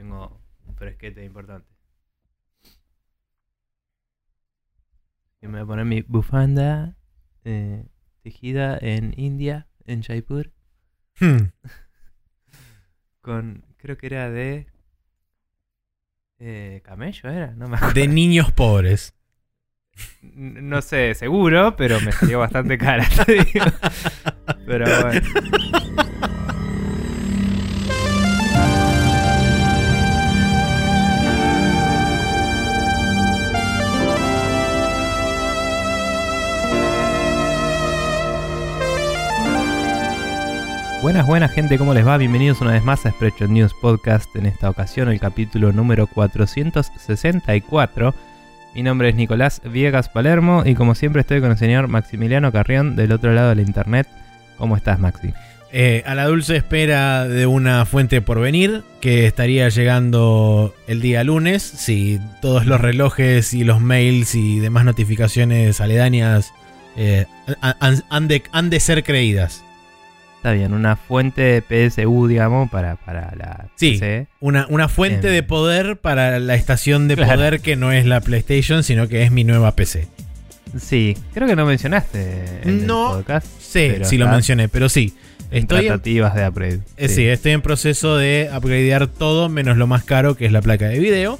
tengo un fresquete importante. Y me voy a poner mi bufanda eh, tejida en India, en Jaipur, Hmm. con, creo que era de eh, camello, ¿era? No me acuerdo. De niños pobres. No sé, seguro, pero me salió bastante cara, te digo. Pero bueno. Buenas, buenas gente, ¿cómo les va? Bienvenidos una vez más a Spreadshot News Podcast. En esta ocasión, el capítulo número 464. Mi nombre es Nicolás Viegas Palermo y como siempre estoy con el señor Maximiliano Carrión del otro lado de la internet. ¿Cómo estás, Maxi? Eh, a la dulce espera de una fuente por venir que estaría llegando el día lunes si todos los relojes y los mails y demás notificaciones aledañas eh, han, de ser creídas. Está bien, una fuente de PSU, digamos, para, para la Sí. PC. Una, una fuente Em. de poder para la estación de Claro. poder que no es la PlayStation, sino que es mi nueva PC. Sí, creo que no mencionaste en No. el podcast. Sí, Pero sí lo mencioné, pero sí. Estoy en, tratativas de upgrade. eh, sí, estoy en proceso de upgradear todo menos lo más caro que es la placa de video.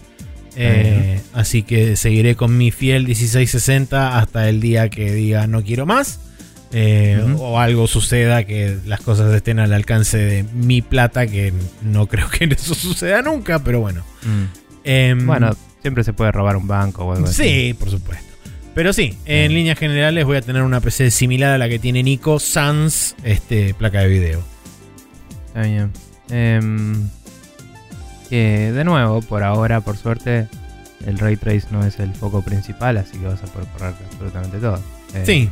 Eh, así que seguiré con mi fiel 1660 hasta el día que diga no quiero más. Eh. O algo suceda que las cosas estén al alcance de mi plata, que no creo que eso suceda nunca, pero bueno. Mm. Em, Bueno, siempre se puede robar un banco o algo así. Sí, por supuesto. Pero sí, en Mm. líneas generales voy a tener una PC similar a la que tiene Nico Sans, este, placa de video. Está bien. Em, que de nuevo, por ahora, por suerte, el Ray Trace no es el foco principal, así que vas a poder correr absolutamente todo. Eh, Sí,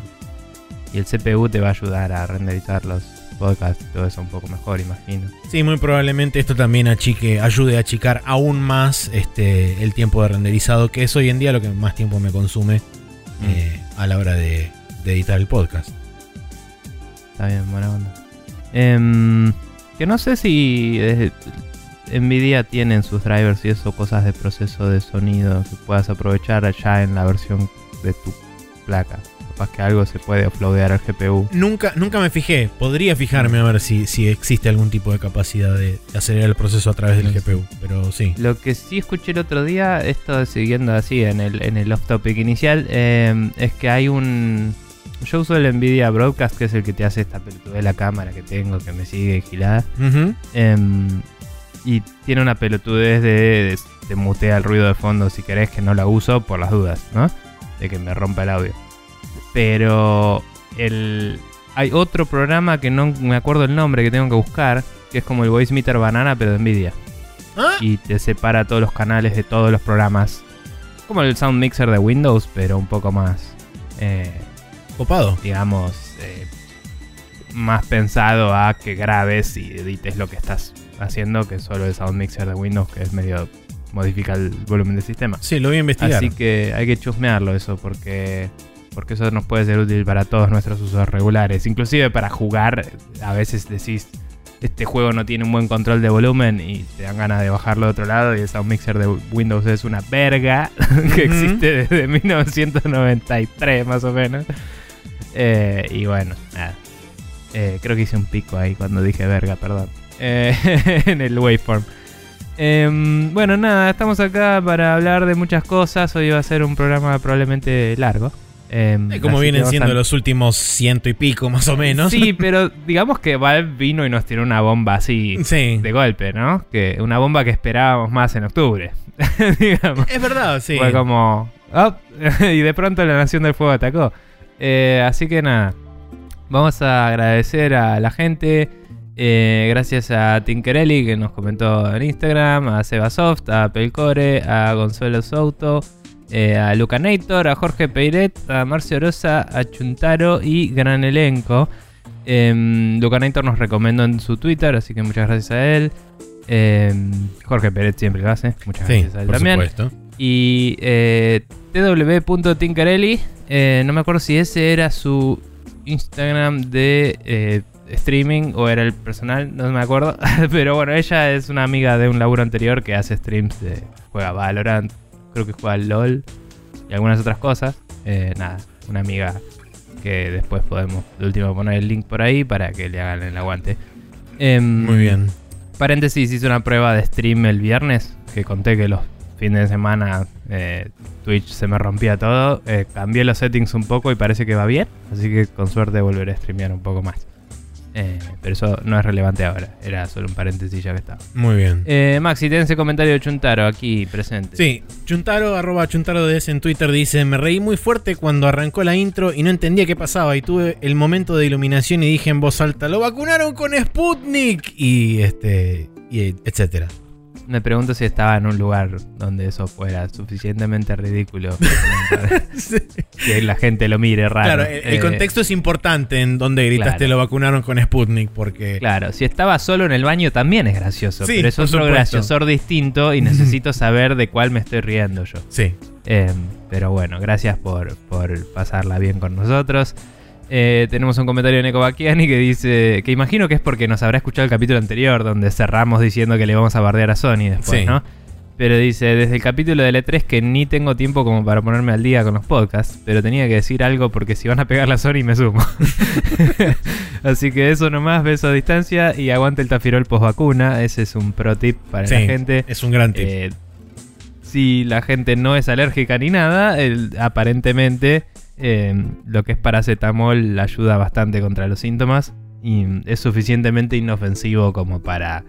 Y el CPU te va a ayudar a renderizar los podcasts y todo eso un poco mejor, imagino. sí, muy probablemente esto también achique, ayude a achicar aún más este, el tiempo de renderizado, que es hoy en día lo que más tiempo me consume Mm. eh, a la hora de, de editar el podcast. Está bien, buena onda. Em, que no sé si eh, Nvidia tiene en sus drivers y eso cosas de proceso de sonido que puedas aprovechar ya en la versión de tu placa. Capaz que algo se puede offloadear al GPU. Nunca, nunca me fijé, podría fijarme a ver si, si existe algún tipo de capacidad de, de acelerar el proceso a través del Sí. GPU, pero sí. Lo que sí escuché el otro día, esto siguiendo así en el, en el off topic inicial, em, es que hay un. Yo uso el Nvidia Broadcast, que es el que te hace esta pelotudez de la cámara que tengo, que me sigue gilada. Em, y tiene una pelotudez de, de, te mutea el ruido de fondo si querés, que no la uso por las dudas, ¿no? De que me rompa el audio. Pero el, hay otro programa que no me acuerdo el nombre que tengo que buscar, que es como el Voice Meter Banana, pero de Nvidia. Ah, Y te separa todos los canales de todos los programas. Como el Sound Mixer de Windows, pero un poco más, eh, copado. digamos, eh, más pensado a que grabes y edites lo que estás haciendo que solo el Sound Mixer de Windows, que es medio modifica el volumen del sistema. Sí, lo voy a investigar. Así que hay que chusmearlo eso, porque, porque eso nos puede ser útil para todos nuestros usos regulares. Inclusive para jugar, a veces decís, este juego no tiene un buen control de volumen y te dan ganas de bajarlo de otro lado y el Sound Mixer de Windows es una verga que existe desde 1993 más o menos. Eh, y bueno, nada. Eh, creo que hice un pico ahí cuando dije verga, perdón. Eh, en el waveform. Em, bueno, nada, estamos acá para hablar de muchas cosas. Hoy va a ser un programa probablemente largo. Eh, como vienen siendo los últimos ciento y pico más o menos. Sí, pero digamos que Valve vino y nos tiró una bomba así Sí. de golpe, ¿no? Que una bomba que esperábamos más en octubre. digamos. Es verdad, sí. Fue como. "Oh", y de pronto la Nación del Fuego atacó. Eh, así que nada. Vamos a agradecer a la gente. eh, gracias a Tinkerelli que nos comentó en Instagram, a Sebasoft, a Pelcore, a Gonzalo Souto, eh, a Lucanator, a Jorge Peiret, a Marcio Rosa, a Chuntaro y gran elenco. Em, Lucanator nos recomendó en su Twitter, así que muchas gracias a él. Em, Jorge Peret siempre lo hace, muchas Sí, gracias a él por también. supuesto. Y eh, tw.tinkerelli, eh, no me acuerdo si ese era su Instagram de streaming o era el personal, no me acuerdo. Pero bueno, ella es una amiga de un laburo anterior que hace streams de. juega Valorant, creo que juega LOL y algunas otras cosas. Eh, nada, una amiga que después podemos de último poner el link por ahí para que le hagan el aguante. Em, Muy bien. Paréntesis, hice una prueba de stream el viernes, que conté que los fines de semana eh, Twitch se me rompía todo. Eh, cambié los settings un poco y parece que va bien, así que con suerte volveré a streamear un poco más. Eh, pero eso no es relevante ahora, era solo un paréntesis ya que estaba. Muy bien. Eh, Maxi, ten ese comentario de Chuntaro aquí presente. Sí, Chuntaro, arroba ChuntaroDS en Twitter dice: Me reí muy fuerte cuando arrancó la intro y no entendía qué pasaba. Y tuve el momento de iluminación y dije en voz alta: ¡Lo vacunaron con Sputnik! Y este. Y etcétera. Me pregunto si estaba en un lugar donde eso fuera suficientemente ridículo para que la gente lo mire raro. Claro, el, el Eh, contexto es importante en donde gritaste claro. lo vacunaron con Sputnik, porque. Claro, si estaba solo en el baño también es gracioso, Sí, pero es otro graciosor distinto y necesito saber de cuál me estoy riendo yo. Sí. Eh, pero bueno, gracias por, por pasarla bien con nosotros. Eh, tenemos un comentario de Neko Bakiani que dice que imagino que es porque nos habrá escuchado el capítulo anterior donde cerramos diciendo que le vamos a bardear a Sony después, Sí. ¿no? Pero dice, desde el capítulo del E3 que ni tengo tiempo como para ponerme al día con los podcasts, pero tenía que decir algo porque si van a pegar la Sony me sumo. Así que eso nomás, beso a distancia y aguante el tafirol post vacuna. Ese es un pro tip para Sí, la gente. es un gran tip. Eh, si la gente no es alérgica ni nada, el- aparentemente eh, lo que es paracetamol ayuda bastante contra los síntomas y es suficientemente inofensivo como para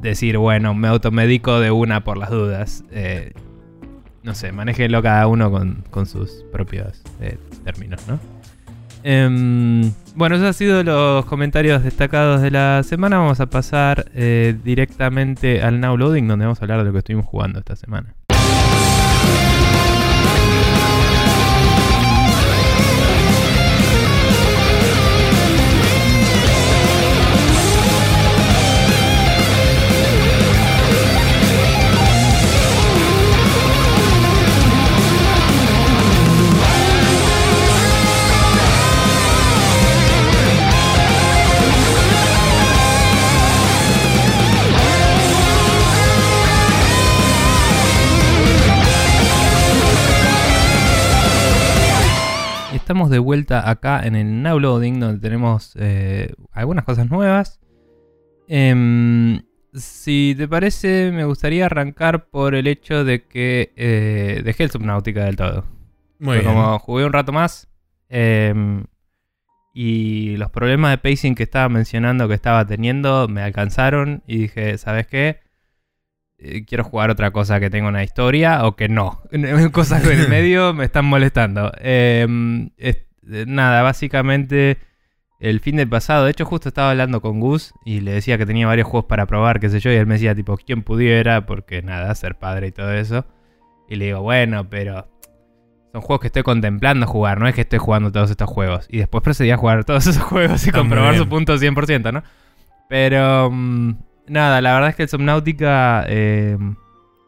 decir, bueno, me automedico de una por las dudas. Eh, no sé, manéjenlo cada uno con, con sus propios eh, términos, ¿no? Em, bueno, esos han sido los comentarios destacados de la semana. Vamos a pasar directamente al Now Loading, donde vamos a hablar de lo que estuvimos jugando esta semana. Estamos de vuelta acá en el Now Loading, donde tenemos eh, algunas cosas nuevas. Em, si te parece, me gustaría arrancar por el hecho de que eh, dejé el Subnautica del todo. Muy bien. como jugué un rato más. em, y los problemas de pacing que estaba mencionando que estaba teniendo me alcanzaron. Y dije, ¿sabes qué? Eh, quiero jugar otra cosa que tenga una historia o que no. Cosas que en el medio me están molestando. Em, es- eh, nada, básicamente el fin del pasado. De hecho, justo estaba hablando con Gus y le decía que tenía varios juegos para probar, qué sé yo. Y él me decía, tipo, ¿quién pudiera? Porque nada, ser padre y todo eso. Y le digo, bueno, pero son juegos que estoy contemplando jugar, no es que estoy jugando todos estos juegos. Y después procedí a jugar todos esos juegos y comprobar su punto 100%, ¿no? Pero mm, nada, la verdad es que el Subnautica eh,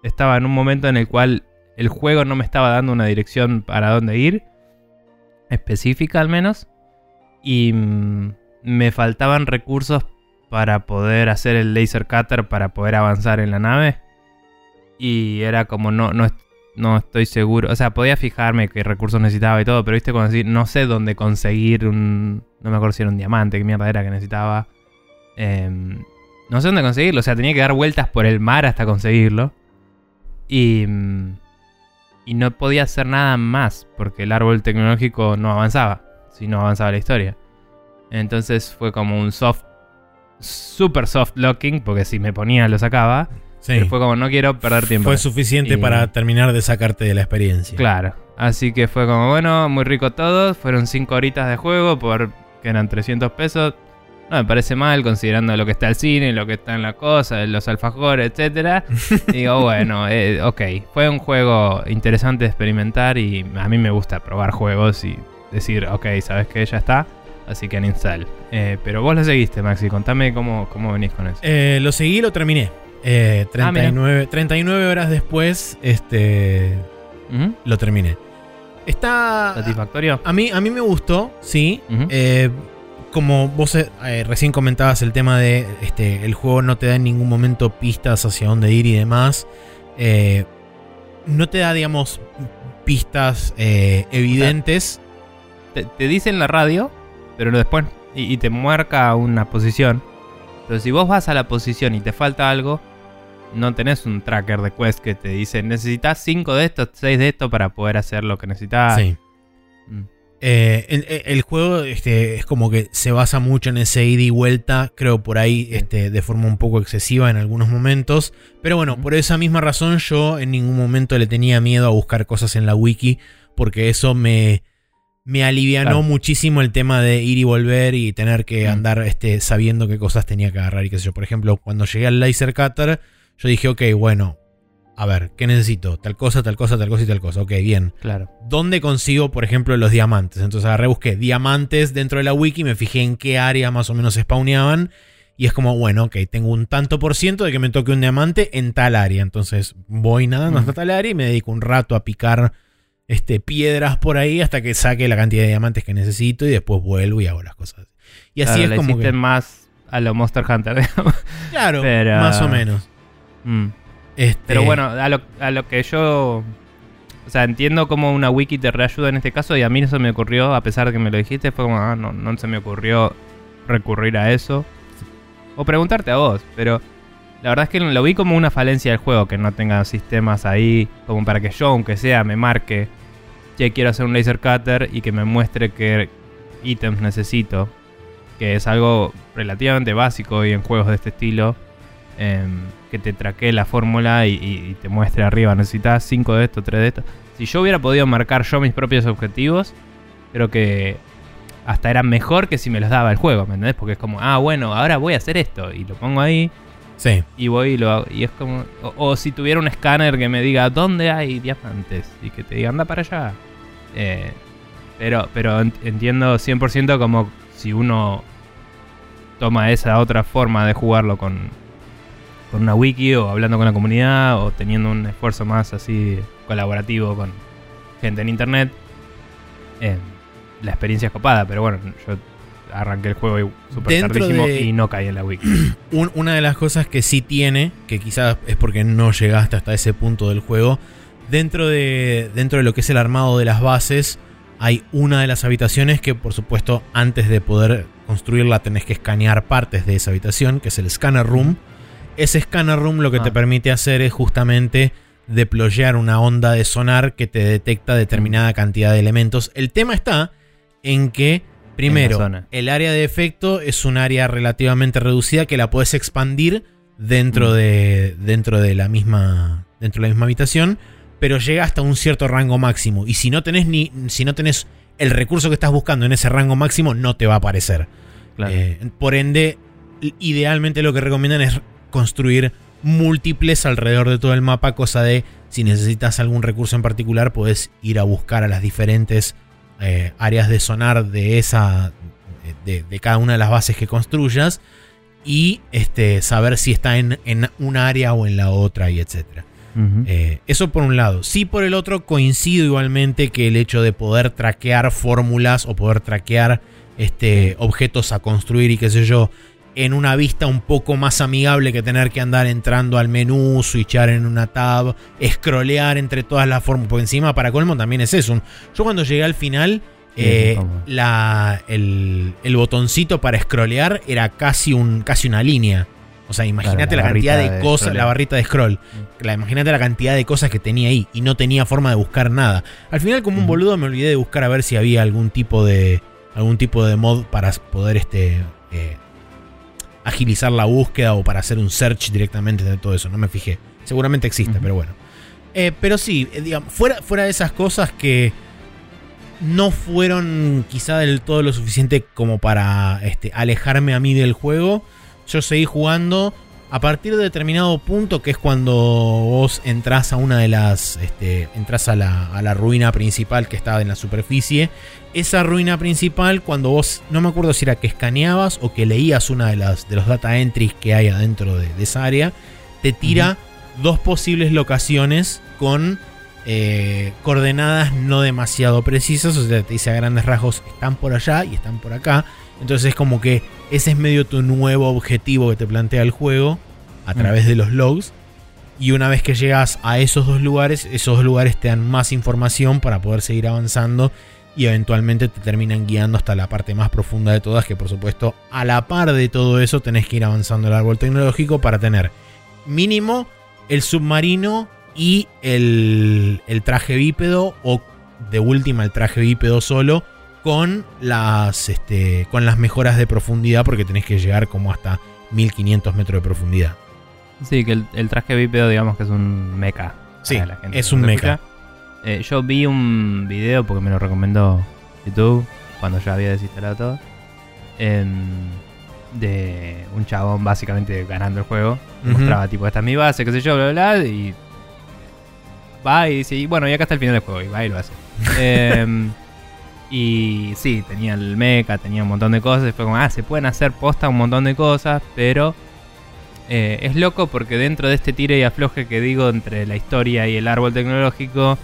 estaba en un momento en el cual el juego no me estaba dando una dirección para dónde ir, específica al menos, y mm, me faltaban recursos para poder hacer el laser cutter para poder avanzar en la nave. Y era como no, no, no estoy seguro. O sea, podía fijarme qué recursos necesitaba y todo, pero viste cuando decir, no sé dónde conseguir un. No me acuerdo si era un diamante, qué mierda era que necesitaba. Em, no sé dónde conseguirlo. O sea, tenía que dar vueltas por el mar hasta conseguirlo. Y. mm, Y no podía hacer nada más. Porque el árbol tecnológico no avanzaba. Si no avanzaba la historia. Entonces fue como un soft. Super soft locking. Porque si me ponía lo sacaba. Sí. Pero fue como no quiero perder tiempo. Fue suficiente Y- para terminar de sacarte de la experiencia. Claro. Así que fue como, bueno, muy rico todo. Fueron 5 horitas de juego por que eran 300 pesos. No me parece mal considerando lo que está el cine, lo que está en la cosa, los alfajores, etcétera. Digo, bueno, eh, ok. Fue un juego interesante de experimentar y a mí me gusta probar juegos y decir, ok, sabes que ya está. Así que uninstall. Eh, pero vos lo seguiste, Maxi. Contame cómo, cómo venís con eso. Eh, lo seguí lo terminé. Eh, Ah, mira. 39, 39 horas después, este, lo terminé. Está. ¿Satisfactorio? A mí, a mí me gustó, sí. Eh, como vos eh, eh, recién comentabas el tema de este, el juego no te da en ningún momento pistas hacia dónde ir y demás. eh, no te da, digamos, pistas eh, evidentes. Te, te dice en la radio, pero después. Y, y te marca una posición. Pero si vos vas a la posición y te falta algo, no tenés un tracker de quest que te dice necesitas 5 de estos, 6 de estos para poder hacer lo que necesitas. sí. Mm. Eh, el, el juego este, es como que se basa mucho en ese ida y vuelta, creo por ahí este, de forma un poco excesiva en algunos momentos. Pero bueno, por esa misma razón yo en ningún momento le tenía miedo a buscar cosas en la wiki, porque eso me, me alivianó Claro. muchísimo el tema de ir y volver y tener que Mm. andar este, sabiendo qué cosas tenía que agarrar y qué sé yo. Por ejemplo, cuando llegué al laser cutter, yo dije, ok, bueno, a ver, ¿qué necesito? Tal cosa, tal cosa, tal cosa y tal cosa. Ok, bien. Claro. ¿Dónde consigo, por ejemplo, los diamantes? Entonces agarré, busqué diamantes dentro de la wiki, me fijé en qué área más o menos se spawneaban. Y es como, bueno, ok, tengo un tanto por ciento de que me toque un diamante en tal área. Entonces voy nadando hasta Ujú. tal área y me dedico un rato a picar este, piedras por ahí hasta que saque la cantidad de diamantes que necesito y después vuelvo y hago las cosas. Y así Claro, es como que... más a lo Monster Hunter, digamos. Claro, pero- más o menos. Mm. Este, Pero bueno, a lo, que yo. O sea, entiendo cómo una wiki te reayuda en este caso y a mí no se me ocurrió, a pesar de que me lo dijiste, fue como, ah, no, no se me ocurrió recurrir a eso. O preguntarte a vos, pero la verdad es que lo vi como una falencia del juego, que no tenga sistemas ahí, como para que yo, aunque sea, me marque, che, quiero hacer un laser cutter y que me muestre qué ítems necesito, que es algo relativamente básico hoy en juegos de este estilo em, que te traquee la fórmula y, te muestre arriba, necesitas 5 de esto, 3 de esto. Si yo hubiera podido marcar yo mis propios objetivos, creo que hasta era mejor que si me los daba el juego, ¿me entendés? Porque es como, ah, bueno, ahora voy a hacer esto y lo pongo ahí Sí. y voy y lo hago. Y es como, o, o si tuviera un escáner que me diga dónde hay diamantes y que te diga, anda para allá. Eh, pero, pero ent- entiendo 100% como si uno toma esa otra forma de jugarlo con, con una wiki o hablando con la comunidad o teniendo un esfuerzo más así colaborativo con gente en internet. eh, la experiencia es copada, pero bueno, yo arranqué el juego súper tardísimo de- y no caí en la wiki. Un- una de las cosas que sí tiene, que quizás es porque no llegaste hasta ese punto del juego, dentro de, dentro de lo que es el armado de las bases, hay una de las habitaciones que por supuesto antes de poder construirla tenés que escanear partes de esa habitación, que es el scanner room. Ese scanner room lo que Ah. te permite hacer es justamente deployar una onda de sonar que te detecta determinada cantidad de elementos. El tema está en que, primero, el área de efecto es un área relativamente reducida que la puedes expandir dentro, Mm. de, dentro, de la misma, dentro de la misma habitación, pero llega hasta un cierto rango máximo. Y si no tenés, ni, si no tenés el recurso que estás buscando en ese rango máximo, no te va a aparecer. Claro. Eh, por ende, idealmente lo que recomiendan es construir múltiples alrededor de todo el mapa, cosa de si necesitas algún recurso en particular, puedes ir a buscar a las diferentes eh, áreas de sonar de esa. De, de cada una de las bases que construyas. Y este, saber si está en, en una área o en la otra, y etcétera. Ujú. Eh, eso por un lado. Sí, por el otro, coincido igualmente que el hecho de poder traquear fórmulas o poder traquear este, objetos a construir y qué sé yo, en una vista un poco más amigable que tener que andar entrando al menú, switchar en una tab, scrollear entre todas las formas. Porque encima, para colmo, también es eso. Yo cuando llegué al final. Eh, la, el, el botoncito para scrollear era casi, un, casi una línea. O sea, imagínate la la, cantidad de, de cosas, la barrita de scroll. La, imagínate la cantidad de cosas que tenía ahí y no tenía forma de buscar nada. Al final, como un boludo, me olvidé de buscar a ver si había algún tipo de algún tipo de mod para poder este eh, agilizar la búsqueda o para hacer un search directamente de todo eso. No me fijé. Seguramente existe, pero bueno. Eh, pero sí, eh, digamos, fuera, fuera de esas cosas que no fueron quizá del todo lo suficiente como para este, alejarme a mí del juego. Yo seguí jugando a partir de determinado punto, que es cuando vos entras a una de las. Este, entras a la, a la ruina principal que estaba en la superficie. Esa ruina principal, cuando vos. No me acuerdo si era que escaneabas o que leías una de las de los data entries que hay adentro de, de esa área. Te tira dos posibles locaciones con eh, coordenadas no demasiado precisas, o sea, te dice a grandes rasgos están por allá y están por acá. Entonces es como que ese es medio tu nuevo objetivo que te plantea el juego a través de los logs. Y una vez que llegas a esos dos lugares, esos dos lugares te dan más información para poder seguir avanzando y eventualmente te terminan guiando hasta la parte más profunda de todas, que por supuesto a la par de todo eso tenés que ir avanzando el árbol tecnológico para tener mínimo el submarino y el, el traje bípedo o de última el traje bípedo solo con las, este, con las mejoras de profundidad porque tenés que llegar como hasta 1500 metros de profundidad. Sí, que el, el traje bípedo digamos que es un mecha. Sí, para la gente es un mecha. Eh, yo vi un video porque me lo recomendó YouTube cuando ya había desinstalado todo. em, de un chabón básicamente ganando el juego. Ujú. Mostraba tipo, esta es mi base, qué sé yo, bla, bla, bla. Y va y dice, y bueno, y acá está el final del juego. Y va y lo hace. Em, y sí, tenía el mecha, tenía un montón de cosas. Y fue como, ah, se pueden hacer posta un montón de cosas, pero eh, es loco porque dentro de este tire y afloje que digo entre la historia y el árbol tecnológico,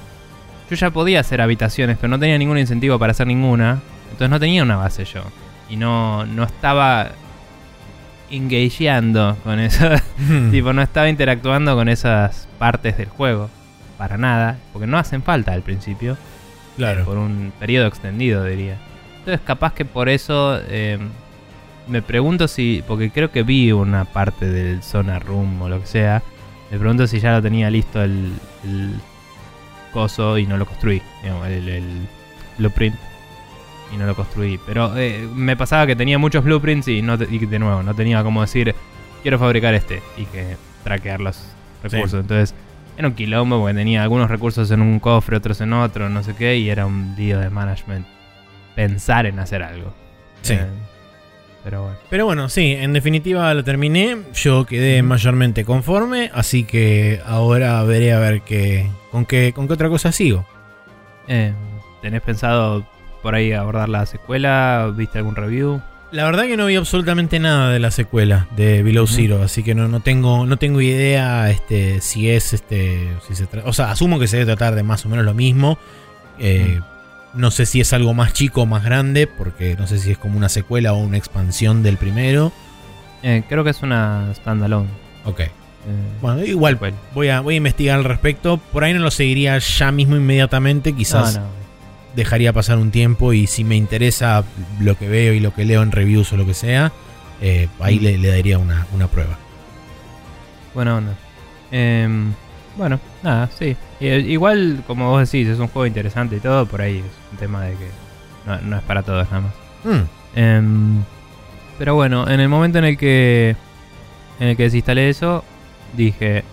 yo ya podía hacer habitaciones, pero no tenía ningún incentivo para hacer ninguna. Entonces no tenía una base yo. Y no, no estaba engageando con eso. tipo, no estaba interactuando con esas partes del juego. Para nada. Porque no hacen falta al principio. Claro. Por un periodo extendido, diría. Entonces, capaz que por eso eh, me pregunto si. Porque creo que vi una parte del Sonar Room o lo que sea. Me pregunto si ya lo tenía listo el, el coso y no lo construí. digamos, el, el blueprint. Y no lo construí. Pero eh, me pasaba que tenía muchos blueprints y, no te- y de nuevo, no tenía como decir, quiero fabricar este. Y que traquear los recursos. Entonces, era un quilombo porque tenía algunos recursos en un cofre, otros en otro, no sé qué. Y era un lío de management. Pensar en hacer algo. Sí. Eh, pero bueno. Pero bueno, sí, en definitiva lo terminé. Yo quedé mayormente conforme, así que ahora veré a ver qué, con qué, con qué otra cosa sigo. Eh, ¿Tenés pensado por ahí abordar la secuela? ¿Viste algún review? La verdad que no vi absolutamente nada de la secuela de Below. Zero, así que no, no tengo no tengo idea este si es este si se o sea, asumo que se debe tratar de más o menos lo mismo. Eh, No sé si es algo más chico o más grande, porque no sé si es como una secuela o una expansión del primero. Eh, creo que es una standalone. Ok. Eh, Bueno, igual voy a, voy a investigar al respecto. Por ahí no lo seguiría ya mismo inmediatamente. Quizás No, no. Dejaría pasar un tiempo y si me interesa lo que veo y lo que leo en reviews o lo que sea, eh, ahí le, le daría una, una prueba. Buena onda. Em, bueno, nada, sí. Eh, igual, como vos decís, es un juego interesante y todo, por ahí es un tema de que no, no es para todos nada más. Mm, Em, pero bueno, en el momento en el que en el que desinstalé eso, dije,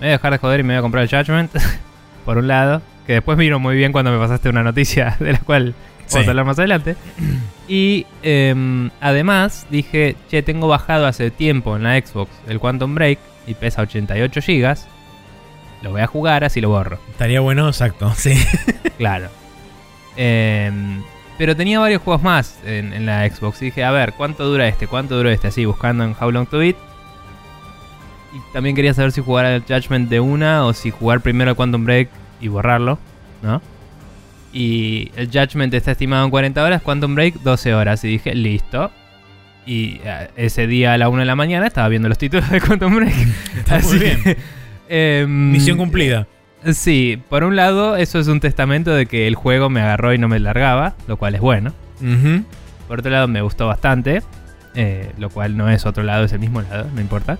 me voy a dejar de joder y me voy a comprar el Judgment, por un lado, que después vino muy bien cuando me pasaste una noticia de la cual vamos Sí. a hablar más adelante. Y em, además dije, che, tengo bajado hace tiempo en la Xbox el Quantum Break y pesa 88 GB. Lo voy a jugar, así lo borro. estaría bueno, exacto. Sí. Claro. Em, pero tenía varios juegos más en, en la Xbox. Y dije, a ver, ¿cuánto dura este? ¿Cuánto dura este? Así, buscando en How Long to Beat. Y también quería saber si jugar al Judgment de una o si jugar primero al Quantum Break y borrarlo, ¿no? Y el Judgment está estimado en 40 horas, Quantum Break 12 horas. Y dije, listo. Y eh, ese día a la 1 de la mañana estaba viendo los títulos de Quantum Break. Está muy bien. que, em, Misión cumplida. Sí, por un lado, eso es un testamento de que el juego me agarró y no me largaba, lo cual es bueno. Por otro lado, me gustó bastante, eh, lo cual no es otro lado, es el mismo lado, no importa.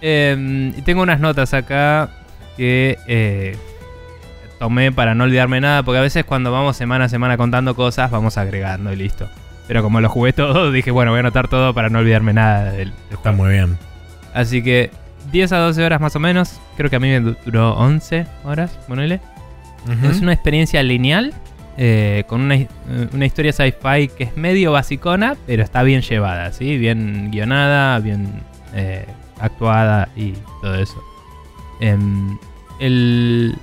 Eh, y tengo unas notas acá que eh, tomé para no olvidarme nada, porque a veces cuando vamos semana a semana contando cosas, vamos agregando y listo. Pero como lo jugué todo, dije, bueno, voy a anotar todo para no olvidarme nada del, del Está juego. muy bien. Así que 10 a 12 horas más o menos, creo que a mí me duró 11 horas, ponele. Es una experiencia lineal eh, con una, eh, una historia sci-fi que es medio basicona, pero está bien llevada, ¿sí? Bien guionada, bien eh, actuada y todo eso. Em, el...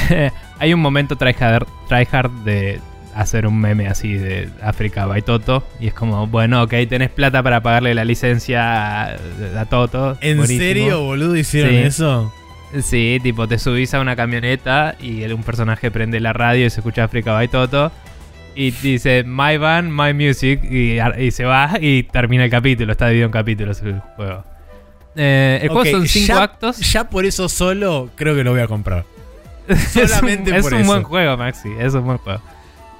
Hay un momento tryhard, tryhard de hacer un meme así de África by Toto y es como, bueno, ok, tenés plata para pagarle la licencia a, a Toto. ¿En buenísimo. serio, boludo, hicieron Sí. eso? Sí, tipo, te subís a una camioneta y un personaje prende la radio y se escucha África by Toto. Y dice, My Van, My Music. Y, y se va y termina el capítulo. Está dividido en capítulos el juego. Eh, el juego son cinco ya- actos. Ya por eso solo creo que lo voy a comprar. Solamente es un, por es un eso. buen juego, Maxi. Es un buen juego.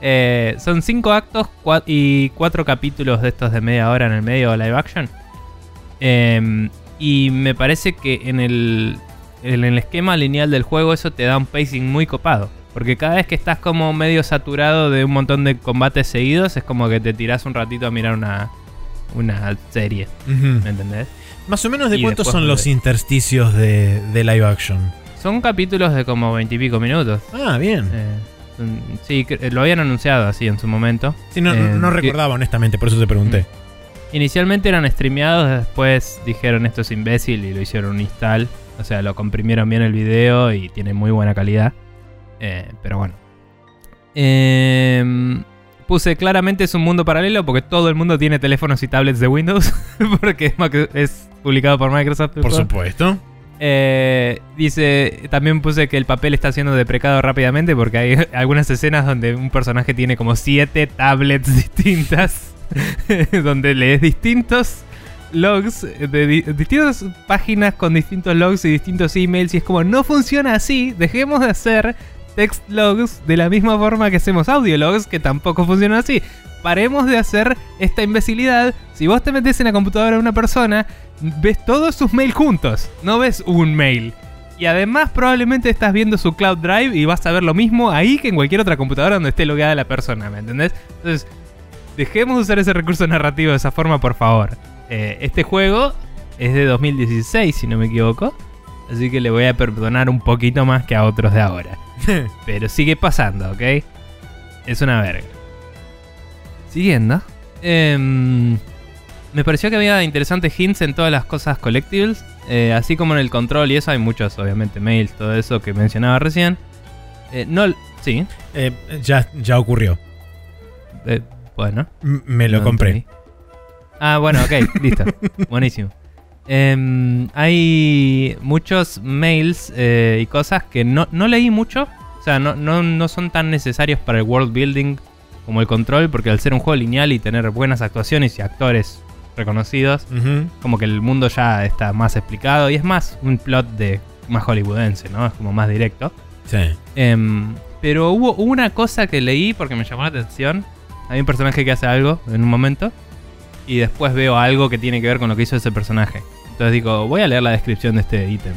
Eh, son cinco actos cua- y cuatro capítulos de estos de media hora en el medio live action. Eh, y me parece que en el, en el esquema lineal del juego eso te da un pacing muy copado. Porque cada vez que estás como medio saturado de un montón de combates seguidos, es como que te tirás un ratito a mirar una, una serie. Ujú. ¿Me entendés? Más o menos de Y cuántos son los intersticios de, de live action. Son capítulos de como veintipico minutos. Ah, bien. Eh, sí, cre- lo habían anunciado así en su momento. Sí, no, eh, no recordaba honestamente, por eso te pregunté. Inicialmente eran streameados, después dijeron esto es imbécil y lo hicieron un install. O sea, lo comprimieron bien el video y tiene muy buena calidad. Eh, pero bueno. Em, puse claramente es un mundo paralelo porque todo el mundo tiene teléfonos y tablets de Windows. porque es publicado por Microsoft. Por supuesto. Eh, dice, también puse que el papel está siendo deprecado rápidamente porque hay algunas escenas donde un personaje tiene como siete tablets distintas, donde lees distintos logs de di- distintas páginas con distintos logs y distintos emails y es como no funciona así, dejemos de hacer text logs de la misma forma que hacemos audio logs que tampoco funcionan así. Paremos de hacer esta imbecilidad. Si vos te metes en la computadora de una persona, ves todos sus mails juntos, no ves un mail. Y además probablemente estás viendo su Cloud Drive y vas a ver lo mismo ahí que en cualquier otra computadora donde esté logueada la persona, ¿me entendés? Entonces, dejemos de usar ese recurso narrativo de esa forma, por favor. Eh, este juego es de 2016, si no me equivoco. Así que le voy a perdonar un poquito más que a otros de ahora. Pero sigue pasando, ¿ok? Es una verga. Siguiendo. em, me pareció que había interesantes hints en todas las cosas collectibles. eh, así como en el control y eso hay muchos, obviamente, mails, todo eso que mencionaba recién. Eh, no, sí. Eh, ya, ya ocurrió. bueno. M- me lo no compré. entendí. Ah, bueno, ok, listo. Buenísimo. Em, hay muchos mails y cosas que no, no leí mucho. O sea, no, no, no son tan necesarios para el world building como el control, porque al ser un juego lineal y tener buenas actuaciones y actores reconocidos, como que el mundo ya está más explicado y es más un plot de más hollywoodense, ¿no? Es como más directo. Sí. Em, pero hubo una cosa que leí porque me llamó la atención. Hay un personaje que hace algo en un momento. Y después veo algo que tiene que ver con lo que hizo ese personaje. Entonces digo, voy a leer la descripción de este ítem.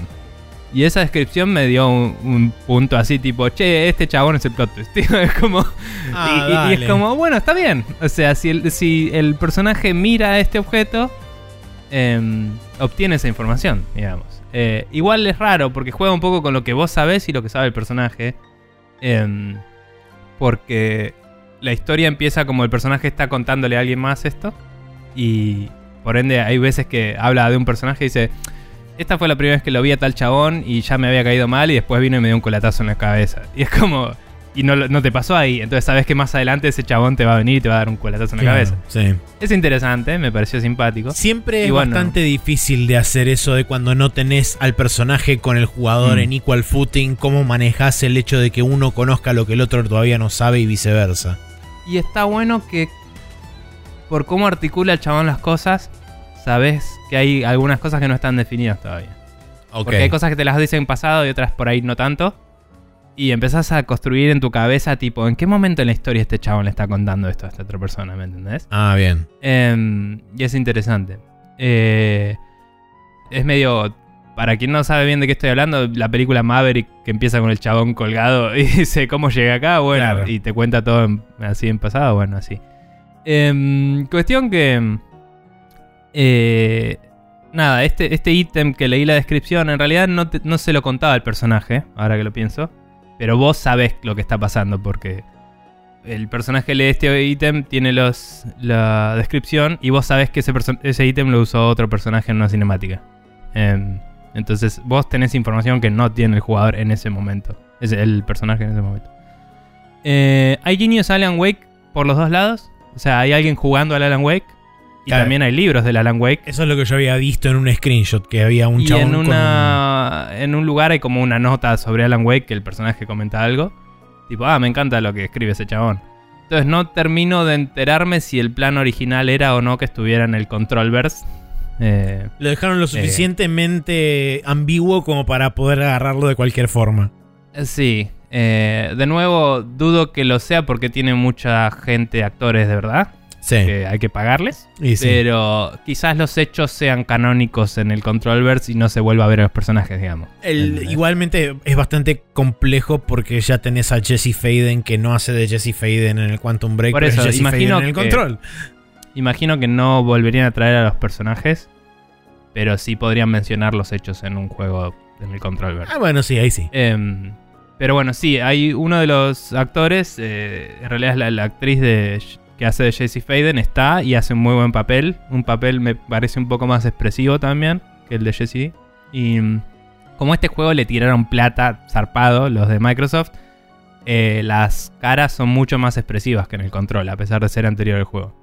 Y esa descripción me dio un, un punto así tipo, che, este chabón es el plot twist. tío. Es como... Ah, y- es como, bueno, está bien. O sea, si el, si el personaje mira este objeto, em, obtiene esa información, digamos. Eh, igual es raro porque juega un poco con lo que vos sabés y lo que sabe el personaje. Em, porque la historia empieza como el personaje está contándole a alguien más esto. Y por ende hay veces que habla de un personaje y dice, esta fue la primera vez que lo vi a tal chabón y ya me había caído mal y después vino y me dio un colatazo en la cabeza. Y es como... Y no, te pasó ahí, entonces sabes que más adelante ese chabón te va a venir y te va a dar un colatazo en la Claro, cabeza. Sí. Es interesante, me pareció simpático. Siempre Y es bueno. bastante difícil de hacer eso de cuando no tenés al personaje con el jugador Mm. en equal footing, cómo manejás el hecho de que uno conozca lo que el otro todavía no sabe y viceversa. Y está bueno que por cómo articula el chabón las cosas, sabes que hay algunas cosas que no están definidas todavía. Porque hay cosas que te las dicen en pasado y otras por ahí no tanto. Y empezás a construir en tu cabeza, tipo, ¿en qué momento en la historia este chabón le está contando esto a esta otra persona? ¿Me entendés? Ah, bien. Em, y es interesante. Eh, es medio. Para quien no sabe bien de qué estoy hablando, la película Maverick que empieza con el chabón colgado y dice cómo llegué acá, bueno, Claro. y te cuenta todo en- así en pasado, bueno, así. Em, cuestión que. Eh, nada, este este ítem que leí la descripción, en realidad no, no se lo contaba el personaje, ahora que lo pienso. Pero vos sabés lo que está pasando porque el personaje lee este ítem, tiene los, la descripción y vos sabés que ese, ese ítem lo usó otro personaje en una cinemática. Em, entonces vos tenés información que no tiene el jugador en ese momento. Es el personaje en ese momento. Eh, hay guiños a Alan Wake por los dos lados. O sea, hay alguien jugando al Alan Wake. Y Claro. también hay libros del Alan Wake. Eso es lo que yo había visto en un screenshot, que había un y chabón en, con una, en un lugar hay como una nota sobre Alan Wake que el personaje comenta algo. Tipo, ah, me encanta lo que escribe ese chabón. Entonces no termino de enterarme si el plan original era o no que estuviera en el Controlverse. Eh, Lo dejaron lo suficientemente ambiguo como para poder agarrarlo de cualquier forma. sí. eh, de nuevo, dudo que lo sea porque tiene mucha gente, actores de verdad, Sí. que hay que pagarles. Y sí. Pero quizás los hechos sean canónicos en el Controlverse y no se vuelva a ver a los personajes, digamos. Igualmente es bastante complejo porque ya tenés a Jesse Faden que no hace de Jesse Faden en el Quantum Break, Por pero es eso, Jesse imagino Faden en el que- control. Imagino que no volverían a traer a los personajes, pero sí podrían mencionar los hechos en un juego en el Controlverse. Ah, bueno, sí, ahí sí. Em, pero bueno, sí, hay uno de los actores, eh, en realidad es la, la actriz de, que hace de Jesse Faden, está y hace un muy buen papel. Un papel me parece un poco más expresivo también que el de Jesse. Y mm, como a este juego le tiraron plata zarpado los de Microsoft, eh, las caras son mucho más expresivas que en el control, a pesar de ser anterior al juego.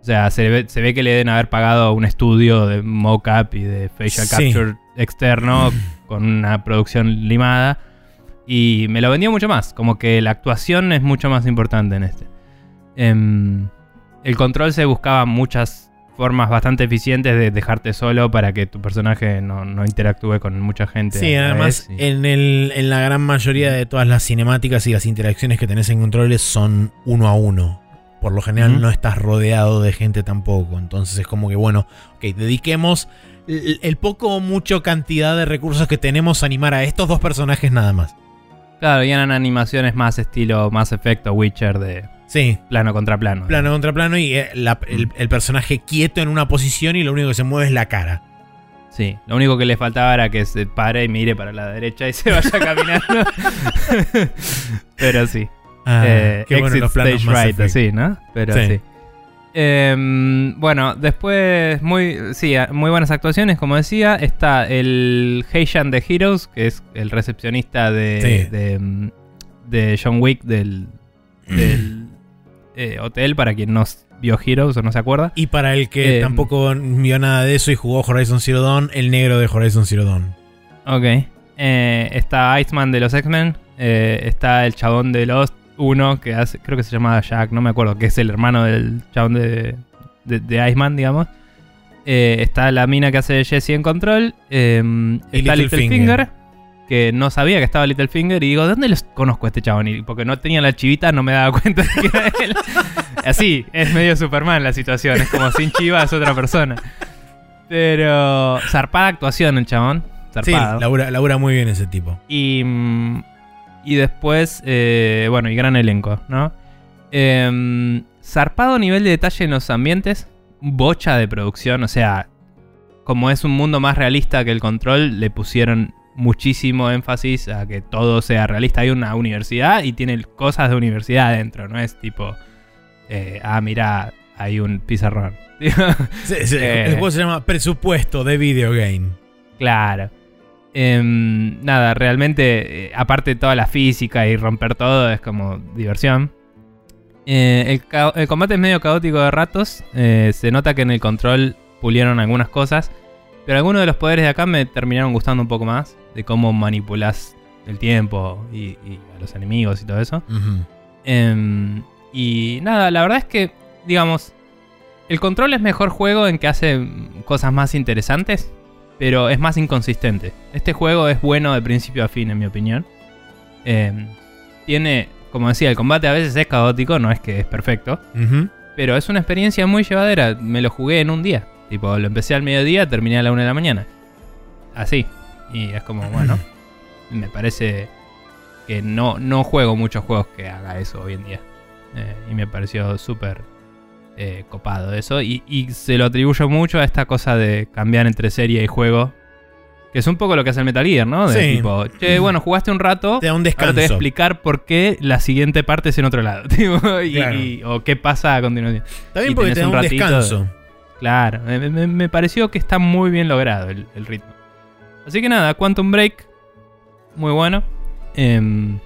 O sea, se ve, se ve que le deben haber pagado a un estudio de mocap y de facial Sí. capture externo con una producción limada. Y me lo vendió mucho más. Como que la actuación es mucho más importante en este. Em, el control se buscaba muchas formas bastante eficientes de dejarte solo para que tu personaje no, no interactúe con mucha gente. Sí, además, y- en, el, en la gran mayoría de todas las cinemáticas y las interacciones que tenés en controles son uno a uno. Por lo general no estás rodeado de gente tampoco. Entonces es como que, bueno, ok, dediquemos el, el poco o mucho cantidad de recursos que tenemos a animar a estos dos personajes nada más. Claro, y eran animaciones más estilo más efecto Witcher de Sí, plano contra plano. plano contra plano y eh, la- el, el personaje quieto en una posición y lo único que se mueve es la cara. Sí, lo único que le faltaba era que se pare y mire para la derecha y se vaya caminando. Pero sí. Ah, Eh, qué bueno los planos stage right, así, ¿no? Pero Sí. sí. Em, bueno, después, muy, sí, a- muy buenas actuaciones, como decía. Está el Heishan de Heroes, que es el recepcionista de, Sí. de, de John Wick del, del eh, hotel, para quien no vio Heroes o no se acuerda. Y para el que Eh, tampoco vio nada de eso y jugó Horizon Zero Dawn, el negro de Horizon Zero Dawn. Ok. Eh, está Iceman de los X-Men. eh, está el chabón de Lost 1, que hace, creo que se llamaba Jack, no me acuerdo, que es el hermano del chabón de, de, de Iceman, digamos. Está la mina que hace Jesse en control. eh, está Littlefinger. Littlefinger, que no sabía que estaba Littlefinger. Y digo, ¿dónde los conozco a este chabón? Y porque no tenía la chivita, no me daba cuenta de que era él. Así, es medio Superman la situación. Es como sin chiva es otra persona. Pero zarpada actuación el chabón. Sí, Zarpado. labura, labura muy bien ese tipo. Y, y después, eh, bueno, y gran elenco, ¿no? Em, zarpado nivel de detalle en los ambientes, bocha de producción, o sea, como es un mundo más realista que el control, le pusieron muchísimo énfasis a que todo sea realista. Hay una universidad y tiene cosas de universidad adentro, no es tipo, eh, ah, mira, hay un pizarrón. Sí, sí, Eh. El juego se llama Presupuesto de Video Game. Claro. Em, nada, realmente, eh, aparte de toda la física y romper todo, es como diversión. Eh, el, combate es medio caótico de ratos. eh, se nota que en el control pulieron algunas cosas. Pero algunos de los poderes de acá me terminaron gustando un poco más. De cómo manipulas el tiempo y, y a los enemigos y todo eso. Em, y nada, la verdad es que, digamos, el control es mejor juego en que hace cosas más interesantes, pero es más inconsistente. Este juego es bueno de principio a fin, en mi opinión. Em, tiene, como decía, el combate a veces es caótico, no es que es perfecto, pero es una experiencia muy llevadera. Me lo jugué en un día. Tipo, lo empecé al mediodía, terminé a la una de la mañana. Así. Y es como, bueno, me parece que no, no juego muchos juegos que haga eso hoy en día. Eh, y me pareció súper eh, copado eso. Y, y se lo atribuyo mucho a esta cosa de cambiar entre serie y juego. Que es un poco lo que hace el Metal Gear, ¿no? De Sí. tipo, che, bueno, jugaste un rato. Te da un Ahora te voy a descanso. explicar por qué la siguiente parte es en otro lado. tipo, y- Claro. y- o qué pasa a continuación. También porque te da un descanso. Claro, me, me- me pareció que está muy bien logrado el, el ritmo. Así que nada, Quantum Break, muy bueno. Em,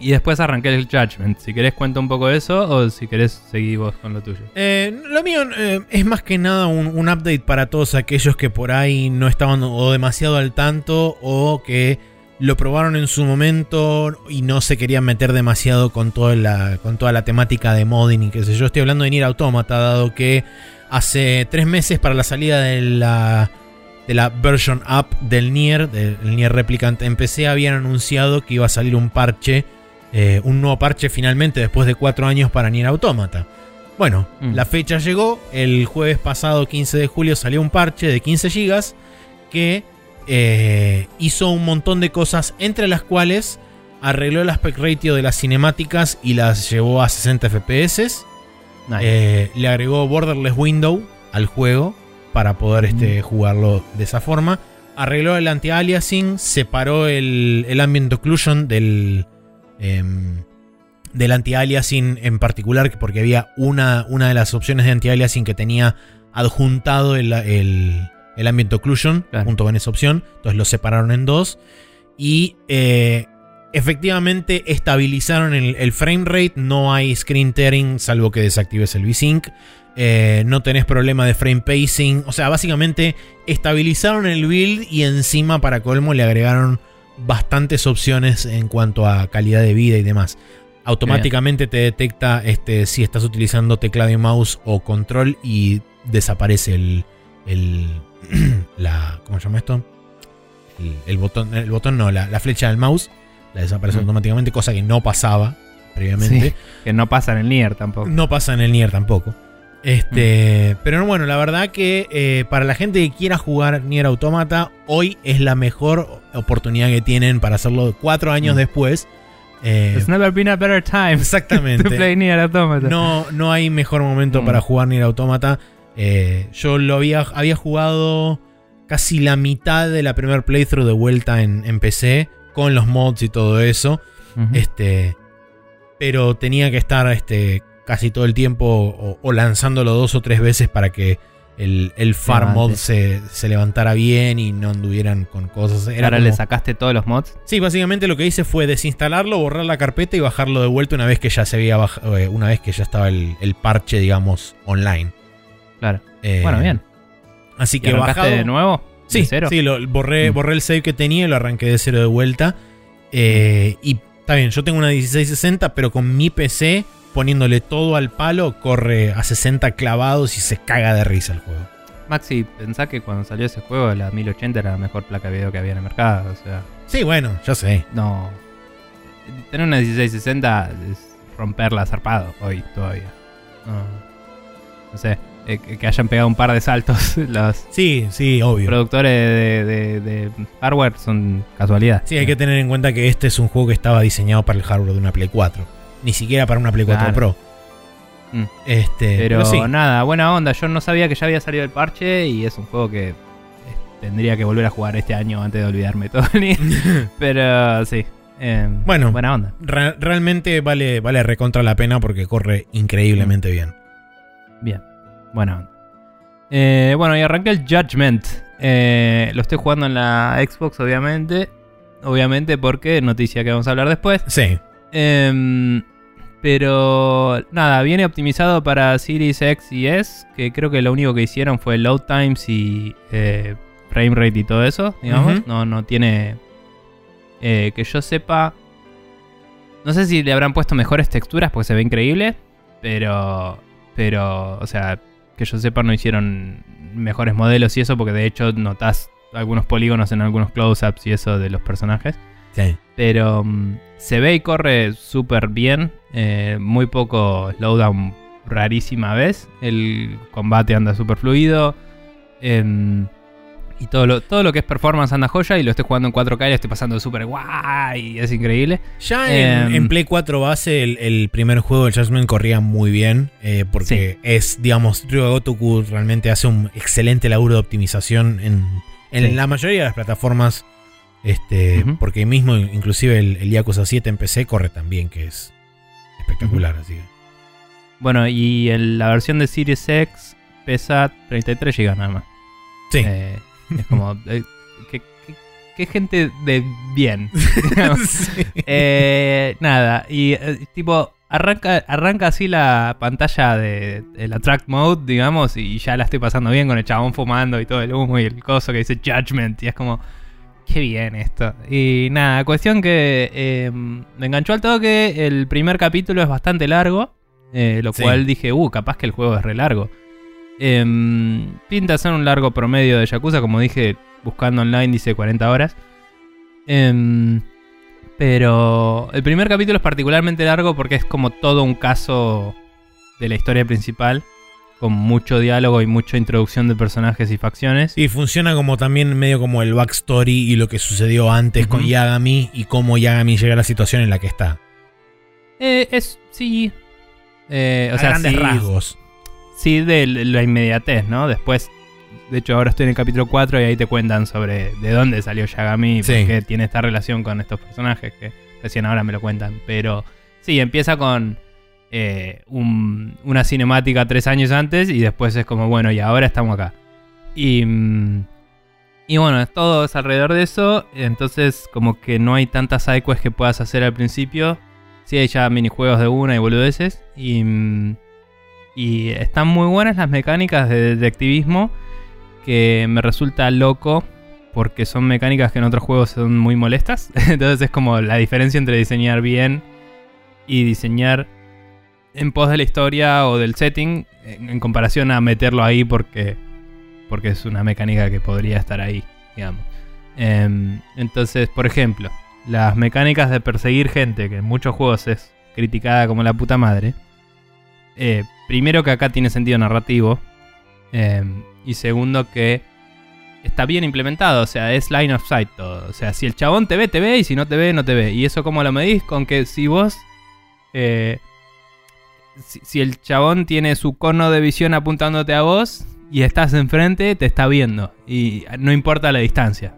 Y después arranqué el Judgment. Si querés cuenta un poco de eso o si querés seguir vos con lo tuyo. Eh, lo mío eh, es más que nada un, un update para todos aquellos que por ahí no estaban o demasiado al tanto o que lo probaron en su momento y no se querían meter demasiado con toda la, con toda la temática de modding y qué sé yo. Estoy hablando de Nier Automata, dado que hace tres meses para la salida de la, de la version up del Nier, del Nier Replicant en PC, habían anunciado que iba a salir un parche, eh, un nuevo parche finalmente después de cuatro años para Nier Automata. Bueno, Mm. la fecha llegó, el jueves pasado 15 de julio salió un parche de 15 GB que eh, hizo un montón de cosas, entre las cuales arregló el aspect ratio de las cinemáticas y las llevó a 60 FPS. Nice. Eh, le agregó borderless window al juego para poder este, jugarlo de esa forma. Arregló el anti-aliasing, separó el, el ambient occlusion del, em, del anti-aliasing en particular, porque había una, una de las opciones de anti-aliasing que tenía adjuntado el, el, el ambient occlusion Claro. junto con esa opción. Entonces lo separaron en dos. Y eh, efectivamente estabilizaron el, el frame rate. No hay screen tearing salvo que desactives el VSync. Eh, no tenés problema de frame pacing. O sea, básicamente estabilizaron el build y encima para colmo le agregaron bastantes opciones en cuanto a calidad de vida y demás. Automáticamente te detecta este, si estás utilizando teclado y mouse o control y desaparece el, el la ¿cómo se llama esto? El, el botón, el botón no, la, la flecha del mouse la desaparece Mm. automáticamente, cosa que no pasaba previamente. Sí, que no pasa en el Nier tampoco. No pasa en el Nier tampoco. Este, pero bueno, la verdad que eh, para la gente que quiera jugar Nier Automata, hoy es la mejor oportunidad que tienen para hacerlo cuatro años Mm. después. Eh, It's never been a better time to exactamente. play Nier Automata. No, no hay mejor momento Mm. para jugar Nier Automata. Eh, yo lo había, había jugado casi la mitad de la primer playthrough de vuelta en, en PC, con los mods y todo eso. Este, pero tenía que estar este, casi todo el tiempo o, o lanzándolo dos o tres veces para que el, el farm Levante. mod se, se levantara bien y no anduvieran con cosas. Era Ahora le sacaste todos los mods. Sí, básicamente lo que hice fue desinstalarlo, borrar la carpeta y bajarlo de vuelta una vez que ya se había baj- eh, una vez que ya estaba el, el parche, digamos, online. Claro. Eh, bueno, bien. Así ¿Y que arrancaste bajado. de nuevo? Sí, ¿De cero? sí, lo, borré, Mm. borré el save que tenía y lo arranqué de cero de vuelta. Eh, y está bien, yo tengo una 1660, pero con mi PC, poniéndole todo al palo, corre a 60 clavados y se caga de risa el juego. Maxi, pensá que cuando salió ese juego la 1080 era la mejor placa de video que había en el mercado. O sea, Sí, bueno, ya sé. no. Tener una 1660 es romperla zarpado hoy todavía. No, no sé. eh, que que hayan pegado un par de saltos los Sí, sí, obvio. productores de, de- de hardware son casualidad. Sí, hay que tener en cuenta que este es un juego que estaba diseñado para el hardware de una Play 4. Ni siquiera para una Play 4 Claro. Pro. Mm. Este, Pero, pero sí. nada, buena onda. Yo no sabía que ya había salido el parche y es un juego que eh, tendría que volver a jugar este año antes de olvidarme todo. Pero sí. eh, Bueno. Buena onda. Re- realmente vale, vale recontra la pena porque corre increíblemente bien. Bien. Buena onda. Eh, bueno, y arranqué el Judgment. Eh, lo estoy jugando en la Xbox, obviamente. Obviamente porque noticia que vamos a hablar después. Sí. Em, pero nada, viene optimizado para Series X y S, que creo que lo único que hicieron fue load times y eh, frame rate y todo eso, digamos. No, no tiene eh, que yo sepa. No sé si le habrán puesto mejores texturas porque se ve increíble, pero pero o sea, que yo sepa no hicieron mejores modelos y eso porque de hecho notas algunos polígonos en algunos close-ups y eso de los personajes. Sí. Pero mm, se ve y corre súper bien. eh, muy poco slowdown rarísima vez. El combate anda súper fluido. em, y todo lo, todo lo que es performance anda joya. Y lo estoy jugando en 4K y lo estoy pasando súper guay. Es increíble. Ya en, Em, en Play 4 base, el, el primer juego de Judgment corría muy bien. eh, porque es, digamos, Ryuga Gotoku realmente hace un excelente laburo de optimización en, en Sí. la mayoría de las plataformas. Este. Porque mismo, inclusive el, el Yakuza 7 en PC corre también, que es espectacular. Así que. Bueno, y en la versión de Series X pesa 33 GB nada más. Sí. Eh, es como. eh, ¿qué, qué, qué gente de bien. Sí. Eh, nada, y eh, tipo, arranca, arranca así la pantalla de, de la track mode, digamos, y ya la estoy pasando bien con el chabón fumando y todo el humo y el coso que dice Judgment, y es como, qué bien esto. Y nada, cuestión que eh, me enganchó al toque, el primer capítulo es bastante largo, eh, lo Sí. cual dije, uh, capaz que el juego es re largo. Em, pinta ser un largo promedio de Yakuza, como dije, buscando online dice 40 horas. Em, pero el primer capítulo es particularmente largo porque es como todo un caso de la historia principal, con mucho diálogo y mucha introducción de personajes y facciones. Y funciona como también medio como el backstory y lo que sucedió antes con. Yagami y cómo Yagami llega a la situación en la que está. Eh, es, sí. Eh, o a sea, grandes sí, rasgos. sí de la inmediatez, ¿no? Después, de hecho, ahora estoy en el capítulo 4 y ahí te cuentan sobre de dónde salió Yagami y Sí. por qué tiene esta relación con estos personajes que recién ahora me lo cuentan. Pero sí, empieza con eh, un- una cinemática tres años antes y después es como, bueno, y ahora estamos acá. Y, mm, y bueno, todo es alrededor de eso. Entonces, como que no hay tantas sidequests que puedas hacer al principio. Sí, hay ya minijuegos de una y boludeces. Y, mm, y están muy buenas las mecánicas de detectivismo. Que me resulta loco. Porque son mecánicas que en otros juegos son muy molestas. Entonces es como la diferencia entre diseñar bien y diseñar en pos de la historia o del setting. En, comparación a meterlo ahí porque, porque es una mecánica que podría estar ahí, digamos. Em, entonces, por ejemplo, las mecánicas de perseguir gente, que en muchos juegos es criticada como la puta madre. eh, primero que acá tiene sentido narrativo. em, y segundo que está bien implementado. O sea, es line of sight todo. O sea, si el chabón te ve, te ve. Y si no te ve, no te ve. Y eso cómo lo medís con que si vos... eh, si, si el chabón tiene su cono de visión apuntándote a vos y estás enfrente, te está viendo. Y no importa la distancia.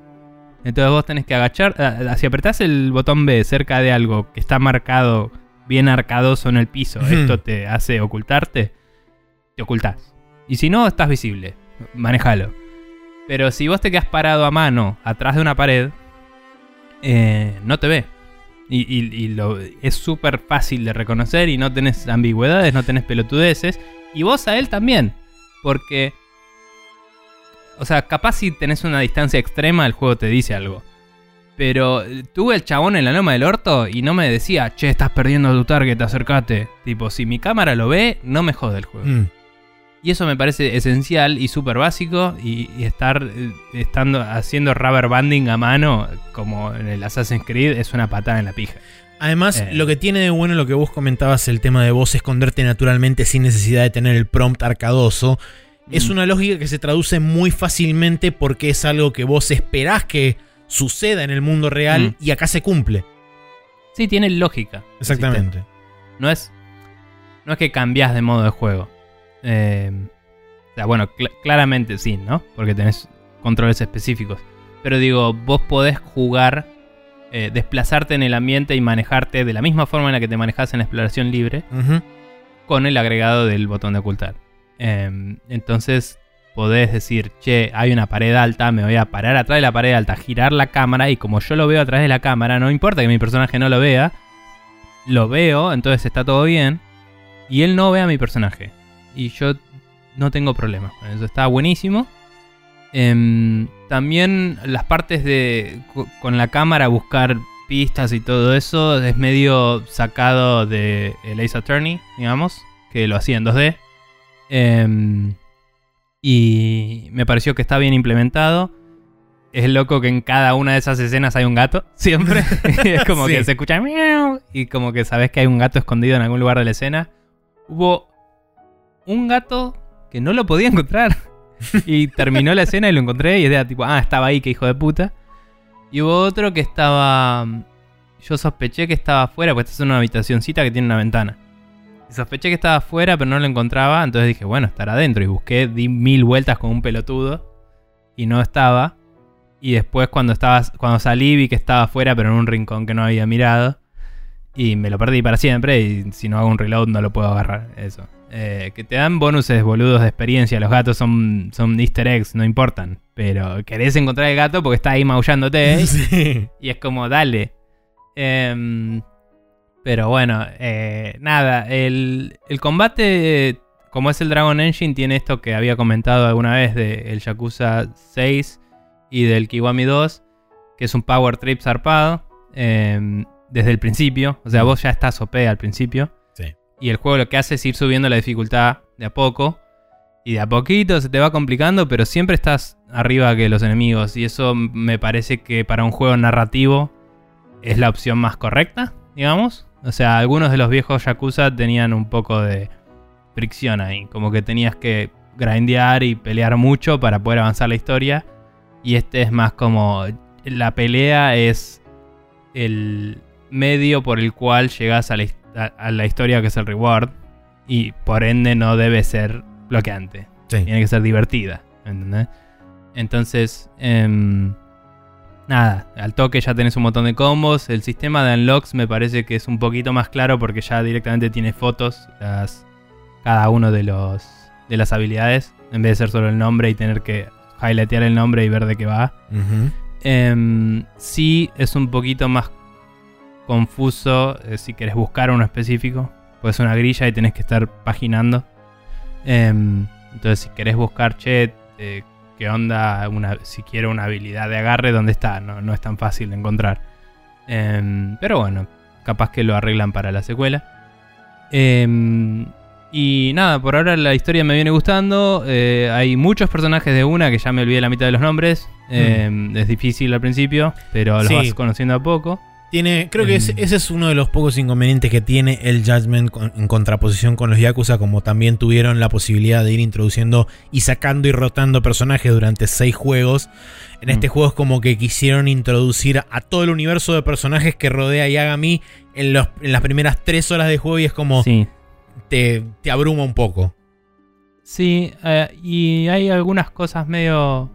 Entonces vos tenés que agachar. Si apretás el botón B cerca de algo que está marcado bien arcadoso en el piso, esto te hace ocultarte, te ocultás. Y si no, estás visible. Manejalo. Pero si vos te quedas parado a mano atrás de una pared, eh, no te ve. Y, y- y es súper fácil de reconocer y no tenés ambigüedades, no tenés pelotudeces. Y vos a él también. Porque... O sea, capaz si tenés una distancia extrema, el juego te dice algo. Pero eh, tuve el chabón en la loma del orto y no me decía, che, estás perdiendo tu target, acércate. Tipo, si mi cámara lo ve, no me jode el juego. Mm. Y eso me parece esencial y súper básico. Y, y estar eh, estando haciendo rubber banding a mano, como en el Assassin's Creed, es una patada en la pija. Además, Eh. lo que tiene de bueno lo que vos comentabas, el tema de vos esconderte naturalmente sin necesidad de tener el prompt arcadoso, es Mm. una lógica que se traduce muy fácilmente porque es algo que vos esperás que suceda en el mundo real Mm. y acá se cumple. Sí, tiene lógica. Exactamente. No es, no es que cambias de modo de juego. Eh, o sea, bueno, cl- claramente sí, ¿no? Porque tenés controles específicos. Pero digo, vos podés jugar, eh, desplazarte en el ambiente y manejarte de la misma forma en la que te manejas en la exploración libre. Con el agregado del botón de ocultar. Em, entonces podés decir, che, hay una pared alta, me voy a parar atrás de la pared alta, girar la cámara y como yo lo veo a través de la cámara, no importa que mi personaje no lo vea, lo veo, entonces está todo bien, y él no ve a mi personaje. Y yo no tengo problemas con eso, está buenísimo. Em, también las partes de co- con la cámara buscar pistas y todo eso es medio sacado de el Ace Attorney, digamos, que lo hacía en 2D. Em, y me pareció que está bien implementado. Es loco que en cada una de esas escenas hay un gato, siempre. es como Sí. que se escucha miau y como que sabes que hay un gato escondido en algún lugar de la escena. Hubo un gato que no lo podía encontrar. y terminó la escena y lo encontré y era tipo, ah, estaba ahí, que hijo de puta. Y hubo otro que estaba... Yo sospeché que estaba afuera, porque esta es una habitacioncita que tiene una ventana. Y sospeché que estaba afuera, pero no lo encontraba. Entonces dije, bueno, estará adentro. Y busqué, di mil vueltas con un pelotudo. Y no estaba. Y después cuando, estaba, cuando salí vi que estaba afuera, pero en un rincón que no había mirado. Y me lo perdí para siempre. Y si no hago un reload no lo puedo agarrar. Eso. Eh, que te dan bonuses boludos de experiencia. Los gatos son, son easter eggs, no importan. Pero querés encontrar el gato porque está ahí maullándote. Sí. Y es como, dale. Em, pero bueno, eh, nada. El, el combate, como es el Dragon Engine, tiene esto que había comentado alguna vez del Yakuza 6 y del Kiwami 2, que es un power trip zarpado. em, desde el principio. O sea, vos ya estás OP al principio. Y el juego lo que hace es ir subiendo la dificultad de a poco. Y de a poquito se te va complicando, pero siempre estás arriba que los enemigos. Y eso me parece que para un juego narrativo es la opción más correcta, digamos. O sea, algunos de los viejos Yakuza tenían un poco de fricción ahí. Como que tenías que grindear y pelear mucho para poder avanzar la historia. Y este es más como... La pelea es el medio por el cual llegas a la, a- a la historia que es el reward. Y por ende no debe ser bloqueante. Sí. Tiene que ser divertida. ¿Entendés? Entonces, em, nada, al toque ya tenés un montón de combos. El sistema de unlocks me parece que es un poquito más claro porque ya directamente tiene fotos, las, cada uno de los de las habilidades, en vez de ser solo el nombre y tener que highlightear el nombre y ver de qué va. Em, sí es un poquito más confuso eh, si querés buscar uno específico. Pues es una grilla y tenés que estar paginando. Em, entonces si querés buscar, che, eh, qué onda, una, si quiero una habilidad de agarre, ¿dónde está? No, no es tan fácil de encontrar. Em, pero bueno, capaz que lo arreglan para la secuela. Em, y nada, por ahora la historia me viene gustando. eh, hay muchos personajes de una que ya me olvidé la mitad de los nombres. em, es difícil al principio, pero los Sí. vas conociendo a poco. Tiene, creo que ese, Mm. ese es uno de los pocos inconvenientes que tiene el Judgment con- en contraposición con los Yakuza, como también tuvieron la posibilidad de ir introduciendo y sacando y rotando personajes durante seis juegos. En este Mm. juego es como que quisieron introducir a todo el universo de personajes que rodea a Yagami en, los- en las primeras tres horas de juego y es como Sí. te, te abruma un poco. Sí, eh, y hay algunas cosas medio.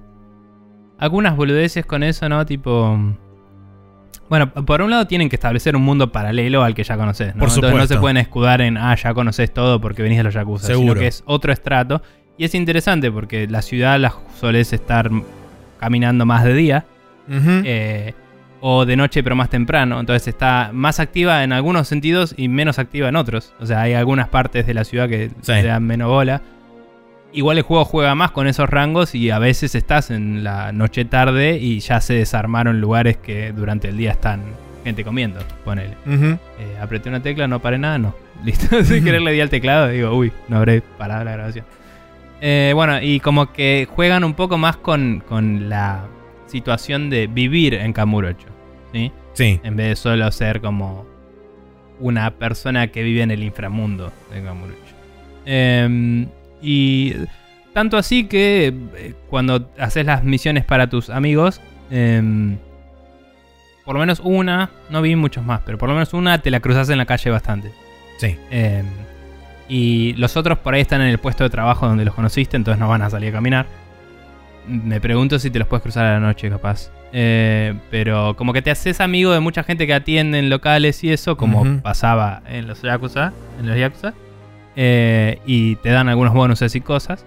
Algunas boludeces con eso, ¿no? Tipo. Bueno, por un lado tienen que establecer un mundo paralelo al que ya conoces, ¿no? Por Entonces no supuesto. se pueden escudar en, ah, ya conoces todo porque venís de los Yakuza, sino Seguro. que es otro estrato. Y es interesante porque la ciudad la solés estar caminando más de día. Eh, o de noche pero más temprano. Entonces está más activa en algunos sentidos y menos activa en otros. O sea, hay algunas partes de la ciudad que Sí. le dan menos bola. Igual el juego juega más con esos rangos y a veces estás en la noche tarde y ya se desarmaron lugares que durante el día están gente comiendo. Ponele. Eh, apreté una tecla, no paré nada, no. Listo. Sin querer le di al teclado y digo, uy, no habré parado la grabación. Eh, bueno, y como que juegan un poco más con, con la situación de vivir en Kamurocho. ¿Sí? Sí. En vez de solo ser como una persona que vive en el inframundo de Kamurocho. Em, y tanto así que eh, cuando haces las misiones para tus amigos, em, por lo menos una, no vi muchos más, pero por lo menos una te la cruzas en la calle bastante. Sí. Em, y los otros por ahí están en el puesto de trabajo donde los conociste, entonces no van a salir a caminar. Me pregunto si te los puedes cruzar a la noche, capaz. Eh, pero como que te haces amigo de mucha gente que atiende en locales y eso, como pasaba en los Yakuza. En los Yakuza. Eh, y te dan algunos bonuses y cosas.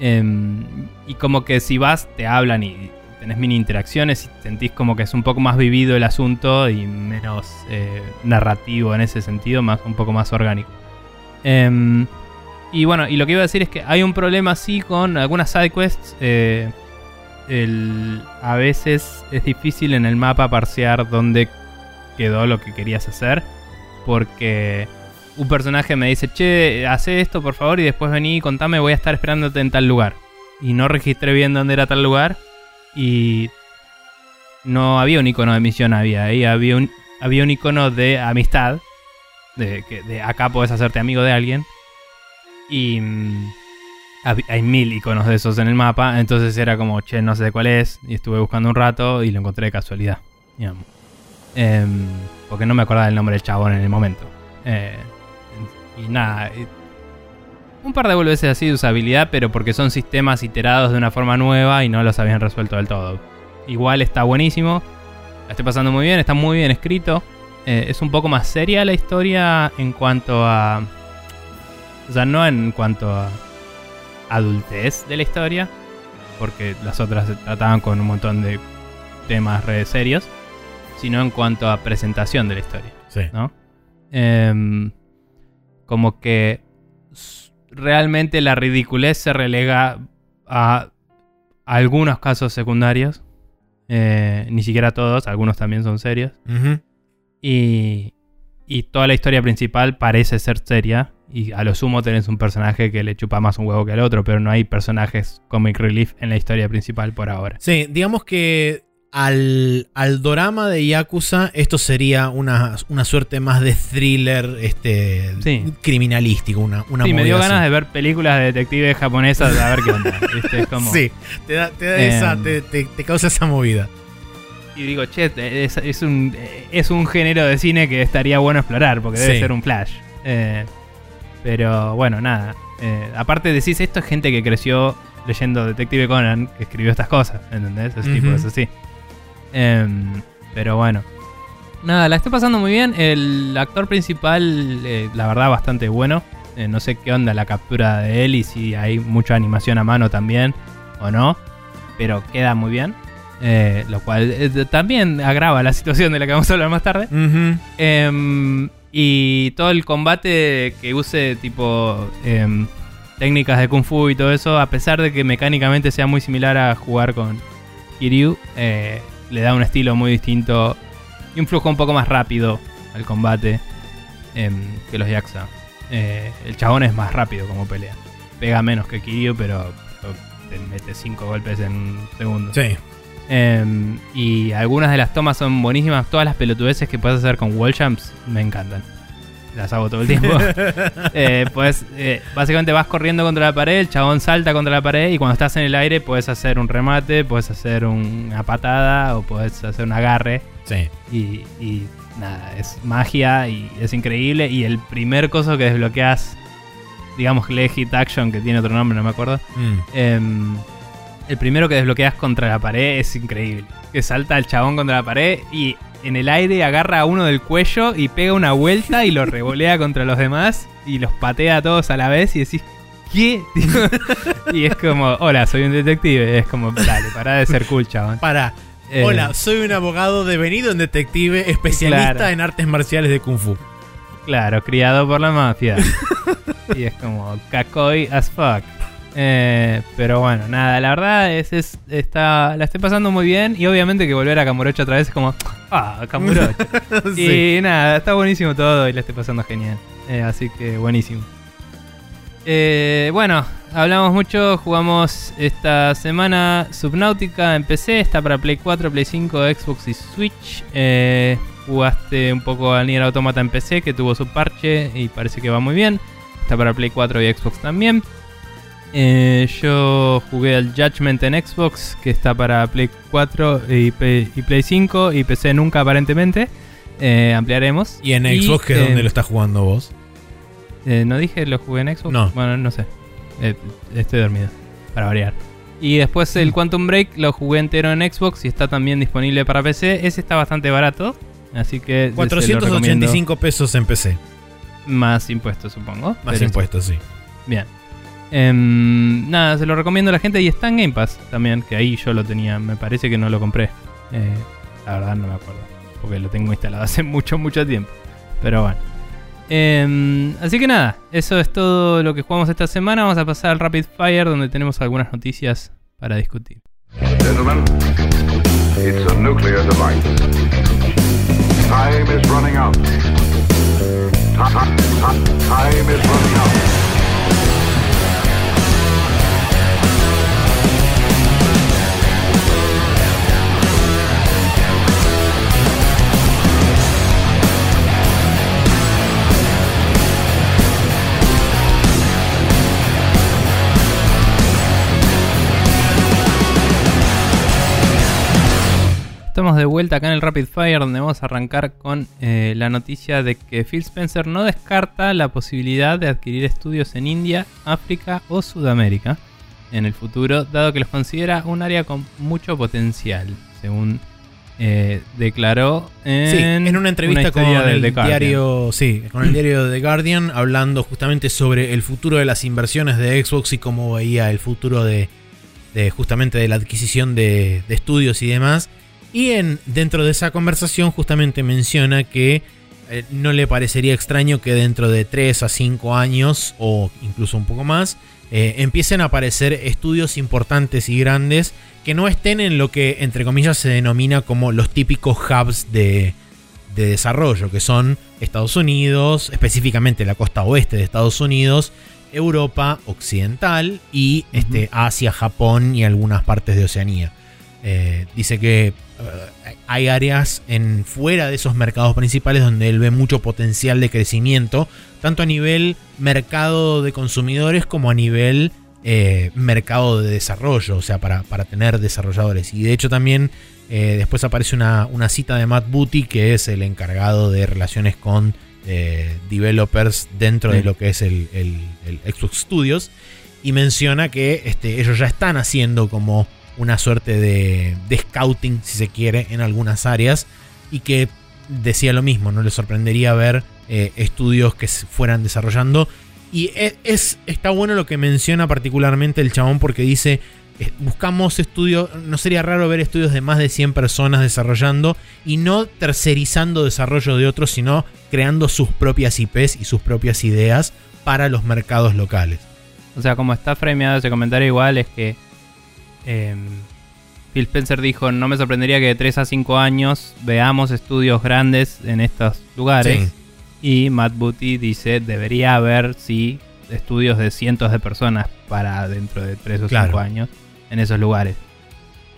Em, y como que si vas, te hablan y tenés mini interacciones y sentís como que es un poco más vivido el asunto y menos eh, narrativo en ese sentido, más, un poco más orgánico. Em, y bueno, y lo que iba a decir es que hay un problema así con algunas sidequests. Eh, el- a veces es difícil en el mapa parsear dónde quedó lo que querías hacer. Porque un personaje me dice, che, hace esto por favor y después vení y contame, voy a estar esperándote en tal lugar. Y no registré bien dónde era tal lugar. Y no había un icono de misión, había ahí, había un, había un icono de amistad. De que de acá podés hacerte amigo de alguien. Y mm, hay mil iconos de esos en el mapa. Entonces era como, che, no sé cuál es. Y estuve buscando un rato y lo encontré de casualidad. Em, porque no me acordaba el nombre del chabón en el momento. Eh, y nada. eh, un par de veces así de usabilidad, pero porque son sistemas iterados de una forma nueva y no los habían resuelto del todo. Igual está buenísimo. La estoy pasando muy bien, está muy bien escrito. Eh, es un poco más seria la historia en cuanto a O sea, no en cuanto a adultez de la historia, porque las otras se trataban con un montón de temas re serios, sino en cuanto a presentación de la historia, Sí. ¿no? Em, como que realmente la ridiculez se relega a algunos casos secundarios, eh, ni siquiera todos, algunos también son serios. Y, y toda la historia principal parece ser seria. Y a lo sumo tenés un personaje que le chupa más un huevo que al otro, pero no hay personajes comic relief en la historia principal por ahora. Sí, digamos que al, al dorama de Yakuza, esto sería una, una suerte más de thriller este, Sí. criminalístico, una, una sí, me dio ganas de ver películas de detectives japonesas a ver qué onda. ¿viste? Es como- Sí, te, da, te, da Em. esa, te, te- te causa esa movida. Y digo, che, es, es un, es un género de cine que estaría bueno explorar, porque debe Sí. ser un flash. Eh, pero bueno, nada. Eh, aparte decís, esto es gente que creció leyendo Detective Conan, que escribió estas cosas, ¿entendés? Es tipo, Ujú. es Em, pero bueno. Nada, la estoy pasando muy bien. El actor principal, eh, la verdad, bastante bueno. Eh, no sé qué onda la captura de él y si hay mucha animación a mano también o no. Pero queda muy bien. Eh, lo cual eh, también agrava la situación de la que vamos a hablar más tarde. Em, y todo el combate que use tipo em, técnicas de kung fu y todo eso, a pesar de que mecánicamente sea muy similar a jugar con Kiryu, le da un estilo muy distinto y un flujo un poco más rápido al combate em, que los Yakuza. Eh, el chabón es más rápido como pelea. Pega menos que Kiryu, pero te mete 5 golpes en un segundo. Sí. Em, y algunas de las tomas son buenísimas. Todas las pelotudeces que puedes hacer con wall jumps me encantan. Las hago todo el tiempo. Eh, pues eh, básicamente vas corriendo contra la pared, el chabón salta contra la pared y cuando estás en el aire puedes hacer un remate, puedes hacer una patada o puedes hacer un agarre. Sí. Y, y nada, es magia y es increíble. Y el primer coso que desbloqueas, digamos que Hit Action, que tiene otro nombre, no me acuerdo. Mm. Em, el primero que desbloqueas contra la pared es increíble. Que salta el chabón contra la pared y en el aire agarra a uno del cuello y pega una vuelta y lo revolea contra los demás y los patea a todos a la vez y decís, ¿qué? y es como, hola, soy un detective. Es como, dale, pará de ser cool, chabón. Para. Eh, Hola, soy un abogado devenido en detective especialista Claro. en artes marciales de Kung Fu. Claro, criado por la mafia. y es como cacoy as fuck. Eh, pero bueno, nada, la verdad es, es- está, la estoy pasando muy bien y obviamente que volver a Camurocho otra vez es como, ah, Camurocho. Sí. Y nada, está buenísimo todo y la estoy pasando genial. Eh, así que buenísimo. Eh, bueno, hablamos mucho, jugamos esta semana Subnautica en PC, está para Play 4, Play 5, Xbox y Switch. Eh, jugaste un poco al Nier Automata en PC, que tuvo su parche y parece que va muy bien. Está para Play 4 y Xbox también. Eh, yo jugué al Judgment en Xbox, que está para Play 4 y, P- y Play 5 y PC nunca aparentemente. Eh, ampliaremos. Y en Xbox, que es eh, donde lo estás jugando vos. eh, ¿No dije lo jugué en Xbox? No. Bueno, no sé. Eh, estoy dormido, para variar. Y después Mm. el Quantum Break lo jugué entero en Xbox y está también disponible para PC. Ese está bastante barato, así que... se lo 485 pesos en PC. Más impuestos, supongo. Más sí. impuestos, sí. Bien. Em, nada, se lo recomiendo a la gente y está en Game Pass también, que ahí yo lo tenía. Me parece que no lo compré. Eh, la verdad no me acuerdo, porque lo tengo instalado hace mucho, mucho tiempo. Pero bueno. Em, así que nada, eso es todo lo que jugamos esta semana. Vamos a pasar al Rapid Fire, donde tenemos algunas noticias para discutir. Gentlemen, it's a nuclear. Time is running out. Ti- ti- ti- Time is running out. Estamos de vuelta acá en el Rapid Fire donde vamos a arrancar con eh, la noticia de que Phil Spencer no descarta la posibilidad de adquirir estudios en India, África o Sudamérica en el futuro, dado que los considera un área con mucho potencial, según eh, declaró en, Sí, en una entrevista con el diario, sí, con el diario The Guardian, hablando justamente sobre el futuro de las inversiones de Xbox y cómo veía el futuro de, de justamente de la adquisición de, de estudios y demás. Y en, dentro de esa conversación justamente menciona que eh, no le parecería extraño que dentro de 3 a 5 años o incluso un poco más eh, empiecen a aparecer estudios importantes y grandes que no estén en lo que entre comillas se denomina como los típicos hubs de, de desarrollo, que son Estados Unidos, específicamente la costa oeste de Estados Unidos, Europa occidental y este, Asia, Japón y algunas partes de Oceanía. Eh, dice que hay áreas en fuera de esos mercados principales donde él ve mucho potencial de crecimiento, tanto a nivel mercado de consumidores como a nivel eh, mercado de desarrollo, o sea, para, para tener desarrolladores. Y de hecho también eh, después aparece una, una cita de Matt Booty, que es el encargado de relaciones con eh, developers dentro de lo que es el, el- el Xbox Studios, y menciona que este, ellos ya están haciendo como una suerte de, de scouting, si se quiere, en algunas áreas, y que decía lo mismo, no le sorprendería ver eh, estudios que se fueran desarrollando. Y e- es, está bueno lo que menciona particularmente el chabón porque dice, eh, buscamos estudios, no sería raro ver estudios de más de 100 personas desarrollando y no tercerizando desarrollo de otros, sino creando sus propias IPs y sus propias ideas para los mercados locales. O sea, como está frameado ese comentario igual es que em, Phil Spencer dijo, no me sorprendería que de 3 a 5 años veamos estudios grandes en estos lugares. Y Matt Booty dice, debería haber, sí, estudios de cientos de personas para dentro de 3 o 5 Claro. años en esos lugares.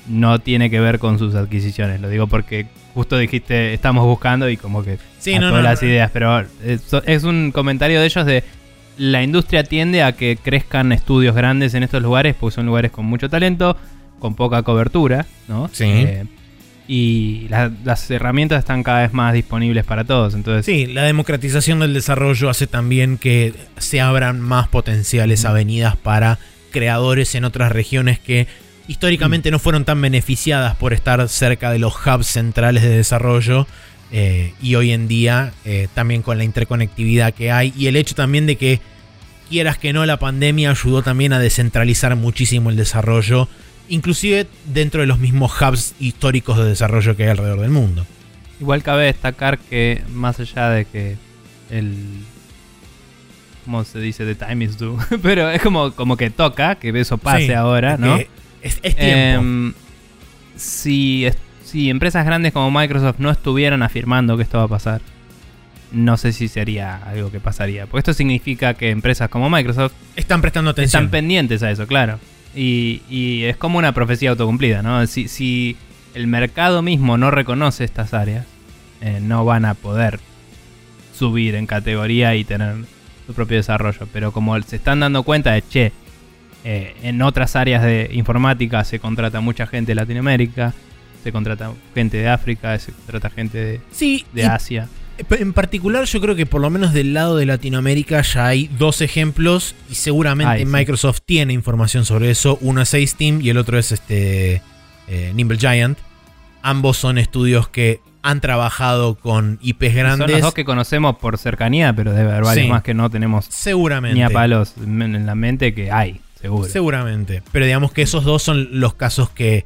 No tiene que ver con sus adquisiciones, lo digo porque justo dijiste, estamos buscando y como que Sí, a no, todas no, las no. ideas, pero es, es un comentario de ellos de la industria tiende a que crezcan estudios grandes en estos lugares porque son lugares con mucho talento, con poca cobertura, ¿no? Sí. Eh, y la- las herramientas están cada vez más disponibles para todos, entonces Sí, la democratización del desarrollo hace también que se abran más potenciales avenidas para creadores en otras regiones que históricamente no fueron tan beneficiadas por estar cerca de los hubs centrales de desarrollo. Eh, y hoy en día, eh, también con la interconectividad que hay y el hecho también de que, quieras que no, la pandemia ayudó también a descentralizar muchísimo el desarrollo, inclusive dentro de los mismos hubs históricos de desarrollo que hay alrededor del mundo. Igual cabe destacar que más allá de que el ¿cómo se dice? The time is due, pero es como, como que toca que eso pase Sí, ahora, ¿no? Es, es tiempo. Em, si, si empresas grandes como Microsoft no estuvieran afirmando que esto va a pasar, no sé si sería algo que pasaría. Porque esto significa que empresas como Microsoft Están prestando atención. están pendientes a eso, claro. Y, y es como una profecía autocumplida, ¿no? Si, si el mercado mismo no reconoce estas áreas, eh, no van a poder subir en categoría y tener su propio desarrollo. Pero como se están dando cuenta de, che, eh, en otras áreas de informática se contrata mucha gente de Latinoamérica, se contrata gente de África, se contrata gente de, sí, de Asia. en particular yo creo que por lo menos del lado de Latinoamérica ya hay dos ejemplos y seguramente Ay, sí. Microsoft tiene información sobre eso. Uno es Ace Team y el otro es este eh, Nimble Giant. Ambos son estudios que han trabajado con IPs Son grandes. los dos que conocemos por cercanía, pero debe haber varios Sí. más que no tenemos Seguramente. ni a palos en la mente que hay, seguro. Seguramente. Pero digamos que esos dos son los casos que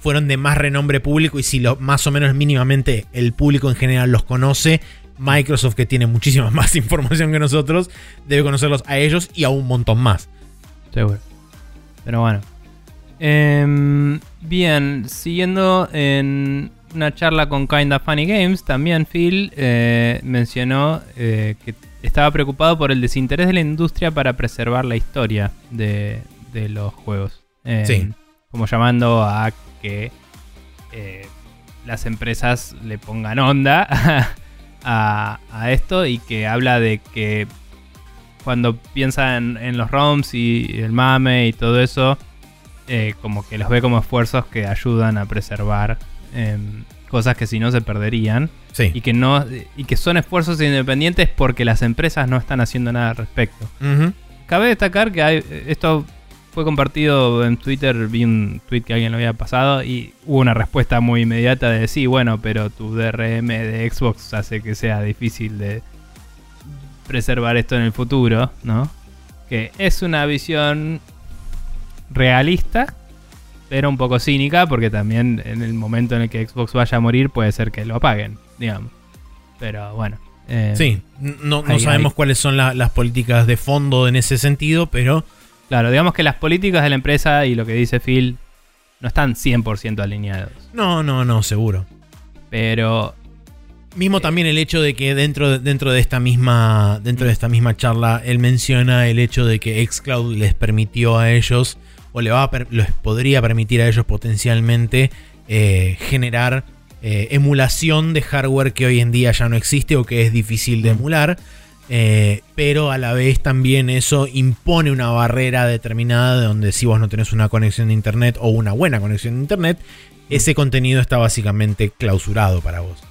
fueron de más renombre público y si lo, más o menos mínimamente el público en general los conoce, Microsoft que tiene muchísima más información que nosotros, debe conocerlos a ellos y a un montón más. Seguro. Pero bueno. Em, bien, siguiendo en una charla con Kinda Funny Games, también Phil eh, mencionó eh, que estaba preocupado por el desinterés de la industria para preservar la historia de, de los juegos. Sí. Como llamando a que eh, las empresas le pongan onda a, a esto y que habla de que cuando piensa en, en los ROMs y el mame y todo eso, eh, como que los ve como esfuerzos que ayudan a preservar em, cosas que si no se perderían Sí. y que no y que son esfuerzos independientes porque las empresas no están haciendo nada al respecto. Cabe destacar que hay, esto fue compartido en Twitter, vi un tweet que alguien lo había pasado y hubo una respuesta muy inmediata de sí, bueno, pero tu DRM de Xbox hace que sea difícil de preservar esto en el futuro, ¿no? Que es una visión realista, pero un poco cínica, porque también en el momento en el que Xbox vaya a morir puede ser que lo apaguen, digamos. Pero bueno. eh, Sí, no, no ahí- sabemos ahí. cuáles son la- las políticas de fondo en ese sentido, pero Claro, digamos que las políticas de la empresa y lo que dice Phil no están 100% alineados. no, no, no, seguro. Pero Mismo Eh. también el hecho de que dentro de, dentro de esta misma dentro de esta misma charla él menciona el hecho de que xCloud les permitió a ellos o le va a per- les podría permitir a ellos potencialmente eh, generar eh, emulación de hardware que hoy en día ya no existe o que es difícil de emular. Eh, pero a la vez también eso impone una barrera determinada de donde si vos no tenés una conexión de internet o una buena conexión de internet, ese contenido está básicamente clausurado para vos.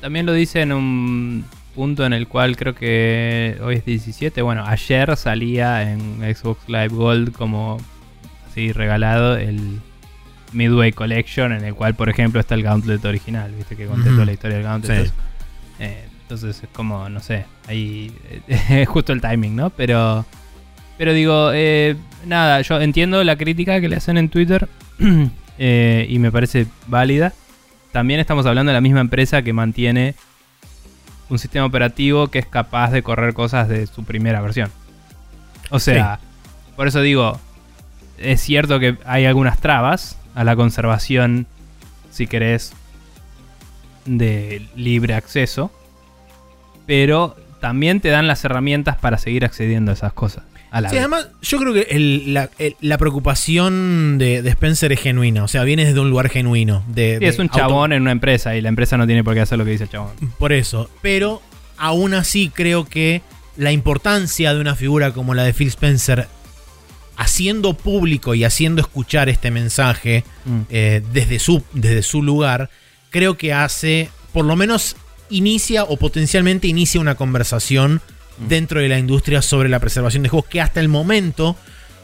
también lo dice en un punto en el cual creo que hoy es 17. Bueno, ayer salía en Xbox Live Gold como así regalado el Midway Collection, en el cual, por ejemplo, está el Gauntlet original. Viste que conté toda la historia del Gauntlet. Sí. Eh, entonces es como, no sé, ahí es justo el timing, ¿no? Pero, pero digo, eh, nada, yo entiendo la crítica que le hacen en Twitter eh, y me parece válida. También estamos hablando de la misma empresa que mantiene un sistema operativo que es capaz de correr cosas de su primera versión. O sea, por eso digo, es cierto que hay algunas trabas a la conservación, si querés, de libre acceso, pero también te dan las herramientas para seguir accediendo a esas cosas. A la Sí, vez. además, yo creo que el- la, el- la preocupación de, de Spencer es genuina. O sea, viene desde un lugar genuino. De, Sí, de es un auto- chabón en una empresa y la empresa no tiene por qué hacer lo que dice el chabón. Por eso. Pero aún así creo que la importancia de una figura como la de Phil Spencer haciendo público y haciendo escuchar este mensaje Mm. eh, desde, su, desde su lugar, creo que hace, por lo menos inicia o potencialmente inicia una conversación Mm. dentro de la industria sobre la preservación de juegos que hasta el momento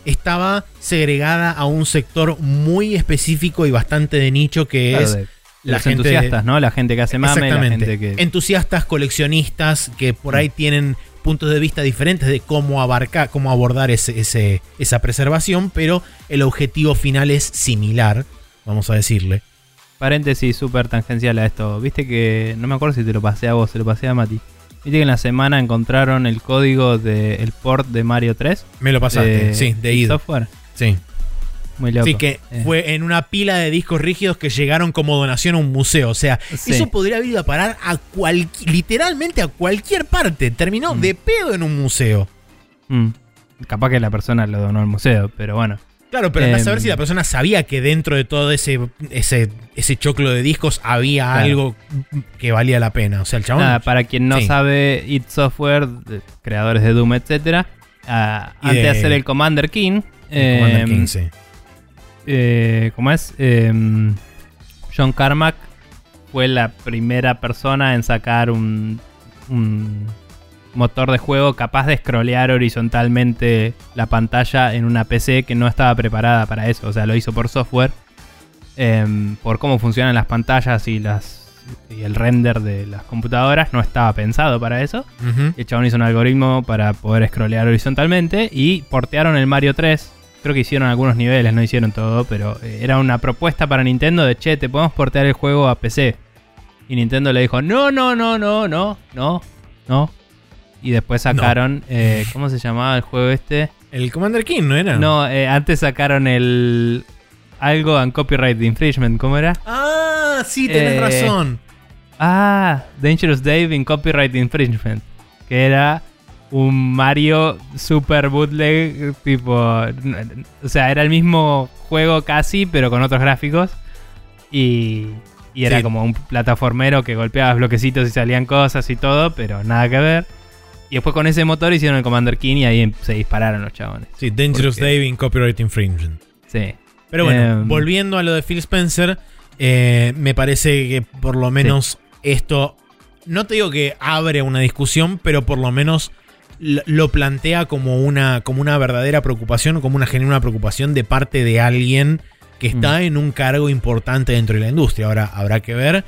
estaba segregada a un sector muy específico y bastante de nicho que Claro, es de la los gente entusiastas, ¿no? La gente que hace mame, la Exactamente. gente que... Entusiastas, coleccionistas que por ahí tienen puntos de vista diferentes de cómo abarcar, cómo abordar ese, ese- esa preservación, pero el objetivo final es similar, vamos a decirle. Paréntesis súper tangencial a esto. Viste que, no me acuerdo si te lo pasé a vos, se lo pasé a Mati. Viste que en la semana encontraron el código del port de Mario 3. Me lo pasaste, de sí, de id. Software. Sí. Muy loco. Sí, que Eh, fue en una pila de discos rígidos que llegaron como donación a un museo. O sea, Sí. eso podría haber ido a parar a cual, literalmente a cualquier parte. Terminó Mm. de pedo en un museo. mm, capaz que la persona lo donó al museo, pero bueno. Claro, pero andá a Em, saber si la persona sabía que dentro de todo ese, ese, ese choclo de discos había Claro. algo que valía la pena. O sea, el chabón. Nada, para quien no sí. sabe, id Software, creadores de Doom, etc. ah, antes de de- hacer el Commander King, el Commander em, 15. eh, ¿cómo es? Em, John Carmack fue la primera persona en sacar un, un motor de juego capaz de scrollear horizontalmente la pantalla en una PC que no estaba preparada para eso. O sea, lo hizo por software. em, por cómo funcionan las pantallas y las y el render de las computadoras no estaba pensado para eso. Y el chabón hizo un algoritmo para poder scrollear horizontalmente y portearon el Mario 3. Creo que hicieron algunos niveles, no hicieron todo, pero eh, era una propuesta para Nintendo de, che, te podemos portear el juego a PC. Y Nintendo le dijo, no, no, no, no, no, no, no. Y después sacaron, eh, ¿cómo se llamaba el juego este? El Commander King, ¿no era? No, eh, antes sacaron el... Algo en copyright infringement, ¿cómo era? Ah, sí, tenés Eh, razón. Ah, Dangerous Dave in Copyright Infringement. Que era un Mario super bootleg, tipo. O sea, era el mismo juego casi, pero con otros gráficos. Y, y era Sí. como un plataformero que golpeabas bloquecitos y salían cosas y todo, pero nada que ver. Y después con ese motor hicieron el Commander King y ahí em- se dispararon los chabones. Sí, Dangerous porque- Dave in Copyright Infringement. Sí. Pero bueno, Em, volviendo a lo de Phil Spencer, eh, me parece que por lo menos esto, no te digo que abre una discusión, pero por lo menos lo lo plantea como una, como una verdadera preocupación, como una genuina preocupación de parte de alguien que está Mm. en un cargo importante dentro de la industria. Ahora habrá que ver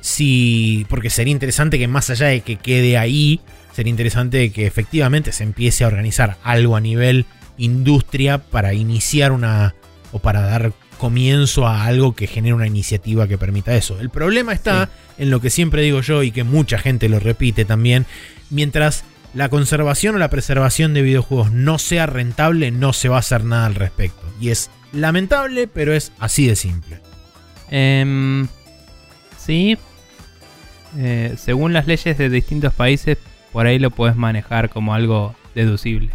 si. Porque sería interesante que más allá de que quede ahí, sería interesante que efectivamente se empiece a organizar algo a nivel industria para iniciar una. o para dar comienzo a algo que genere una iniciativa que permita eso. El problema está en lo que siempre digo yo y que mucha gente lo repite también. Mientras la conservación o la preservación de videojuegos no sea rentable, no se va a hacer nada al respecto. Y es lamentable, pero es así de simple. Em, sí. Eh, según las leyes de distintos países, por ahí lo puedes manejar como algo deducible.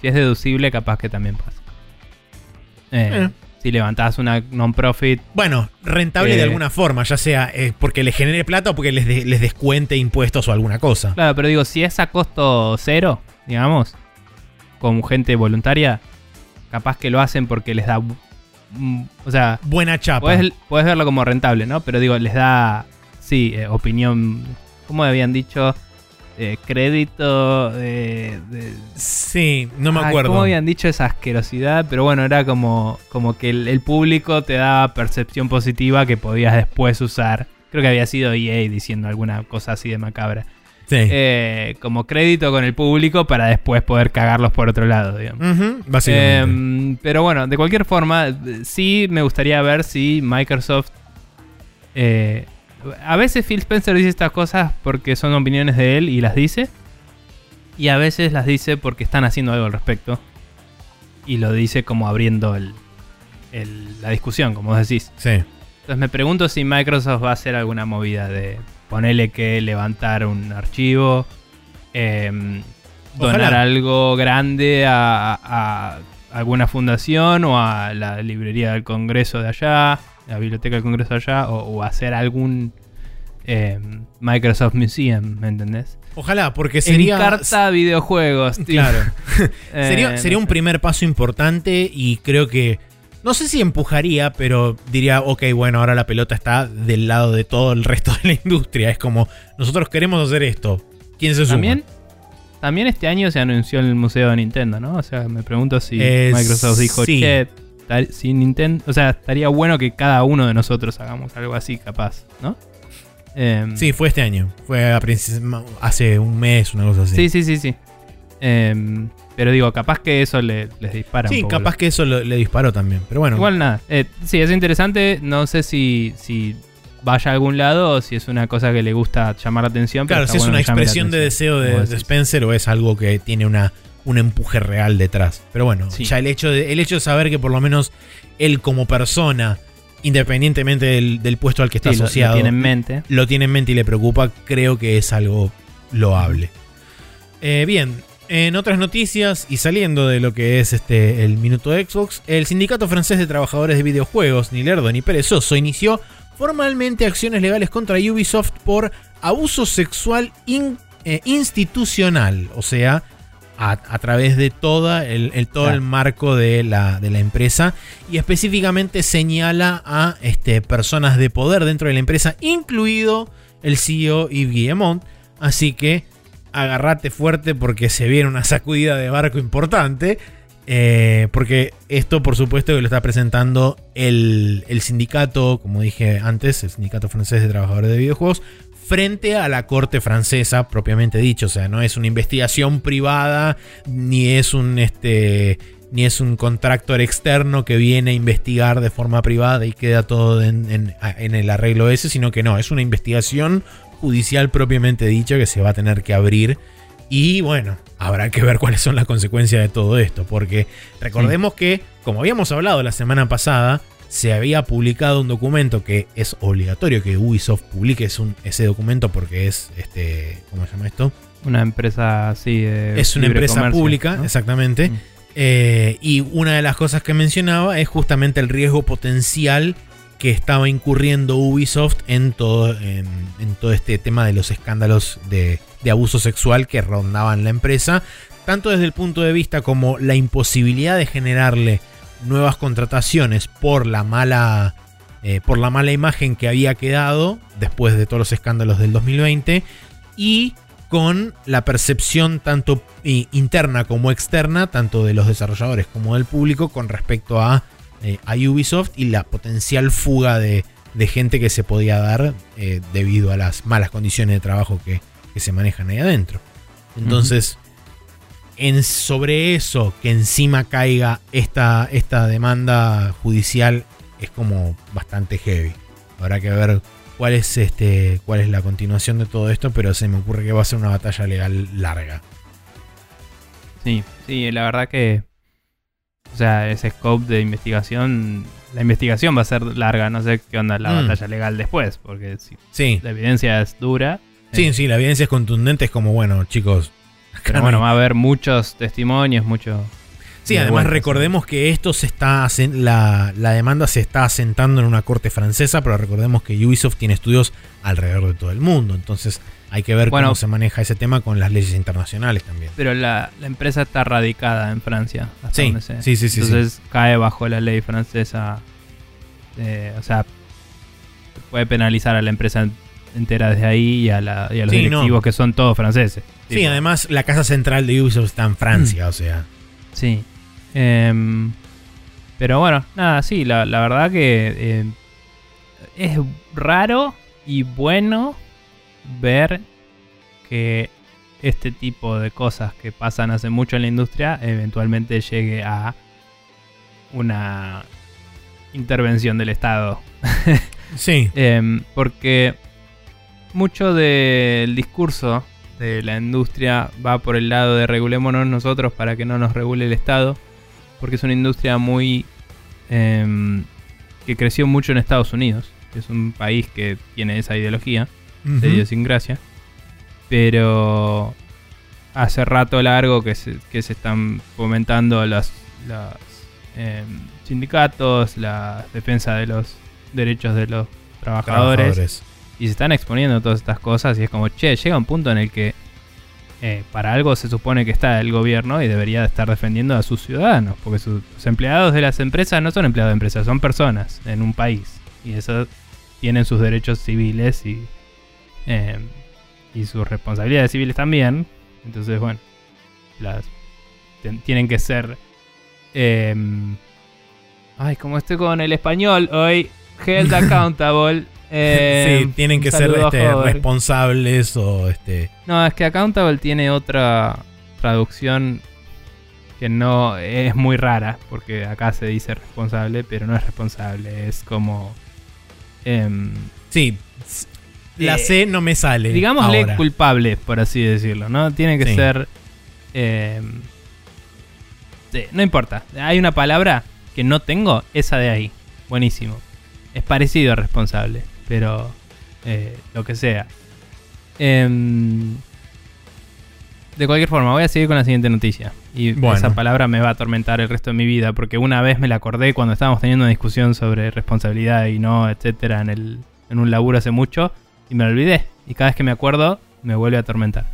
Si es deducible, capaz que también pasa. Eh, Eh. Si levantás una non-profit, Bueno, rentable de Eh. alguna forma, ya sea porque les genere plata o porque les, de- les descuente impuestos o alguna cosa. claro, pero digo, si es a costo cero, digamos, con gente voluntaria, capaz que lo hacen porque les da. mm, O sea, Buena chapa. Puedes, puedes verlo como rentable, ¿no? Pero digo, les da, sí, opinión, ¿cómo habían dicho? Eh, crédito de... de- Sí, no me Ay, acuerdo. ¿Cómo habían dicho esa asquerosidad? Pero bueno, era como, como que el, el público te daba percepción positiva que podías después usar. Creo que había sido EA diciendo alguna cosa así de macabra. Sí. Eh, como crédito con el público para después poder cagarlos por otro lado, digamos. Básicamente. Em, pero bueno, de cualquier forma, eh, sí me gustaría ver si Microsoft. eh, a veces Phil Spencer dice estas cosas porque son opiniones de él y las dice. Y a veces las dice porque están haciendo algo al respecto. Y lo dice como abriendo el- el- la discusión, como vos decís. sí. Entonces me pregunto si Microsoft va a hacer alguna movida de ponerle que levantar un archivo, em, donar Ojalá. algo grande a, a- a alguna fundación o a la librería del Congreso de allá, la biblioteca del Congreso allá, o, o hacer algún em, Microsoft Museum, ¿me entendés? Ojalá, porque sería. Encarta videojuegos, tío. Claro. Eh, sería sería no un sé. primer paso importante y creo que. No sé si empujaría, pero diría, ok, bueno, ahora la pelota está del lado de todo el resto de la industria. Es como, nosotros queremos hacer esto. ¿Quién se suma? También, también este año se anunció el museo de Nintendo, ¿no? O sea, me pregunto si Eh, Microsoft dijo, sí. che, si Nintendo, o sea, estaría bueno que cada uno de nosotros hagamos algo así, capaz, ¿no? Em, Sí, fue este año. Fue a hace un mes, una cosa así. sí, sí, sí, sí. Em, pero digo, capaz que eso le- les dispara Sí, un poco. capaz que eso lo- le disparó también. Pero bueno, Igual nada. Eh, sí, es interesante. No sé si, si vaya a algún lado o si es una cosa que le gusta llamar la atención. claro, si es bueno una expresión de deseo de. Spencer o es algo que tiene una, un empuje real detrás. Pero bueno, Sí. ya el hecho, de, el hecho de saber que por lo menos él como persona, independientemente del, del puesto al que está Sí, lo- lo asociado, tiene en mente. lo tiene en mente y le preocupa, creo que es algo loable. Eh, bien, en otras noticias y saliendo de lo que es este el minuto de Xbox, el Sindicato Francés de Trabajadores de Videojuegos, ni lerdo ni perezoso, inició formalmente acciones legales contra Ubisoft por abuso sexual in- eh, institucional, o sea, a, a través de toda el, el- todo el marco de la, de la empresa y específicamente señala a este, personas de poder dentro de la empresa, incluido el CEO Yves Guillemot. Así que agarrate fuerte porque se viene una sacudida de barco importante. eh, porque esto, por supuesto, que lo está presentando el, el sindicato, como dije antes, el Sindicato Francés de Trabajadores de Videojuegos, frente a la corte francesa, propiamente dicho. O sea, no es una investigación privada, ni es un este. Ni es un contractor externo que viene a investigar de forma privada y queda todo en, en- en el arreglo ese, sino que no, es una investigación judicial propiamente dicha que se va a tener que abrir. Y bueno, habrá que ver cuáles son las consecuencias de todo esto, porque recordemos que, como habíamos hablado la semana pasada, se había publicado un documento que es obligatorio que Ubisoft publique es un- ese documento porque es, este, ¿cómo se llama esto? Una empresa así de Es una empresa comercio, pública, ¿no? exactamente. Mm. Eh, y una de las cosas que mencionaba es justamente el riesgo potencial que estaba incurriendo Ubisoft en todo, en, en todo este tema de los escándalos de, de abuso sexual que rondaban la empresa, tanto desde el punto de vista como la imposibilidad de generarle nuevas contrataciones por la mala, eh, por la mala imagen que había quedado después de todos los escándalos del 2020 y con la percepción tanto eh, interna como externa, tanto de los desarrolladores como del público, con respecto a, eh, a Ubisoft y la potencial fuga de, de gente que se podía dar eh, debido a las malas condiciones de trabajo que, que se manejan ahí adentro. Entonces, en, sobre eso, que encima caiga esta, esta demanda judicial, es como bastante heavy. Habrá que ver cuál es este cuál es la continuación de todo esto, pero se me ocurre que va a ser una batalla legal larga. Sí, sí, la verdad que. O sea, ese scope de investigación. La investigación va a ser larga, no sé qué onda la Mm. batalla legal después, porque si Sí, la evidencia es dura. sí, eh, sí, la evidencia es contundente, es como, bueno, chicos. Pero no bueno, va a haber muchos testimonios, mucho. Sí, de además recordemos que esto se está la, la demanda se está asentando en una corte francesa, pero recordemos que Ubisoft tiene estudios alrededor de todo el mundo, entonces hay que ver Bueno. cómo se maneja ese tema con las leyes internacionales también. Pero la, la empresa está radicada en Francia. hasta Sí, sé. sí, sí, sí, Entonces cae bajo la ley francesa. eh, o sea, puede penalizar a la empresa en- entera desde ahí y a, la- y a los Sí, directivos no. que son todos franceses. Sí, Tipo, además la casa central de Ubisoft está en Francia, o sea. Sí. Em, pero bueno, nada, sí, la, la verdad que em, es raro y bueno ver que este tipo de cosas que pasan hace mucho en la industria eventualmente llegue a una intervención del Estado. Sí, Em, porque mucho del discurso de la industria va por el lado de regulémonos nosotros para que no nos regule el Estado. Porque es una industria muy... em, que creció mucho en Estados Unidos. Que es un país que tiene esa ideología de Ujú. idiosincrasia. Pero hace rato largo que se, que se están fomentando los, los, em, sindicatos, la defensa de los derechos de los trabajadores, trabajadores. Y se están exponiendo todas estas cosas y es como, che, llega un punto en el que eh, para algo se supone que está el gobierno y debería estar defendiendo a sus ciudadanos, porque sus, empleados de las empresas no son empleados de empresas, son personas en un país y eso tienen sus derechos civiles y, eh, y sus responsabilidades civiles también. Entonces, bueno, las tienen que ser... eh, ay, como estoy con el español hoy, held accountable. Eh, sí, tienen que ser este, responsables o este. No, es que accountable tiene otra traducción que no es muy rara, porque acá se dice responsable, pero no es responsable, es como... em, Sí, la Eh, C no me sale. digámosle ahora. culpable, por así decirlo, ¿no? Tiene que Sí. ser... sí, no importa, hay una palabra que no tengo, esa de ahí. Buenísimo. Es parecido a responsable, pero eh, lo que sea. Em, de cualquier forma, voy a seguir con la siguiente noticia. Y Bueno. esa palabra me va a atormentar el resto de mi vida, porque una vez me la acordé cuando estábamos teniendo una discusión sobre responsabilidad y no, etcétera, en, el, en un laburo hace mucho, y me la olvidé. Y cada vez que me acuerdo, me vuelve a atormentar.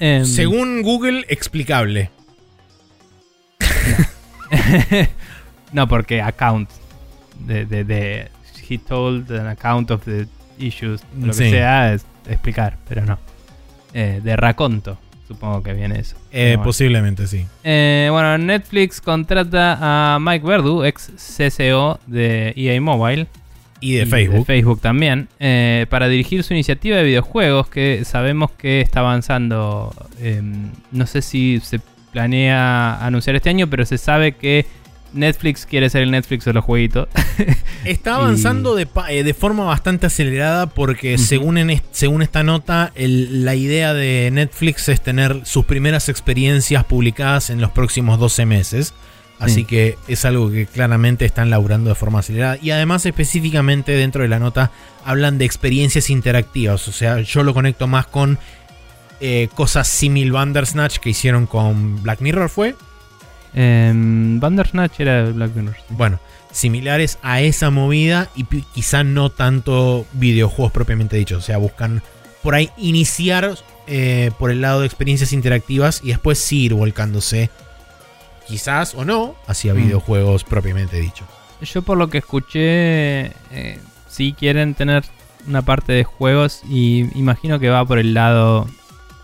Em, Según Google, explicable. no, porque account. De, de, de- he told an account of the issues. Lo que Sí. sea es explicar, pero no. Eh, de raconto, supongo que viene eso. Eh, bueno. Posiblemente sí. Eh, bueno, Netflix contrata a Mike Verdu, ex CCO de EA Mobile. Y de y Facebook. Facebook también. eh, para dirigir su iniciativa de videojuegos que sabemos que está avanzando. eh, no sé si se planea anunciar este año, pero se sabe que Netflix quiere ser el Netflix de los jueguitos. Está avanzando de, eh, de forma bastante acelerada porque según, en según esta nota, el- la idea de Netflix es tener sus primeras experiencias publicadas en los próximos 12 meses. Así Sí. que es algo que claramente están laburando de forma acelerada. Y además específicamente dentro de la nota hablan de experiencias interactivas. O sea, yo lo conecto más con eh, cosas simil Bandersnatch que hicieron con Black Mirror, ¿fue? Em, Bandersnatch era Black Mirror. sí. Bueno, similares a esa movida y quizá no tanto videojuegos propiamente dichos. O sea, buscan por ahí iniciar eh, por el lado de experiencias interactivas y después sí ir volcándose, quizás o no, hacia Mm. videojuegos propiamente dichos. Yo por lo que escuché, eh, sí quieren tener una parte de juegos y imagino que va por el lado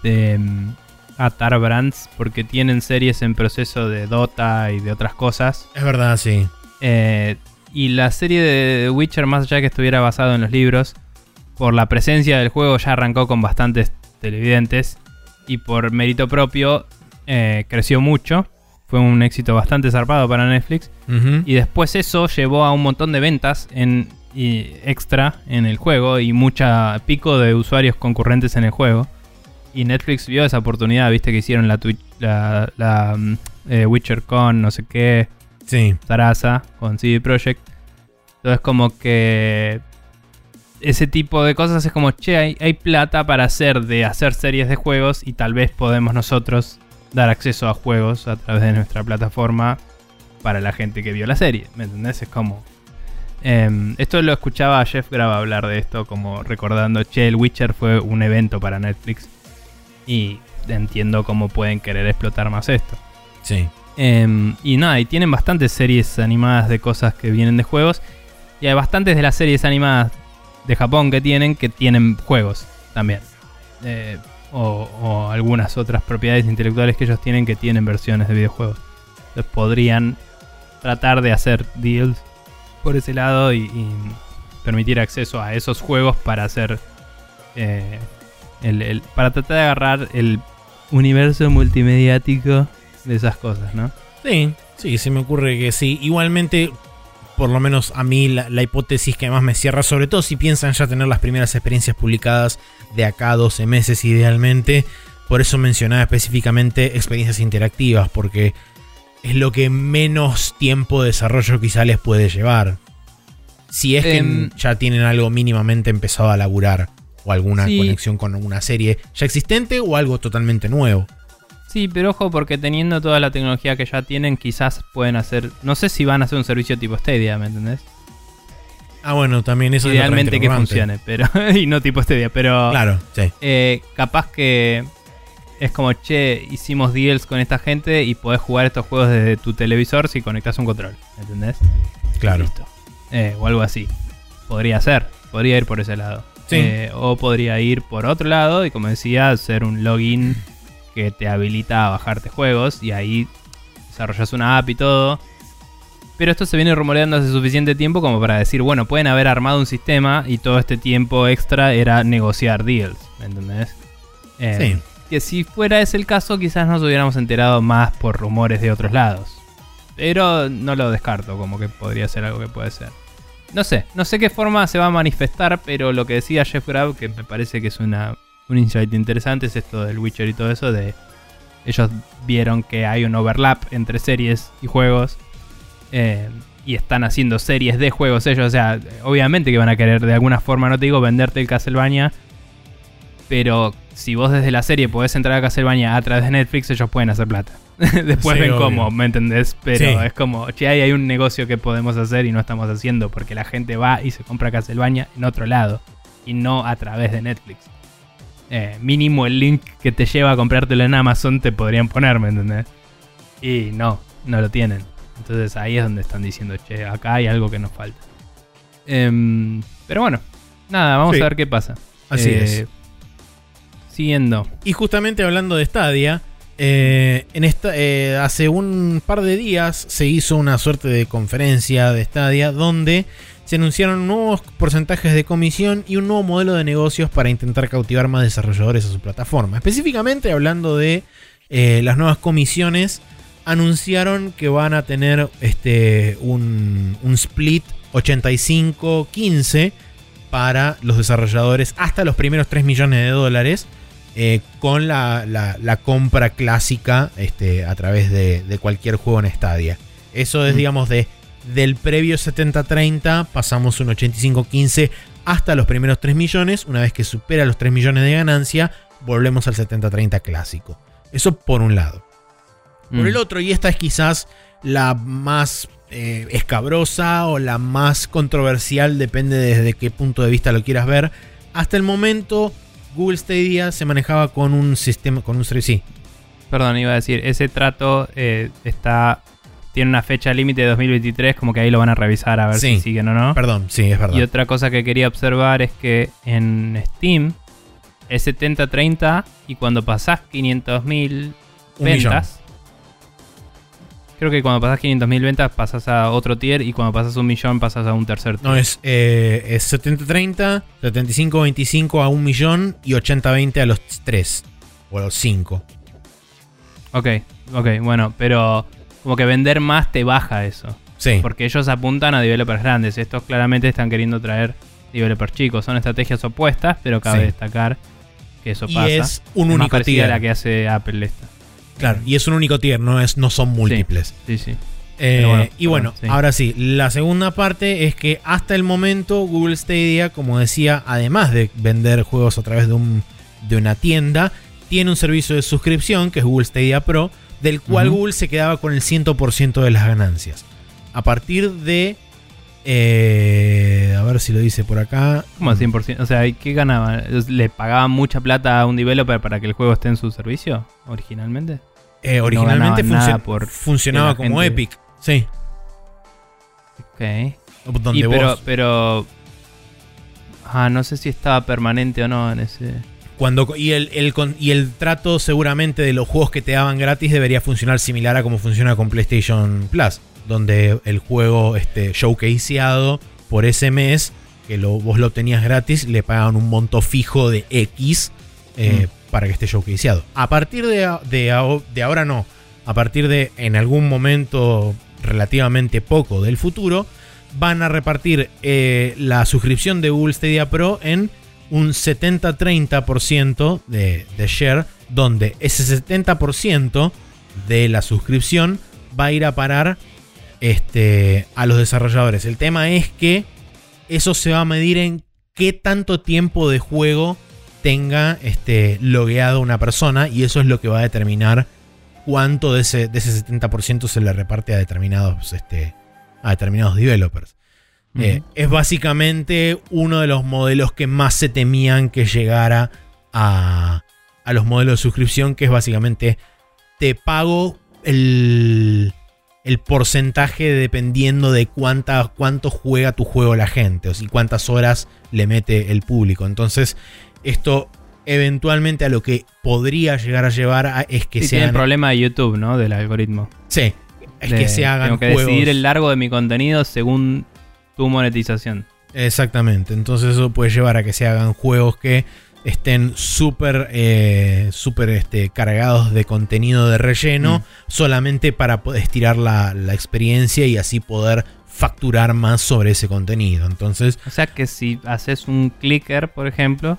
de mm, atar brands porque tienen series en proceso de Dota y de otras cosas. Es verdad, sí. Eh, y la serie de The Witcher, más allá que estuviera basado en los libros, por la presencia del juego ya arrancó con bastantes televidentes y por mérito propio eh, creció mucho. Fue un éxito bastante zarpado para Netflix. Y después eso llevó a un montón de ventas en, y extra en el juego y mucha pico de usuarios concurrentes en el juego. Y Netflix vio esa oportunidad, viste que hicieron la, Twitch, la, la, mm, eh, Witcher con no sé qué, Sí. Sarasa con CD Projekt. Entonces como que ese tipo de cosas es como, che, hay, hay plata para hacer de hacer series de juegos y tal vez podemos nosotros dar acceso a juegos a través de nuestra plataforma para la gente que vio la serie. ¿Me entendés? Es como... em, esto lo escuchaba a Jeff Grava hablar de esto, como recordando, che, el Witcher fue un evento para Netflix. Y entiendo cómo pueden querer explotar más esto. Sí. Em, y nada, y tienen bastantes series animadas de cosas que vienen de juegos. Y hay bastantes de las series animadas de Japón que tienen que tienen juegos también. Eh, o, o algunas otras propiedades intelectuales que ellos tienen que tienen versiones de videojuegos. Entonces podrían tratar de hacer deals por ese lado y, y permitir acceso a esos juegos para hacer. eh, el- el- para tratar de agarrar el universo multimediático de esas cosas, ¿no? Sí, sí, se me ocurre que sí. Igualmente, por lo menos a mí, la, la hipótesis que más me cierra, sobre todo si piensan ya tener las primeras experiencias publicadas de acá a 12 meses idealmente. Por eso mencionaba específicamente experiencias interactivas, porque es lo que menos tiempo de desarrollo quizá les puede llevar. Si es que Em, ya tienen algo mínimamente empezado a laburar, o alguna Sí. conexión con una serie ya existente o algo totalmente nuevo. Sí, pero ojo, porque teniendo toda la tecnología que ya tienen, quizás pueden hacer. No sé si van a hacer un servicio tipo Stadia, ¿me entendés? Ah, bueno, también eso es Idealmente que funcione, pero. y no tipo Stadia, pero. Claro, sí. eh, capaz que. Es como, che, hicimos deals con esta gente y podés jugar estos juegos desde tu televisor si conectas un control, ¿me entendés? Claro. Listo. Eh, o algo así. Podría ser. Podría ir por ese lado. Sí. Eh, o podría ir por otro lado y como decía, hacer un login que te habilita a bajarte juegos y ahí desarrollas una app y todo. Pero esto se viene rumoreando hace suficiente tiempo como para decir, bueno, pueden haber armado un sistema y todo este tiempo extra era negociar deals, ¿me entendés? Eh, Sí. Que si fuera ese el caso, quizás nos hubiéramos enterado más por rumores de otros lados. Pero no lo descarto, como que podría ser algo que puede ser. No sé, no sé qué forma se va a manifestar, pero lo que decía Jeff Grab, que me parece que es una, un insight interesante, es esto del Witcher y todo eso, de ellos vieron que hay un overlap entre series y juegos. eh, y están haciendo series de juegos ellos. O sea, obviamente que van a querer de alguna forma, no te digo venderte el Castlevania. Pero si vos desde la serie podés entrar a Castlevania a través de Netflix, ellos pueden hacer plata. Después Sí, ven obvio. cómo, ¿me entendés? Pero Sí. es como, che, ahí hay un negocio que podemos hacer y no estamos haciendo porque la gente va y se compra Castlevania en otro lado y no a través de Netflix. Eh, mínimo el link que te lleva a comprártelo en Amazon te podrían poner, ¿me entendés? Y no, no lo tienen. Entonces ahí es donde están diciendo, che, acá hay algo que nos falta. Em, pero bueno, nada, vamos Sí. a ver qué pasa. Así Eh, es. Siguiendo. Y justamente hablando de Stadia, eh, en esta, eh, hace un par de días se hizo una suerte de conferencia de Stadia donde se anunciaron nuevos porcentajes de comisión y un nuevo modelo de negocios para intentar cautivar más desarrolladores a su plataforma. Específicamente hablando de eh, las nuevas comisiones, anunciaron que van a tener este, un, un split 85-15 para los desarrolladores hasta los primeros 3 millones de dólares eh, con la, la- la compra clásica este, a través de, de cualquier juego en Stadia. Eso es, Mm. digamos, de del previo 70-30 pasamos un 85-15 hasta los primeros 3 millones. Una vez que supera los 3 millones de ganancia, volvemos al 70-30 clásico. Eso por un lado. Por Mm. el otro, y esta es quizás la más eh, escabrosa o la más controversial, depende desde qué punto de vista lo quieras ver. Hasta el momento, Google Stadia se manejaba con un sistema, con un servicio. Sí, Perdón, iba a decir, ese trato eh, está tiene una fecha límite de 2023, como que ahí lo van a revisar a ver Sí. si siguen o no. perdón, sí, es verdad. Y otra cosa que quería observar es que en Steam es 70-30 y cuando pasás 500.000 Un ventas. Creo que cuando pasás 500.000 ventas pasas a otro tier y cuando pasas un millón pasas a un tercer tier. No, es, eh, es 70-30, 75-25 a un millón y 80-20 a los 3 o a los 5. Ok, ok, bueno, pero como que vender más te baja eso. Sí. Porque ellos apuntan a developers grandes. Estos claramente están queriendo traer developers chicos. Son estrategias opuestas, pero cabe Sí. destacar que eso Y pasa. es un más único a tier. la que hace Apple esta. Claro, y es un único tier, no, es, no son múltiples. Sí, sí. Eh, bueno, y bueno, sí. ahora sí, la segunda parte es que hasta el momento Google Stadia, como decía, además de vender juegos a través de, un, de una tienda, tiene un servicio de suscripción que es Google Stadia Pro, del cual. Google se quedaba con el 100% de las ganancias. A partir de... eh, a ver si lo dice por acá. Como al 100%. O sea, ¿qué ganaban? ¿Le pagaban mucha plata a un developer para que el juego esté en su servicio originalmente? Eh, originalmente funcio- por funcionaba como gente- Epic. Sí. Ok. Donde Y pero, vos- pero. Ah, no sé si estaba permanente o no en ese. Cuando, y, el, el y el trato seguramente de los juegos que te daban gratis debería funcionar similar a como funciona con PlayStation Plus, donde el juego este, showcaseado por ese mes, que lo, vos lo tenías gratis, le pagaban un monto fijo de X eh, para que esté showcaseado. A partir de, de ahora no, a partir de en algún momento relativamente poco del futuro, van a repartir eh, la suscripción de Google Stadia Pro en un 70-30% de, de share, donde ese 70% de la suscripción va a ir a parar este, a los desarrolladores. El tema es que eso se va a medir en qué tanto tiempo de juego tenga este, logueado una persona y eso es lo que va a determinar cuánto de ese, de ese 70% se le reparte a determinados, este, a determinados developers. Eh, es básicamente uno de los modelos que más se temían que llegara a, a los modelos de suscripción, que es básicamente te pago el, el porcentaje dependiendo de cuánta, cuánto juega tu juego la gente, o si cuántas horas le mete el público. Entonces, esto eventualmente a lo que podría llegar a llevar a- es que Sí, se tiene el problema de YouTube, ¿no? Del algoritmo. sí, es De- que se hagan Tengo que juegos. decidir el largo de mi contenido según tu monetización. Exactamente, entonces eso puede llevar a que se hagan juegos que estén súper eh, súper, este, cargados de contenido de relleno Mm. solamente para poder estirar la, la experiencia y así poder facturar más sobre ese contenido. Entonces, O sea que si haces un clicker, por ejemplo,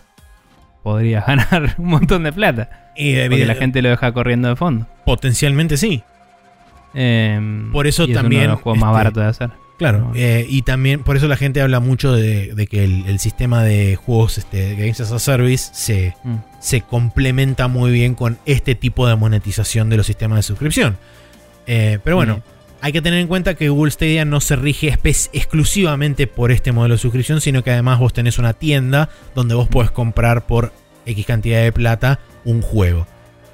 podrías ganar un montón de plata. y Porque la gente lo deja corriendo de fondo. potencialmente sí. Em, Por eso y es también, uno de los juegos más este, baratos de hacer. Claro, eh, y también por eso la gente habla mucho de, de que el, el sistema de juegos este, Games as a Service se, Mm. se complementa muy bien con este tipo de monetización de los sistemas de suscripción. Eh, pero bueno, Mm. hay que tener en cuenta que Google Stadia no se rige exclusivamente por este modelo de suscripción, sino que además vos tenés una tienda donde vos podés comprar por X cantidad de plata un juego.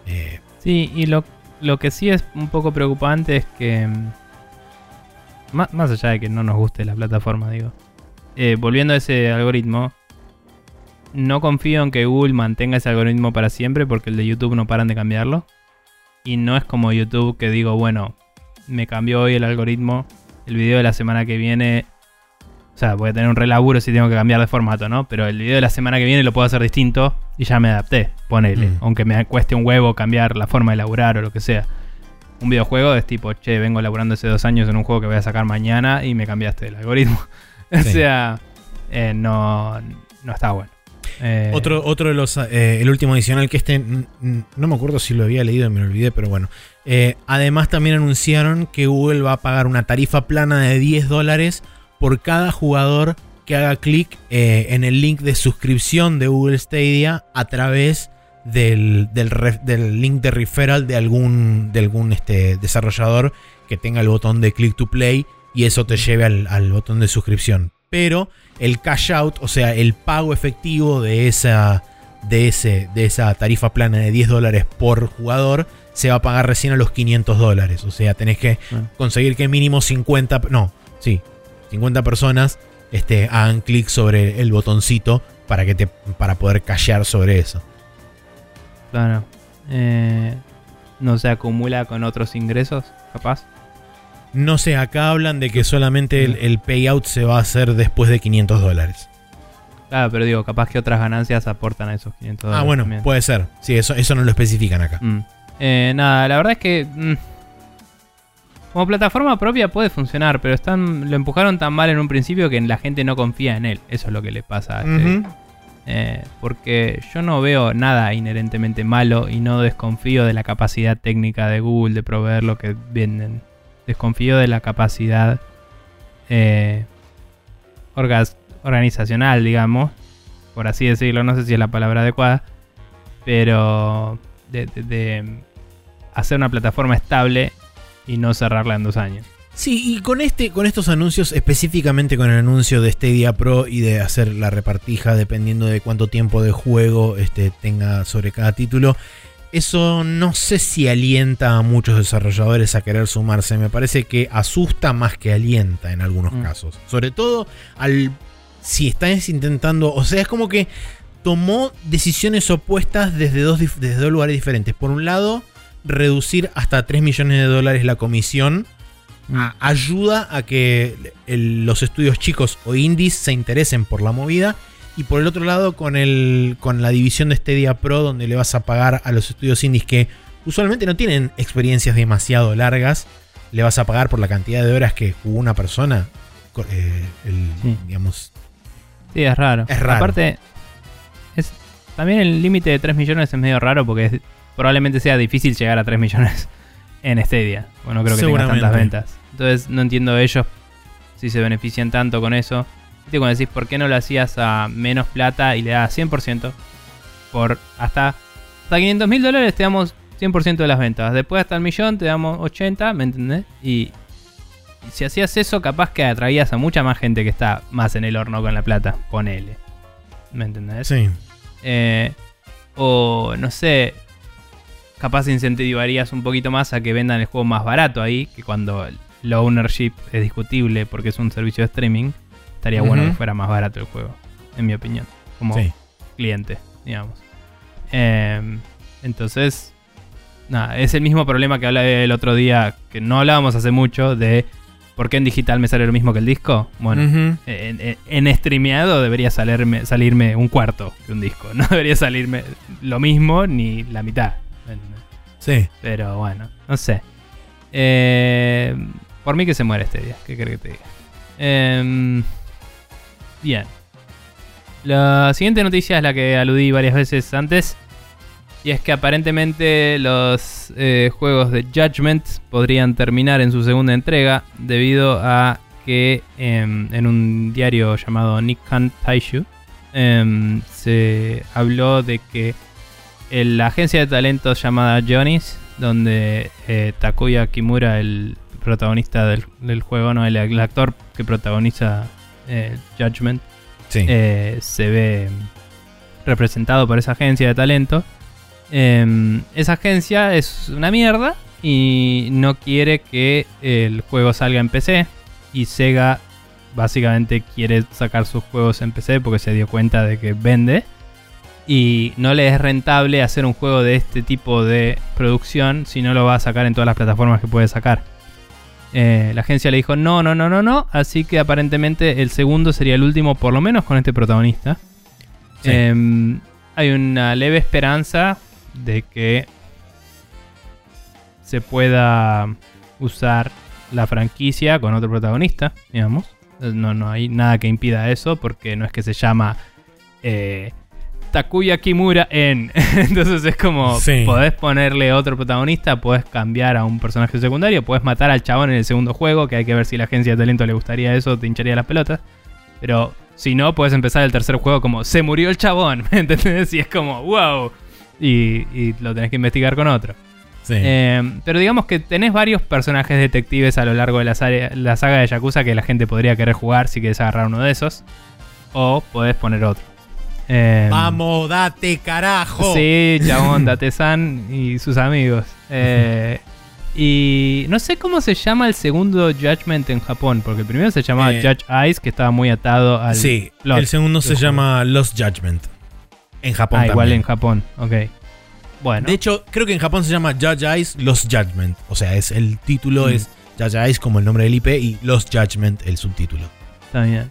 Eh, Sí, y lo, lo que sí es un poco preocupante es que. Más, más allá de que no nos guste la plataforma, digo. eh, volviendo a ese algoritmo. No confío en que Google mantenga ese algoritmo para siempre porque el de YouTube no paran de cambiarlo. Y no es como YouTube que digo, bueno, me cambió hoy el algoritmo. El video de la semana que viene. O sea, voy a tener un relaburo si tengo que cambiar de formato, ¿no? Pero el video de la semana que viene lo puedo hacer distinto y ya me adapté. Ponele. Mm. Aunque me cueste un huevo cambiar la forma de laburar o lo que sea. Un videojuego es tipo, che, vengo laburando hace dos años en un juego que voy a sacar mañana y me cambiaste el algoritmo. o Sí. sea, eh, no, no está bueno. Eh, Otro, otro de los. eh, el último adicional que este. No me acuerdo si lo había leído y me lo olvidé, pero bueno. Eh, además, también anunciaron que Google va a pagar una tarifa plana de 10 dólares por cada jugador que haga clic en el link de suscripción de Google Stadia a través del, del, link de referral de algún, de algún este, desarrollador que tenga el botón de click to play y eso te lleve al, al botón de suscripción. Pero el cash out, o sea, el pago efectivo de esa, de ese, de esa tarifa plana de 10 dólares por jugador, se va a pagar recién a los 500 dólares. O sea, tenés que Ah. conseguir que mínimo 50, no, sí, 50 personas este, hagan clic sobre el botoncito para que te para poder callar sobre eso. Claro. Eh, no se acumula con otros ingresos, capaz. No sé, acá hablan de que solamente el, el payout se va a hacer después de 500 dólares. Claro, pero digo, capaz que otras ganancias aportan a esos 500 Ah, dólares bueno, también. puede ser. Sí, eso, eso no lo especifican acá. Mm. Eh, nada, la verdad es que. mm, como plataforma propia puede funcionar, pero están lo empujaron tan mal en un principio que la gente no confía en él. Eso es lo que le pasa a este. Eh, porque yo no veo nada inherentemente malo y no desconfío de la capacidad técnica de Google de proveer lo que venden. Desconfío de la capacidad eh, organizacional, digamos, por así decirlo. No sé si es la palabra adecuada, pero de hacer una plataforma estable y no cerrarla en dos años. Sí, y con este, con estos anuncios, específicamente con el anuncio de Stadia Pro y de hacer la repartija dependiendo de cuánto tiempo de juego este, tenga sobre cada título, eso no sé si alienta a muchos desarrolladores a querer sumarse. Me parece que asusta más que alienta en algunos Mm. casos. Sobre todo al si estás intentando, o sea, es como que tomó decisiones opuestas desde dos, desde dos lugares diferentes. Por un lado, reducir hasta 3 millones de dólares la comisión a- ayuda a que el- los estudios chicos o indies se interesen por la movida. Y por el otro lado, con, el, con la división de Stadia Pro, donde le vas a pagar a los estudios indies que usualmente no tienen experiencias demasiado largas, le vas a pagar por la cantidad de horas que jugó una persona. Eh, el, Sí. digamos, Sí, es raro. Es raro. Aparte, es, también el límite de 3 millones es medio raro porque es- probablemente sea difícil llegar a 3 millones en Stadia. Bueno, creo que tenga Seguramente. tantas ventas. Entonces, no entiendo ellos si se benefician tanto con eso. Viste cuando decís, ¿por qué no lo hacías a menos plata y le das 100%? Por hasta, hasta 500 mil dólares te damos 100% de las ventas. Después hasta el millón te damos 80, ¿me entendés? Y, y si hacías eso, capaz que atraías a mucha más gente que está más en el horno con la plata. Ponele. ¿Me entendés? sí. Eh, o no sé, capaz incentivarías un poquito más a que vendan el juego más barato ahí, que cuando el ownership es discutible porque es un servicio de streaming, estaría bueno que fuera más barato el juego, en mi opinión, como Sí. cliente, digamos. Eh, entonces, nada, es el mismo problema que hablé el otro día, que no hablábamos hace mucho, de por qué en digital me sale lo mismo que el disco. Bueno, en, en- en streameado debería salirme, salirme un cuarto de un disco. No debería salirme lo mismo ni la mitad. Sí. Pero bueno, no sé. Eh, por mí que se muere este día. ¿Qué crees que te diga? Em, bien. La siguiente noticia es la que aludí varias veces antes. Y es que aparentemente los eh, juegos de Judgment podrían terminar en su segunda entrega debido a que em, en un diario llamado Nikkan Taishu em, se habló de que el- la agencia de talentos llamada Johnny's, donde eh, Takuya Kimura, el protagonista del, del juego, no el, el actor que protagoniza eh, Judgment, Sí. eh, se ve representado por esa agencia de talento. Em, esa agencia es una mierda y no quiere que el juego salga en PC. Y Sega básicamente quiere sacar sus juegos en PC porque se dio cuenta de que vende. Y no le es rentable hacer un juego de este tipo de producción si no lo va a sacar en todas las plataformas que puede sacar. Eh, la agencia le dijo no, no, no, no, no. Así que aparentemente el segundo sería el último, por lo menos con este protagonista. Sí. Em, hay una leve esperanza de que se pueda usar la franquicia con otro protagonista, digamos. No, no hay nada que impida eso porque no es que se llama eh, Takuya Kimura en. Entonces es como, Sí. podés ponerle otro protagonista, podés cambiar a un personaje secundario, podés matar al chabón en el segundo juego, que hay que ver si la agencia de talento le gustaría eso, te hincharía las pelotas. Pero si no, puedes empezar el tercer juego como, se murió el chabón, ¿me entendés? Y es como, wow. Y, y lo tenés que investigar con otro. sí. Eh, pero digamos que tenés varios personajes detectives a lo largo de la, saga- la saga de Yakuza que la gente podría querer jugar si quieres agarrar uno de esos. O podés poner otro. Eh, Vamos, date carajo. Sí, chabón, Date-san y sus amigos. Eh, Y no sé cómo se llama el segundo Judgment en Japón, porque el primero se llamaba Eh, Judge Eyes, que estaba muy atado al. Sí, plot el segundo se juego. llama Lost Judgment. En Japón Ah, igual también. en Japón, ok. Bueno, De hecho, creo que en Japón se llama Judge Eyes Lost Judgment. O sea, es el título Mm. es Judge Eyes como el nombre del IP y Lost Judgment el subtítulo. está bien.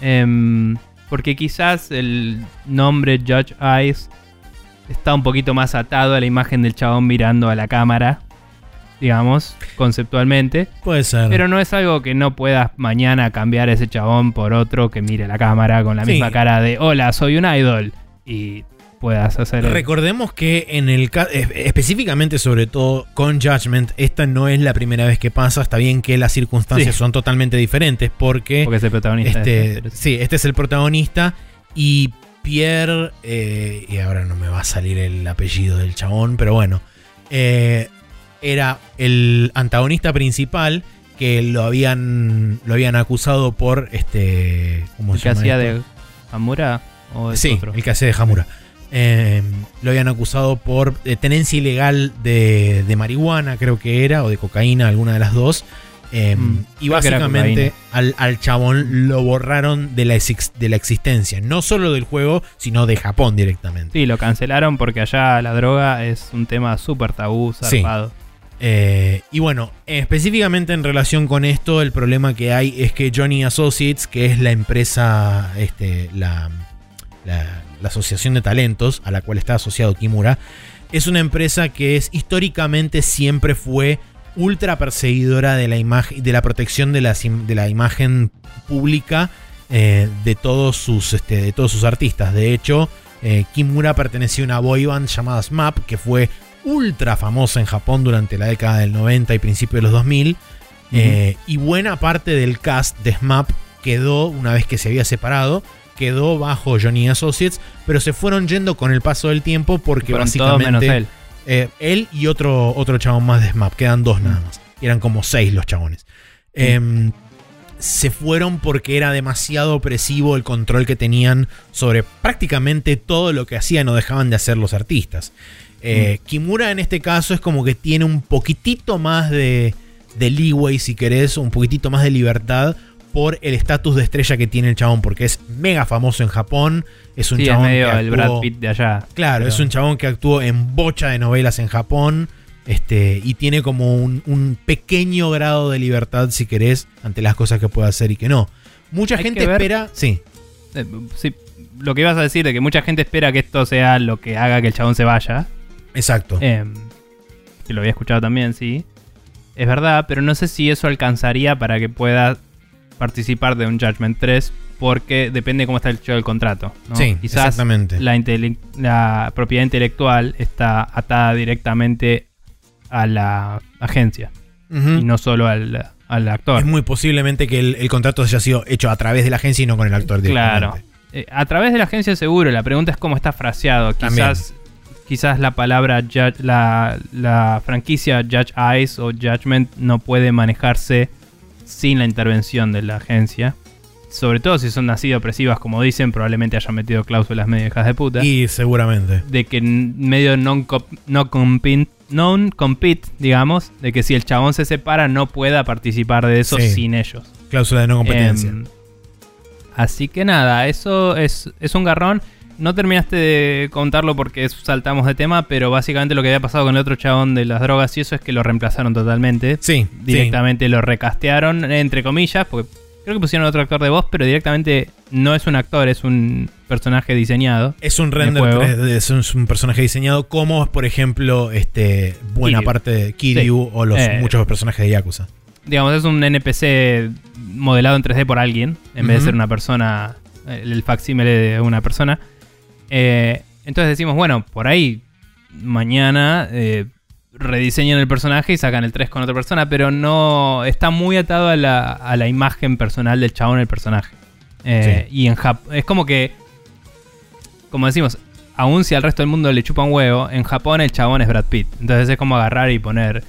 Em, porque quizás el nombre Judge Eyes está un poquito más atado a la imagen del chabón mirando a la cámara, digamos, conceptualmente. Puede ser. Pero no es algo que no puedas mañana cambiar ese chabón por otro que mire la cámara con la Sí. misma cara de hola, soy un idol. Y puedas hacer. Recordemos que en el ca- específicamente sobre todo con Judgment, esta no es la primera vez que pasa. Está bien que las circunstancias Sí. son totalmente diferentes porque, porque es el protagonista. este, sí, este es el protagonista y Pierre, eh, y ahora no me va a salir el apellido del chabón, pero bueno, eh, era el antagonista principal que lo habían, lo habían acusado por este, ¿cómo ¿El se que hacía esto? de Hamura? ¿O es Sí, otro? el que hace de Hamura. Eh, lo habían acusado por eh, tenencia ilegal de, de marihuana, creo que era, o de cocaína, alguna de las dos. Eh, Mm, y básicamente al, al chabón lo borraron de la, de la existencia, no solo del juego, sino de Japón directamente. Sí, lo cancelaron porque allá la droga es un tema súper tabú, Sí. zarpado. Eh, y bueno, específicamente en relación con esto, el problema que hay es que Johnny Associates, que es la empresa, este, la, la- la asociación de talentos a la cual está asociado Kimura, es una empresa que es históricamente siempre fue ultra perseguidora de la imagen, de la protección de, im- de la imagen pública eh, de todos sus, este, de todos sus artistas. De hecho, eh, Kimura pertenecía a una boy band llamada SMAP, que fue ultra famosa en Japón durante la década del 90 y principio de los 2000. eh, y buena parte del cast de SMAP quedó, una vez que se había separado, quedó bajo Johnny Associates, pero se fueron yendo con el paso del tiempo porque básicamente él. eh, él y otro, otro chabón más de SMAP, quedan dos nada más. Eran como seis los chabones. Em, se fueron porque era demasiado opresivo el control que tenían sobre prácticamente todo lo que hacían o dejaban de hacer los artistas. Eh, Kimura en este caso es como que tiene un poquitito más de, de leeway, si querés, un poquitito más de libertad por el estatus de estrella que tiene el chabón, porque es mega famoso en Japón. Es un Sí, es chabón medio que el Brad Pitt de allá. Claro, Pero- es un chabón que actuó en bocha de novelas en Japón. Este, y tiene como un, un pequeño grado de libertad, si querés, ante las cosas que puede hacer y que no. Mucha Hay gente espera. Sí, Eh, sí, lo que ibas a decir de que mucha gente espera que esto sea lo que haga que el chabón se vaya. exacto. Em, que lo había escuchado también, sí. Es verdad, pero no sé si eso alcanzaría para que pueda participar de un Judgment 3, porque depende cómo está el hecho del contrato. ¿no? sí, Quizás exactamente. la, propiedad intelectual está atada directamente a la agencia y no solo al, al actor. Es muy posiblemente que el, el contrato haya sido hecho a través de la agencia y no con el actor Claro. directamente. Eh, a través de la agencia seguro, la pregunta es cómo está fraseado. También. Quizás, quizás la palabra judge- la, la franquicia Judge Eyes o Judgment no puede manejarse sin la intervención de la agencia. Sobre todo si son así opresivas como dicen, probablemente hayan metido cláusulas medio hijas de puta. Y seguramente. de que medio non no compete, non compete, digamos, de que si el chabón se separa no pueda participar de eso Sí. sin ellos. Cláusula de no competencia. Em, así que nada, eso es, es un garrón. No terminaste de contarlo porque saltamos de tema, pero básicamente lo que había pasado con el otro chabón de las drogas y eso es que lo reemplazaron totalmente. sí, Directamente lo recastearon, entre comillas, porque creo que pusieron otro actor de voz, pero directamente no es un actor, es un personaje diseñado. Es un render juego. 3D, es un, es un personaje diseñado como, por ejemplo, este buena Kiryu. parte de Kiryu o los Eh. muchos personajes de Yakuza. Digamos, es un NPC modelado en 3D por alguien, en vez de ser una persona, el, el facsímile de una persona. Eh, entonces decimos, bueno, por ahí mañana eh, rediseñan el personaje y sacan el 3 con otra persona, pero no está muy atado a la, a la imagen personal del chabón el personaje. Eh, Y en Jap es como que, como decimos, aun si al resto del mundo le chupa un huevo, en Japón el chabón es Brad Pitt. Entonces es como agarrar y poner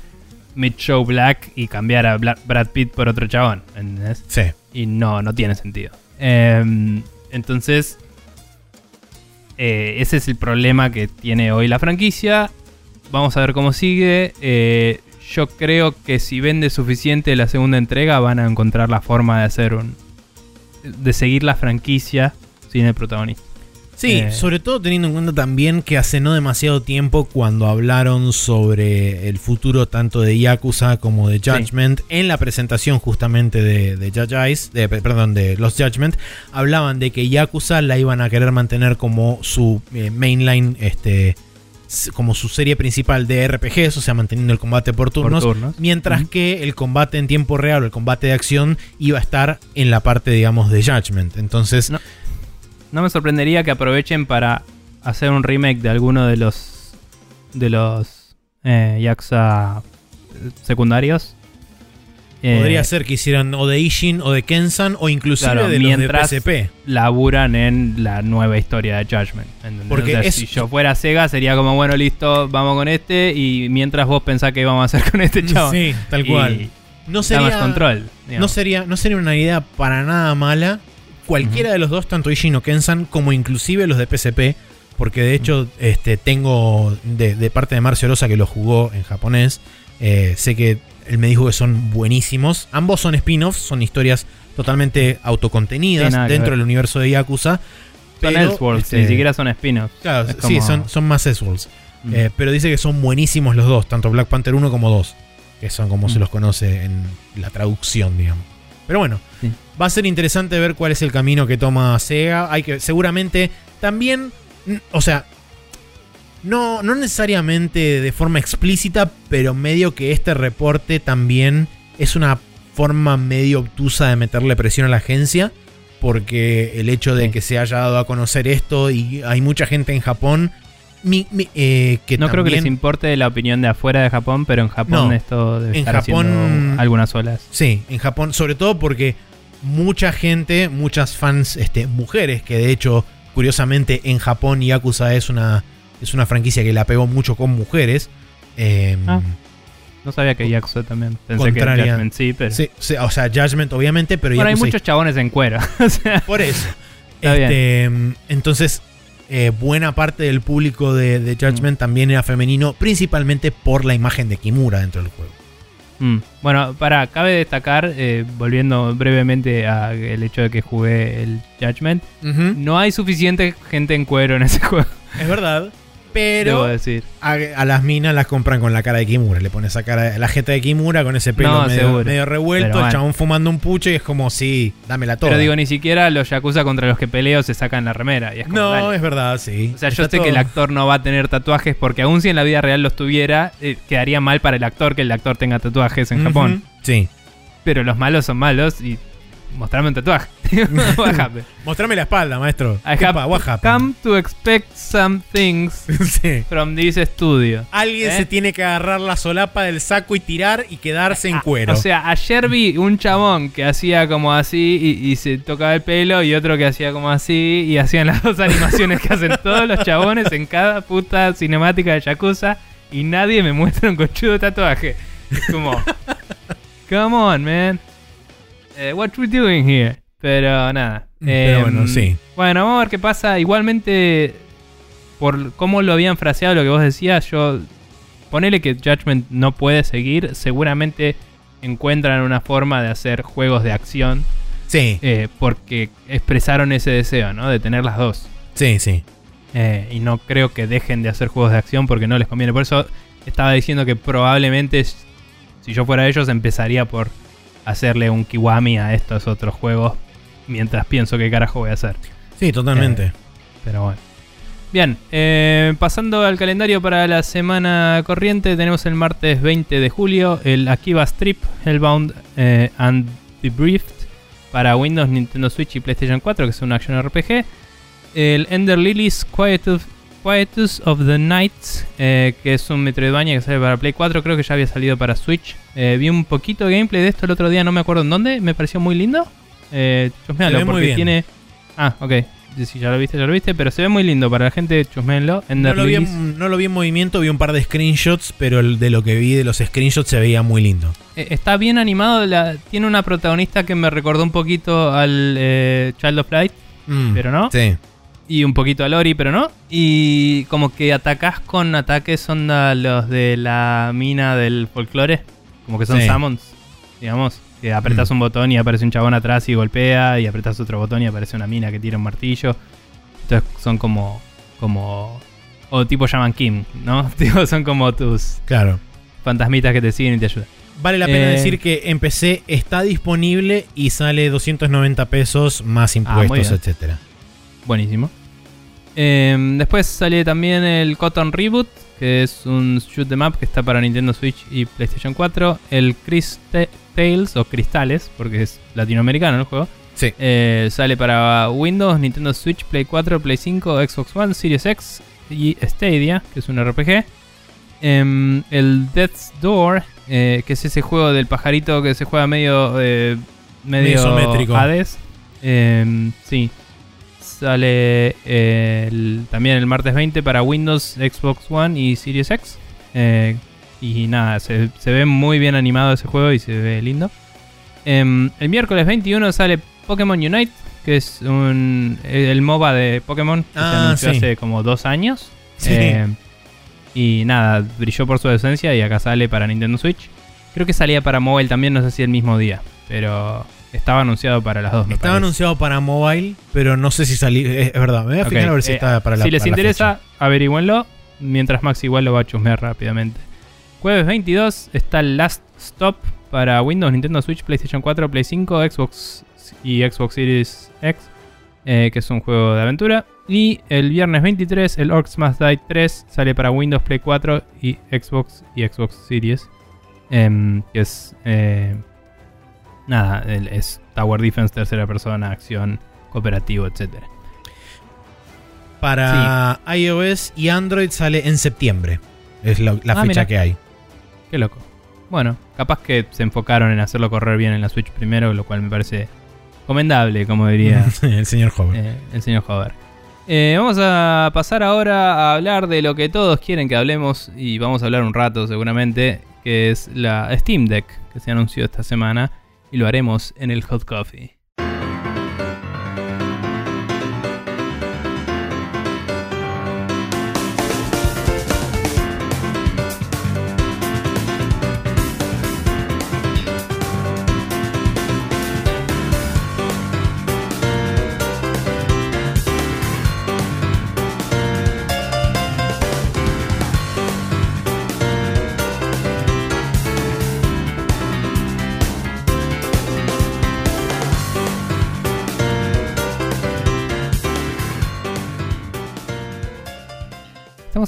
Mid Show Black y cambiar a Brad Pitt por otro chabón. ¿entendés? Sí. Y no, no tiene sentido. Em, entonces, eh, ese es el problema que tiene hoy la franquicia. Vamos a ver cómo sigue. Eh, yo creo que si vende suficiente la segunda entrega van a encontrar la forma de hacer un... de seguir la franquicia sin el protagonista. Sí, Eh. sobre todo teniendo en cuenta también que hace no demasiado tiempo cuando hablaron sobre el futuro tanto de Yakuza como de Judgment, en la presentación justamente de, de Judge Eyes, de- perdón, de los Judgment, hablaban de que Yakuza la iban a querer mantener como su eh, mainline, este, como su serie principal de RPGs, o sea, manteniendo el combate por turnos, turnos. mientras que el combate en tiempo real o el combate de acción iba a estar en la parte, digamos, de Judgment. Entonces, No. No me sorprendería que aprovechen para hacer un remake de alguno de los de los eh, Yakuza eh, secundarios. Eh, Podría ser que hicieran o de Ishin o de Kensan o inclusive Claro, de mientras- los de PSP. laburan en la nueva historia de Judgment. ¿entendés? Porque O sea, es- si yo fuera Sega sería como, bueno, listo, vamos con este y mientras vos pensás que vamos a hacer con este chavo. Sí, tal Y cual. No sería, control. no, sería, no sería una idea para nada mala. Cualquiera de los dos, tanto Ishin o Kensan, como inclusive los de PSP. Porque de hecho, este, tengo de, de parte de Marcio Rosa que lo jugó en japonés. eh, sé que él me dijo que son buenísimos. Ambos son spin-offs, son historias totalmente autocontenidas dentro del universo de Yakuza. Son Elseworlds, este, ni siquiera son spin-offs. Claro, sí, son, son más Elseworlds. Mm. Eh, pero dice que son buenísimos los dos, tanto Black Panther 1 como 2, que son como Mm. se los conoce en la traducción, digamos. Pero bueno, Sí. va a ser interesante ver cuál es el camino que toma Sega. Hay que seguramente también, o sea, no, no necesariamente de forma explícita, pero medio que este reporte también es una forma medio obtusa de meterle presión a la agencia. Porque el hecho de Sí. que se haya dado a conocer esto y hay mucha gente en Japón mi- mi- eh, que no creo que les importe la opinión de afuera de Japón, pero en Japón No. esto debe En estar Japón- haciendo algunas olas. Sí, en Japón, sobre todo porque mucha gente, muchas fans este, mujeres, que de hecho, curiosamente, en Japón Yakuza es una, es una franquicia que la pegó mucho con mujeres. eh, Ah. No sabía que Yakuza también. Pensé Contraria. que Judgment sí, pero. sí, sí, o sea, Judgment obviamente, pero bueno, hay Yakuza- muchos chabones en cuero. o sea, Por eso. Este, entonces, eh, buena parte del público de, de Judgment también era femenino, principalmente por la imagen de Kimura dentro del juego. mm. Bueno, para, cabe destacar, eh, volviendo brevemente al hecho de que jugué el Judgment, no hay suficiente gente en cuero en ese juego, Es verdad. Pero decir. a, a las minas las compran con la cara de Kimura. Le pones esa cara, la jeta de Kimura con ese pelo No, medio, revuelto, el chabón fumando un pucho y es como, sí, dámela toda. Pero digo, ni siquiera los Yakuza contra los que peleo se sacan la remera. Y es como, no, dale. es verdad, sí. O sea, yo sé que el actor no va a tener tatuajes porque aun si en la vida real los tuviera, eh, quedaría mal para el actor que el actor tenga tatuajes en Japón. Sí. Pero los malos son malos y mostrarme un tatuaje. What happened? Mostrame la espalda, maestro. I ¿Qué have pa- what happened? come to expect some things Sí. from this studio. Alguien ¿Eh? se tiene que agarrar la solapa del saco y tirar y quedarse en Ah, cuero. O sea, ayer vi un chabón que hacía como así y, y se tocaba el pelo y otro que hacía como así y hacían las dos animaciones que hacen todos los chabones en cada puta cinemática de Yakuza y nadie me muestra un conchudo tatuaje. Es como, come on, man. Eh, what we doing here? Pero nada. Pero Em, bueno, sí. Bueno, vamos a ver qué pasa. Igualmente, por cómo lo habían fraseado lo que vos decías, yo ponele que Judgment no puede seguir, seguramente encuentran una forma de hacer juegos de acción Sí, eh, porque expresaron ese deseo, ¿no? De tener las dos. sí, sí. Eh, y no creo que dejen de hacer juegos de acción porque no les conviene. Por eso estaba diciendo que probablemente si yo fuera ellos empezaría por hacerle un kiwami a estos otros juegos mientras pienso qué carajo voy a hacer. Sí, totalmente. Pero bueno. Bien, eh, pasando al calendario para la semana corriente, tenemos el martes 20 de julio el Akiba Strip, Hellbound eh, and Debriefed para Windows, Nintendo Switch y PlayStation 4, que es un action RPG. El Ender Lilies Quietus, Quietus of the Nights, eh, que es un Metroidvania que sale para Play 4, creo que ya había salido para Switch. Eh, vi un poquito de gameplay de esto el otro día, no me acuerdo en dónde, me pareció muy lindo. Eh, chusmealo, porque bien. tiene... Ah, ok. Si ya lo viste, ya lo viste, pero se ve muy lindo para la gente, chusmenlo. No lo, vi en, no lo vi en movimiento, vi un par de screenshots, pero el de lo que vi de los screenshots se veía muy lindo. Eh, Está bien animado, la- tiene una protagonista que me recordó un poquito al Child of Light, Mm, pero no. Sí. Y un poquito a Lori, pero no. Y como que atacás con ataques onda los de la mina del folclore, como que son Sí. summons, digamos. Que apretás Mm. un botón y aparece un chabón atrás y golpea, y apretás otro botón y aparece una mina que tira un martillo. Entonces son como. como. O tipo Shaman Kim, ¿no? Tipo, son como tus Claro. fantasmitas que te siguen y te ayudan. Vale la pena Eh, decir que en PC está disponible y sale 290 pesos más Ah, impuestos, bien. etcétera. Buenísimo. Eh, después sale también el Cotton Reboot, que es un shoot 'em up que está para Nintendo Switch y PlayStation 4. El Chris Tales o Cristales, porque es latinoamericano el juego. Sí. Eh, sale para Windows, Nintendo Switch, Play 4, Play 5, Xbox One, Series X y Stadia, que es un RPG. Em, el Death's Door, eh, que es ese juego del pajarito que se juega medio, eh, medio. Hades. Em, sí. Sale eh, el- también el martes 20 para Windows, Xbox One y Series X. Eh, y nada, se, se ve muy bien animado ese juego y se ve lindo. Em, el miércoles 21 sale Pokémon Unite, que es un, el MOBA de Pokémon que se Ah, anunció sí. hace como dos años. Sí. Eh, y nada, brilló por su esencia y acá sale para Nintendo Switch. Creo que salía para mobile también, no sé si el mismo día, pero estaba anunciado para las dos. me Estaba parece. anunciado para mobile, pero no sé si salió. Es, verdad, me voy a fijar a ver si eh, está para la Si les interesa, averigüenlo. Mientras Max igual lo va a chusmear rápidamente. Jueves 22 está el Last Stop para Windows, Nintendo Switch, PlayStation 4, Play 5, Xbox y Xbox Series X, eh, que es un juego de aventura. Y el viernes 23, el Orcs Must Die 3 sale para Windows, Play 4 y Xbox y Xbox Series. em, que es. eh, nada, es Tower Defense, tercera persona, acción, cooperativo, etcétera. Para iOS y Android sale en septiembre. Es la, la Ah, fecha mira. que hay. Qué loco. Bueno, capaz que se enfocaron en hacerlo correr bien en la Switch primero, lo cual me parece recomendable, como diría el señor joven. eh, el señor Hover. Eh, vamos a pasar ahora a hablar de lo que todos quieren que hablemos y vamos a hablar un rato seguramente, que es la Steam Deck que se anunció esta semana y lo haremos en el Hot Coffee.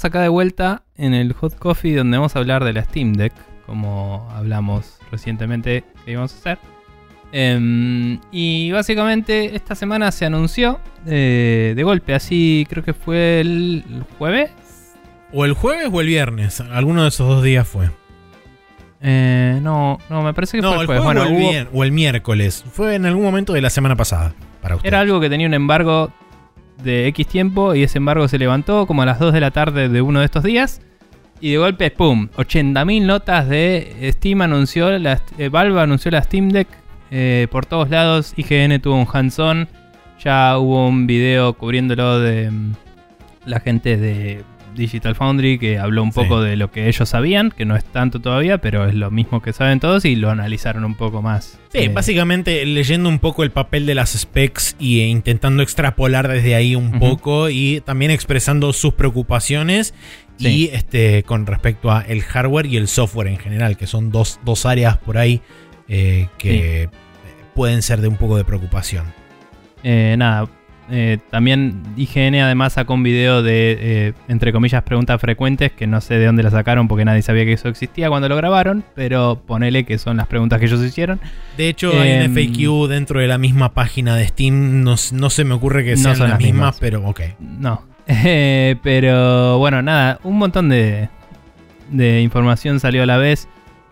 Estamos acá de vuelta en el Hot Coffee donde vamos a hablar de la Steam Deck, como hablamos recientemente que íbamos a hacer. Em, y básicamente esta semana se anunció eh, de golpe, así creo que fue el jueves. O el jueves o el viernes. Alguno de esos dos días fue. Eh, no, no, me parece que No, fue el jueves. jueves Bueno, o, el hubo- o el miércoles. Fue en algún momento de la semana pasada. Para usted. Era algo que tenía un embargo de X tiempo y ese embargo se levantó como a las 2 de la tarde de uno de estos días. Y de golpe, ¡pum! 80.000 notas de Steam anunció, la, eh, Valve anunció la Steam Deck eh, por todos lados. IGN tuvo un hands-on. Ya hubo un video cubriéndolo de mm, la gente de Digital Foundry que habló un Sí. poco de lo que ellos sabían, que no es tanto todavía, pero es lo mismo que saben todos y lo analizaron un poco más. Sí, Eh, básicamente leyendo un poco el papel de las specs y eh, intentando extrapolar desde ahí un poco y también expresando sus preocupaciones Sí. y este con respecto a el hardware y el software en general, que son dos, dos áreas por ahí eh, que pueden ser de un poco de preocupación. Eh, nada, eh, también IGN además sacó un video de, eh, entre comillas, preguntas frecuentes, que no sé de dónde la sacaron porque nadie sabía que eso existía cuando lo grabaron, pero ponele que son las preguntas que ellos hicieron. De hecho, hay un Em, FAQ dentro de la misma página de Steam. No, no se me ocurre que No sean son las las mismas, mismas. pero ok. No. Eh, pero bueno, nada, un montón de, de información salió a la vez.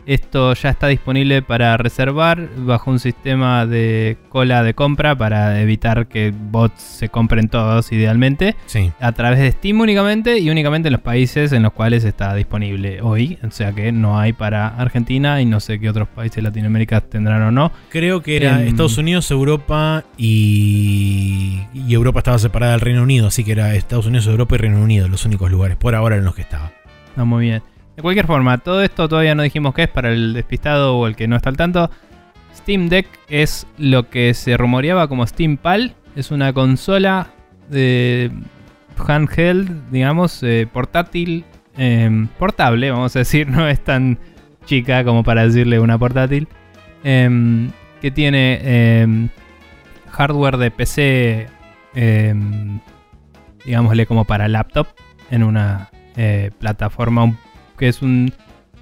Esto ya está disponible para reservar bajo un sistema de cola de compra para evitar que bots se compren todos idealmente Sí. a través de Steam únicamente y únicamente en los países en los cuales está disponible hoy. O sea que no hay para Argentina y no sé qué otros países de Latinoamérica tendrán o no. Creo que era Em, Estados Unidos, Europa y, y Europa estaba separada del Reino Unido, así que era Estados Unidos, Europa y Reino Unido los únicos lugares por ahora en los que estaba. Está muy bien. De cualquier forma, todo esto todavía no dijimos qué es para el despistado o el que no está al tanto. Steam Deck es lo que se rumoreaba como Steam Pal. Es una consola de handheld, digamos, eh, portátil, em, portable, vamos a decir, no es tan chica como para decirle una portátil. em, que tiene em, hardware de PC, digámosle como para laptop, en una eh, plataforma un- que es un.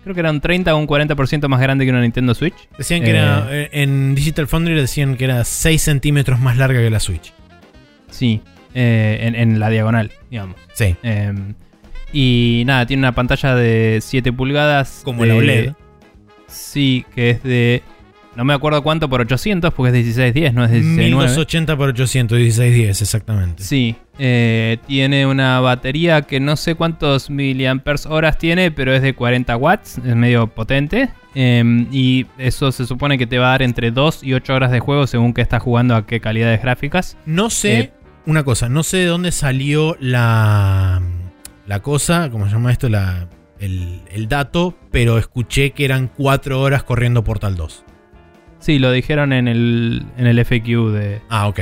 Creo que era un 30 o un 40% más grande que una Nintendo Switch. Decían que Eh. era, eh, en Digital Foundry decían que era 6 centímetros más larga que la Switch. Sí, eh, en, en la diagonal, digamos. Sí. Eh, y nada, tiene una pantalla de 7 pulgadas. Como de- la OLED. Sí, que es de. No me acuerdo cuánto por 800, porque es 1610, no es 1690. 1280 por 800, 1610, exactamente. Sí, eh, tiene una batería que no sé cuántos miliamperes horas tiene, pero es de 40 watts, es medio potente. eh, y eso se supone que te va a dar entre 2 y 8 horas de juego según que estás jugando a qué calidades gráficas. No sé, Eh. una cosa, no sé de dónde salió la, la cosa, ¿cómo se llama esto? La, el, el dato, pero escuché que eran 4 horas corriendo Portal 2. Sí, lo dijeron en el, en el FQ de, Ah, ok.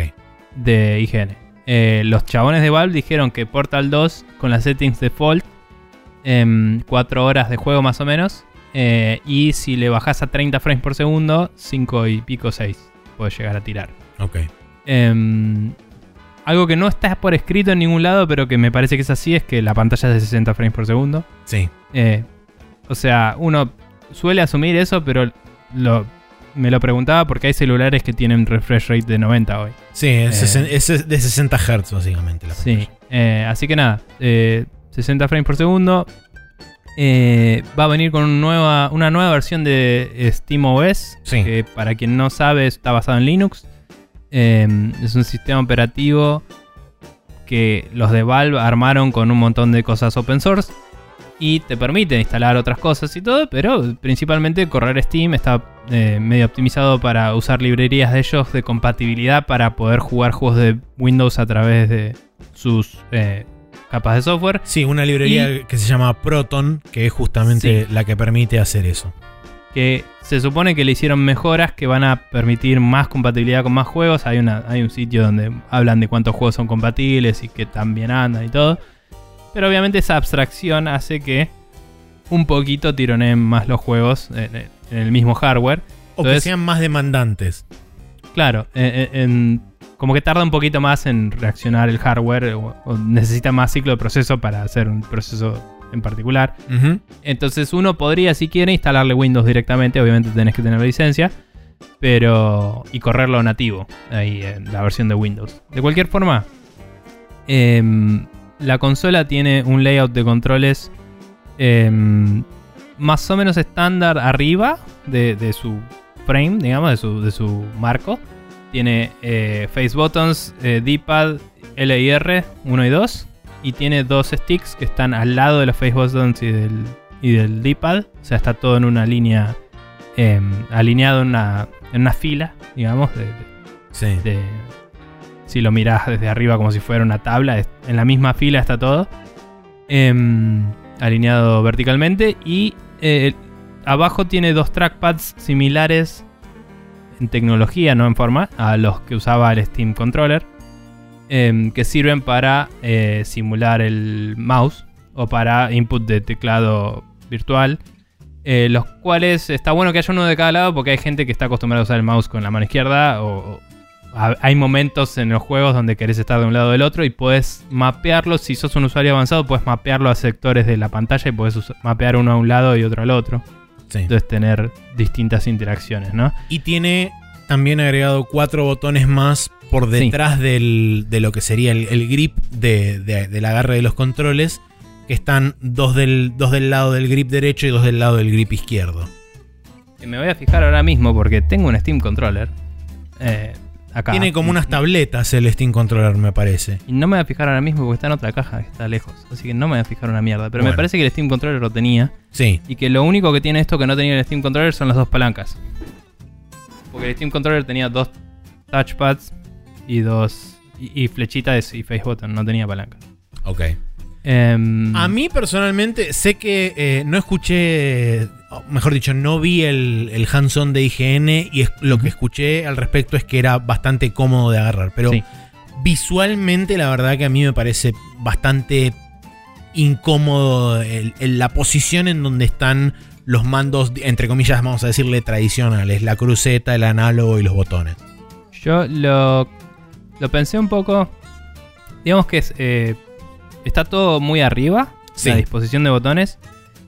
de IGN. Eh, los chabones de Valve dijeron que Portal 2 con las settings default, 4 horas de juego más o menos. eh, y si le bajas a 30 frames por segundo, 5 y pico 6 puedes llegar a tirar. Ok. Em, algo que no está por escrito en ningún lado, pero que me parece que es así, es que la pantalla es de 60 frames por segundo. Sí. Eh, o sea, uno suele asumir eso, pero lo, me lo preguntaba porque hay celulares que tienen refresh rate de 90 hoy. Sí, es, Eh. es de 60 Hz básicamente. La Sí, eh, así que nada, eh, 60 frames por segundo. Eh, va a venir con nueva, una nueva versión de SteamOS, Sí. que para quien no sabe está basado en Linux. Eh, es un sistema operativo que los de Valve armaron con un montón de cosas open source y te permite instalar otras cosas y todo, pero principalmente correr Steam está eh, medio optimizado para usar librerías de ellos de compatibilidad para poder jugar juegos de Windows a través de sus eh, capas de software. Sí, una librería que se llama Proton, que es justamente la que permite hacer eso. que se supone que le hicieron mejoras que van a permitir más compatibilidad con más juegos. Hay, una, hay un sitio donde hablan de cuántos juegos son compatibles y que tan bien andan y todo. Pero obviamente esa abstracción hace que un poquito tironeen más los juegos en, en el mismo hardware. O que sean más demandantes. Claro, en- en- en- como que tarda un poquito más en reaccionar el hardware o, o necesita más ciclo de proceso para hacer un proceso en particular. Entonces uno podría, si quiere, instalarle Windows directamente. Obviamente tenés que tener licencia. Pero. Y correrlo nativo. Ahí en la versión de Windows. De cualquier forma. em, la consola tiene un layout de controles. em, más o menos estándar arriba de, de su frame, digamos, de su, de su marco. Tiene eh, face buttons, eh, D-pad, L y R, 1 y 2. Y tiene dos sticks que están al lado de los face buttons y del, y del D-pad. O sea, está todo en una línea. eh, alineado en una, en una fila, digamos. De, de- Sí. de- si lo mirás desde arriba como si fuera una tabla, en la misma fila está todo. Em, alineado verticalmente. Y eh, abajo tiene dos trackpads similares en tecnología, no en forma, a los que usaba el Steam Controller. em, que sirven para eh, simular el mouse o para input de teclado virtual. eh, los cuales está bueno que haya uno de cada lado porque hay gente que está acostumbrada a usar el mouse con la mano izquierda o, hay momentos en los juegos donde querés estar de un lado o del otro y puedes mapearlo. Si sos un usuario avanzado, puedes mapearlo a sectores de la pantalla y puedes usa- mapear uno a un lado y otro al otro. sí. Entonces tener distintas interacciones, ¿no? Y tiene también agregado cuatro botones más por Sí. detrás del- de lo que sería el, el grip de, de- del agarre de los controles, que están dos del, dos del lado del grip derecho y dos del lado del grip izquierdo. que me voy a fijar ahora mismo porque tengo un Steam Controller. eh, acá. Tiene como unas tabletas el Steam Controller, me parece. Y no me voy a fijar ahora mismo porque está en otra caja que está lejos. Así que no me voy a fijar una mierda. Pero me parece que el Steam Controller lo tenía. Sí. Y que lo único que tiene esto que no tenía el Steam Controller son las dos palancas. Porque el Steam Controller tenía dos touchpads y dos. y, y flechitas y face button, no tenía palanca. Ok. Em, A mí personalmente sé que eh, no escuché, mejor dicho, no vi el, el hands-on de IGN y es- lo que escuché al respecto es que era bastante cómodo de agarrar. Pero Sí. visualmente la verdad que a mí me parece bastante incómodo el- el- la posición en donde están los mandos, entre comillas, vamos a decirle tradicionales, la cruceta, el análogo y los botones. Yo lo, lo pensé un poco. Digamos que es, eh, está todo muy arriba. Sí. La disposición de botones.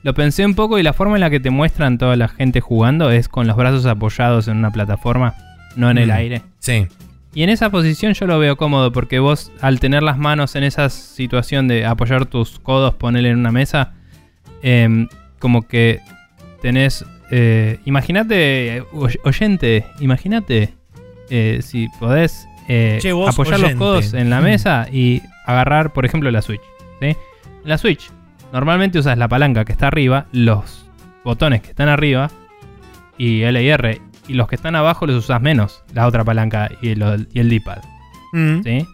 Lo pensé un poco y la forma en la que te muestran toda la gente jugando es con los brazos apoyados en una plataforma, no en el Mm. aire. Sí, Y en esa posición yo lo veo cómodo porque vos al tener las manos en esa situación de apoyar tus codos, ponerle en una mesa, em, como que tenés... eh, imagínate, oy- oyente, imagínate eh, si podés eh, Che, apoyar oyente. los codos en la Mm. mesa y agarrar, por ejemplo, la Switch. ¿sí? La Switch, normalmente usas la palanca que está arriba, los botones que están arriba y L y R, y los que están abajo los usas menos, la otra palanca y el, y el D-pad. Mm. ¿sí?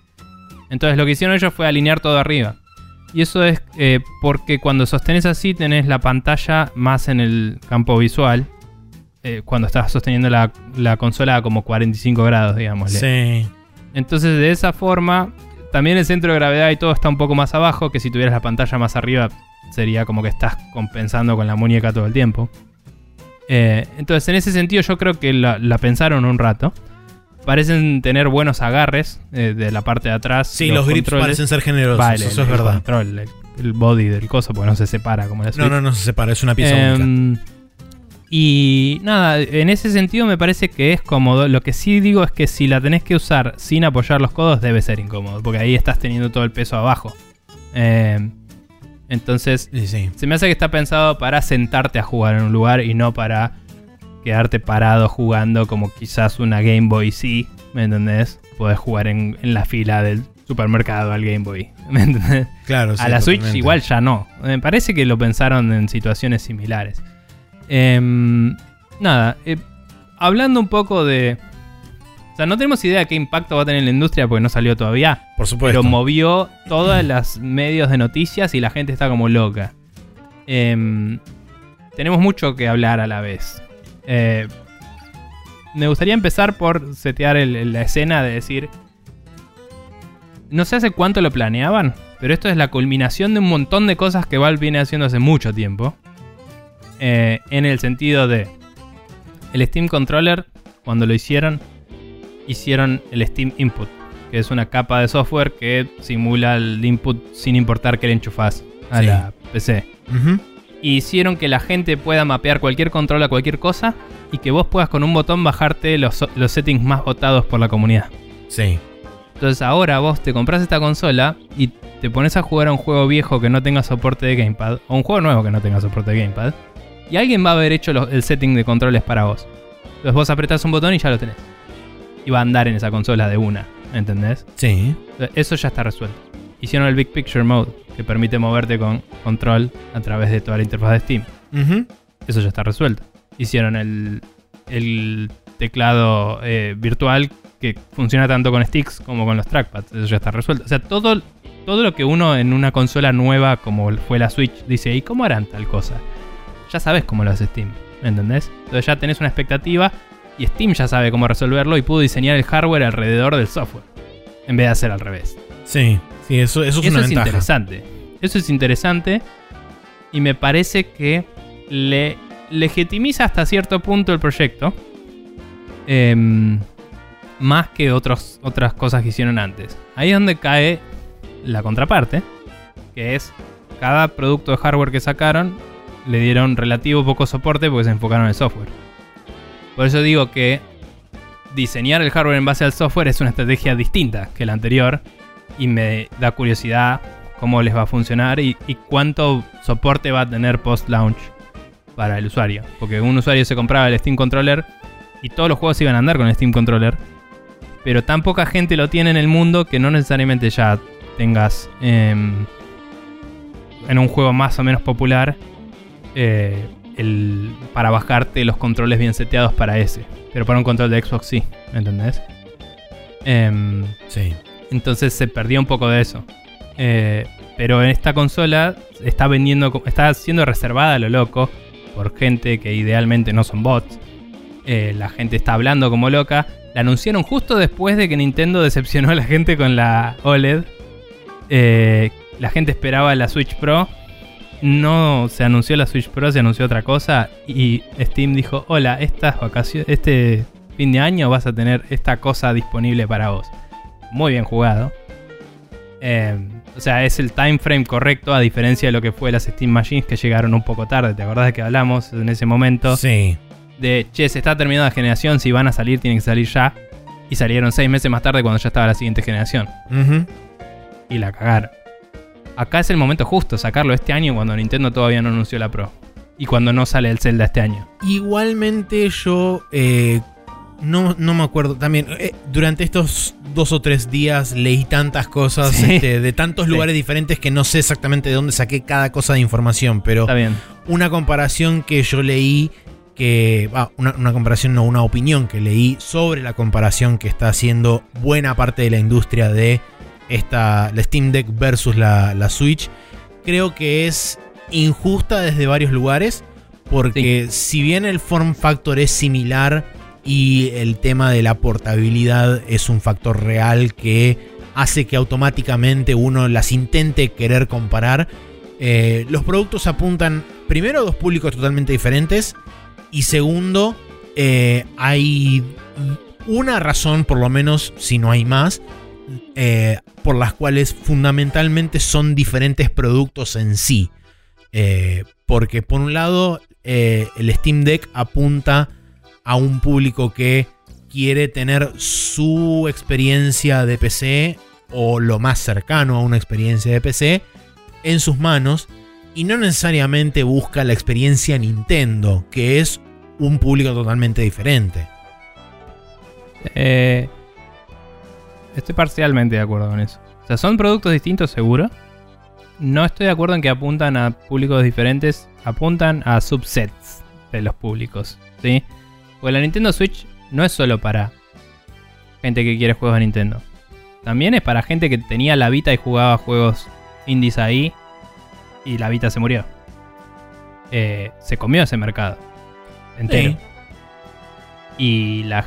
Entonces lo que hicieron ellos fue alinear todo arriba. Y eso es eh, porque cuando sostenés así tenés la pantalla más en el campo visual. eh, cuando estás sosteniendo la, la consola a como 45 grados, digamos. sí. Entonces de esa forma, también el centro de gravedad y todo está un poco más abajo, que si tuvieras la pantalla más arriba sería como que estás compensando con la muñeca todo el tiempo. Eh, entonces en ese sentido yo creo que la, la pensaron un rato. Parecen tener buenos agarres eh, de la parte de atrás. Sí, los, grips controles. parecen ser generosos, Vale, eso es el verdad. control, el, el body del coso, porque no se separa como la No, Switch. no, no se separa, es una pieza única. Em, y nada, en ese sentido me parece que es cómodo. Lo que sí digo es que si la tenés que usar sin apoyar los codos, debe ser incómodo, porque ahí estás teniendo todo el peso abajo. Em, entonces, Sí, se me hace que está pensado para sentarte a jugar en un lugar y no para quedarte parado jugando como quizás una Game Boy sí, ¿me entendés? Podés jugar en, en la fila del supermercado al Game Boy, ¿me entendés? Claro, sí, a la Switch igual ya no. Me parece que lo pensaron en situaciones similares. Em, nada, eh, hablando un poco de... O sea, no tenemos idea de qué impacto va a tener en la industria porque no salió todavía. Por supuesto. Pero movió todas las medios de noticias y la gente está como loca. Em, tenemos mucho que hablar a la vez. Eh, me gustaría empezar por setear el- la escena de decir... No sé hace cuánto lo planeaban, pero esto es la culminación de un montón de cosas que Valve viene haciendo hace mucho tiempo. Eh, en el sentido de... El Steam Controller, cuando lo hicieron, hicieron el Steam Input, que es una capa de software que simula el input sin importar que le enchufás a Sí. la PC. Y hicieron que la gente pueda mapear cualquier control a cualquier cosa y que vos puedas con un botón bajarte los, los settings más votados por la comunidad. Sí. Entonces ahora vos te compras esta consola y te pones a jugar a un juego viejo que no tenga soporte de gamepad o un juego nuevo que no tenga soporte de gamepad y alguien va a haber hecho los- el setting de controles para vos. Entonces vos apretás un botón y ya lo tenés. Y va a andar en esa consola de una, ¿entendés? Sí. Eso ya está resuelto. Hicieron el Big Picture Mode que permite moverte con control a través de toda la interfaz de Steam. Eso ya está resuelto. Hicieron el, el teclado eh, virtual que funciona tanto con sticks como con los trackpads. Eso ya está resuelto. O sea, todo, todo lo que uno en una consola nueva como fue la Switch dice, ¿y cómo harán tal cosa? Ya sabes cómo lo hace Steam, ¿me entendés? Entonces ya tenés una expectativa y Steam ya sabe cómo resolverlo y pudo diseñar el hardware alrededor del software. En vez de hacer al revés. Sí. Sí, eso, eso es eso una es ventaja. interesante. Eso es interesante. Y me parece que le legitimiza hasta cierto punto el proyecto. Em, más que otros, otras cosas que hicieron antes. Ahí es donde cae la contraparte. Que es cada producto de hardware que sacaron. Le dieron relativo poco soporte porque se enfocaron en el software. Por eso digo que diseñar el hardware en base al software es una estrategia distinta que la anterior y me da curiosidad cómo les va a funcionar y, cuánto soporte va a tener post-launch para el usuario. Porque un usuario se compraba el Steam Controller y todos los juegos iban a andar con el Steam Controller. Pero tan poca gente lo tiene en el mundo que no necesariamente ya tengas em, en un juego más o menos popular eh, el, para bajarte los controles bien seteados para ese. Pero para un control de Xbox sí, ¿me entendés? Em, Sí. entonces se perdió un poco de eso. Eh, pero en esta consola está vendiendo, está siendo reservada a lo loco por gente que idealmente no son bots. Eh, la gente está hablando como loca. La anunciaron justo después de que Nintendo decepcionó a la gente con la OLED. Eh, la gente esperaba la Switch Pro. No se anunció la Switch Pro, se anunció otra cosa. Y Steam dijo: Hola, estas vacaciones, este fin de año vas a tener esta cosa disponible para vos. Muy bien jugado. Eh, o sea, es el time frame correcto, a diferencia de lo que fue las Steam Machines que llegaron un poco tarde. ¿Te acordás de que hablamos en ese momento? Sí. De che, se está terminando la generación, si van a salir, tienen que salir ya. Y salieron seis meses más tarde cuando ya estaba la siguiente generación. Y la cagaron. Acá es el momento justo, sacarlo este año cuando Nintendo todavía no anunció la Pro. Y cuando no sale el Zelda este año. Igualmente yo eh, no, no me acuerdo. También eh, durante estos dos o tres días leí tantas cosas Sí. este, de tantos Sí. lugares diferentes que no sé exactamente de dónde saqué cada cosa de información. Pero Está bien. una comparación que yo leí que ah, una, una comparación no una opinión que leí sobre la comparación que está haciendo buena parte de la industria de esta la Steam Deck versus la, la Switch creo que es injusta desde varios lugares porque si bien el form factor es similar y el tema de la portabilidad es un factor real que hace que automáticamente uno las intente querer comparar eh, los productos apuntan primero a dos públicos totalmente diferentes y segundo, eh, hay una razón, por lo menos, si no hay más, eh, por las cuales fundamentalmente son diferentes productos en sí. Eh, porque por un lado, eh, el Steam Deck apunta a un público que quiere tener su experiencia de PC o lo más cercano a una experiencia de PC en sus manos y no necesariamente busca la experiencia Nintendo, que es un público totalmente diferente. Eh, estoy parcialmente de acuerdo con eso. O sea, son productos distintos, seguro. No estoy de acuerdo en que apuntan a públicos diferentes. Apuntan a subsets de los públicos. ¿Sí? Porque la Nintendo Switch no es solo para gente que quiere juegos de Nintendo. También es para gente que tenía la Vita y jugaba juegos indies ahí. Y la Vita se murió. Eh, se comió ese mercado. Entero. Sí. Y la,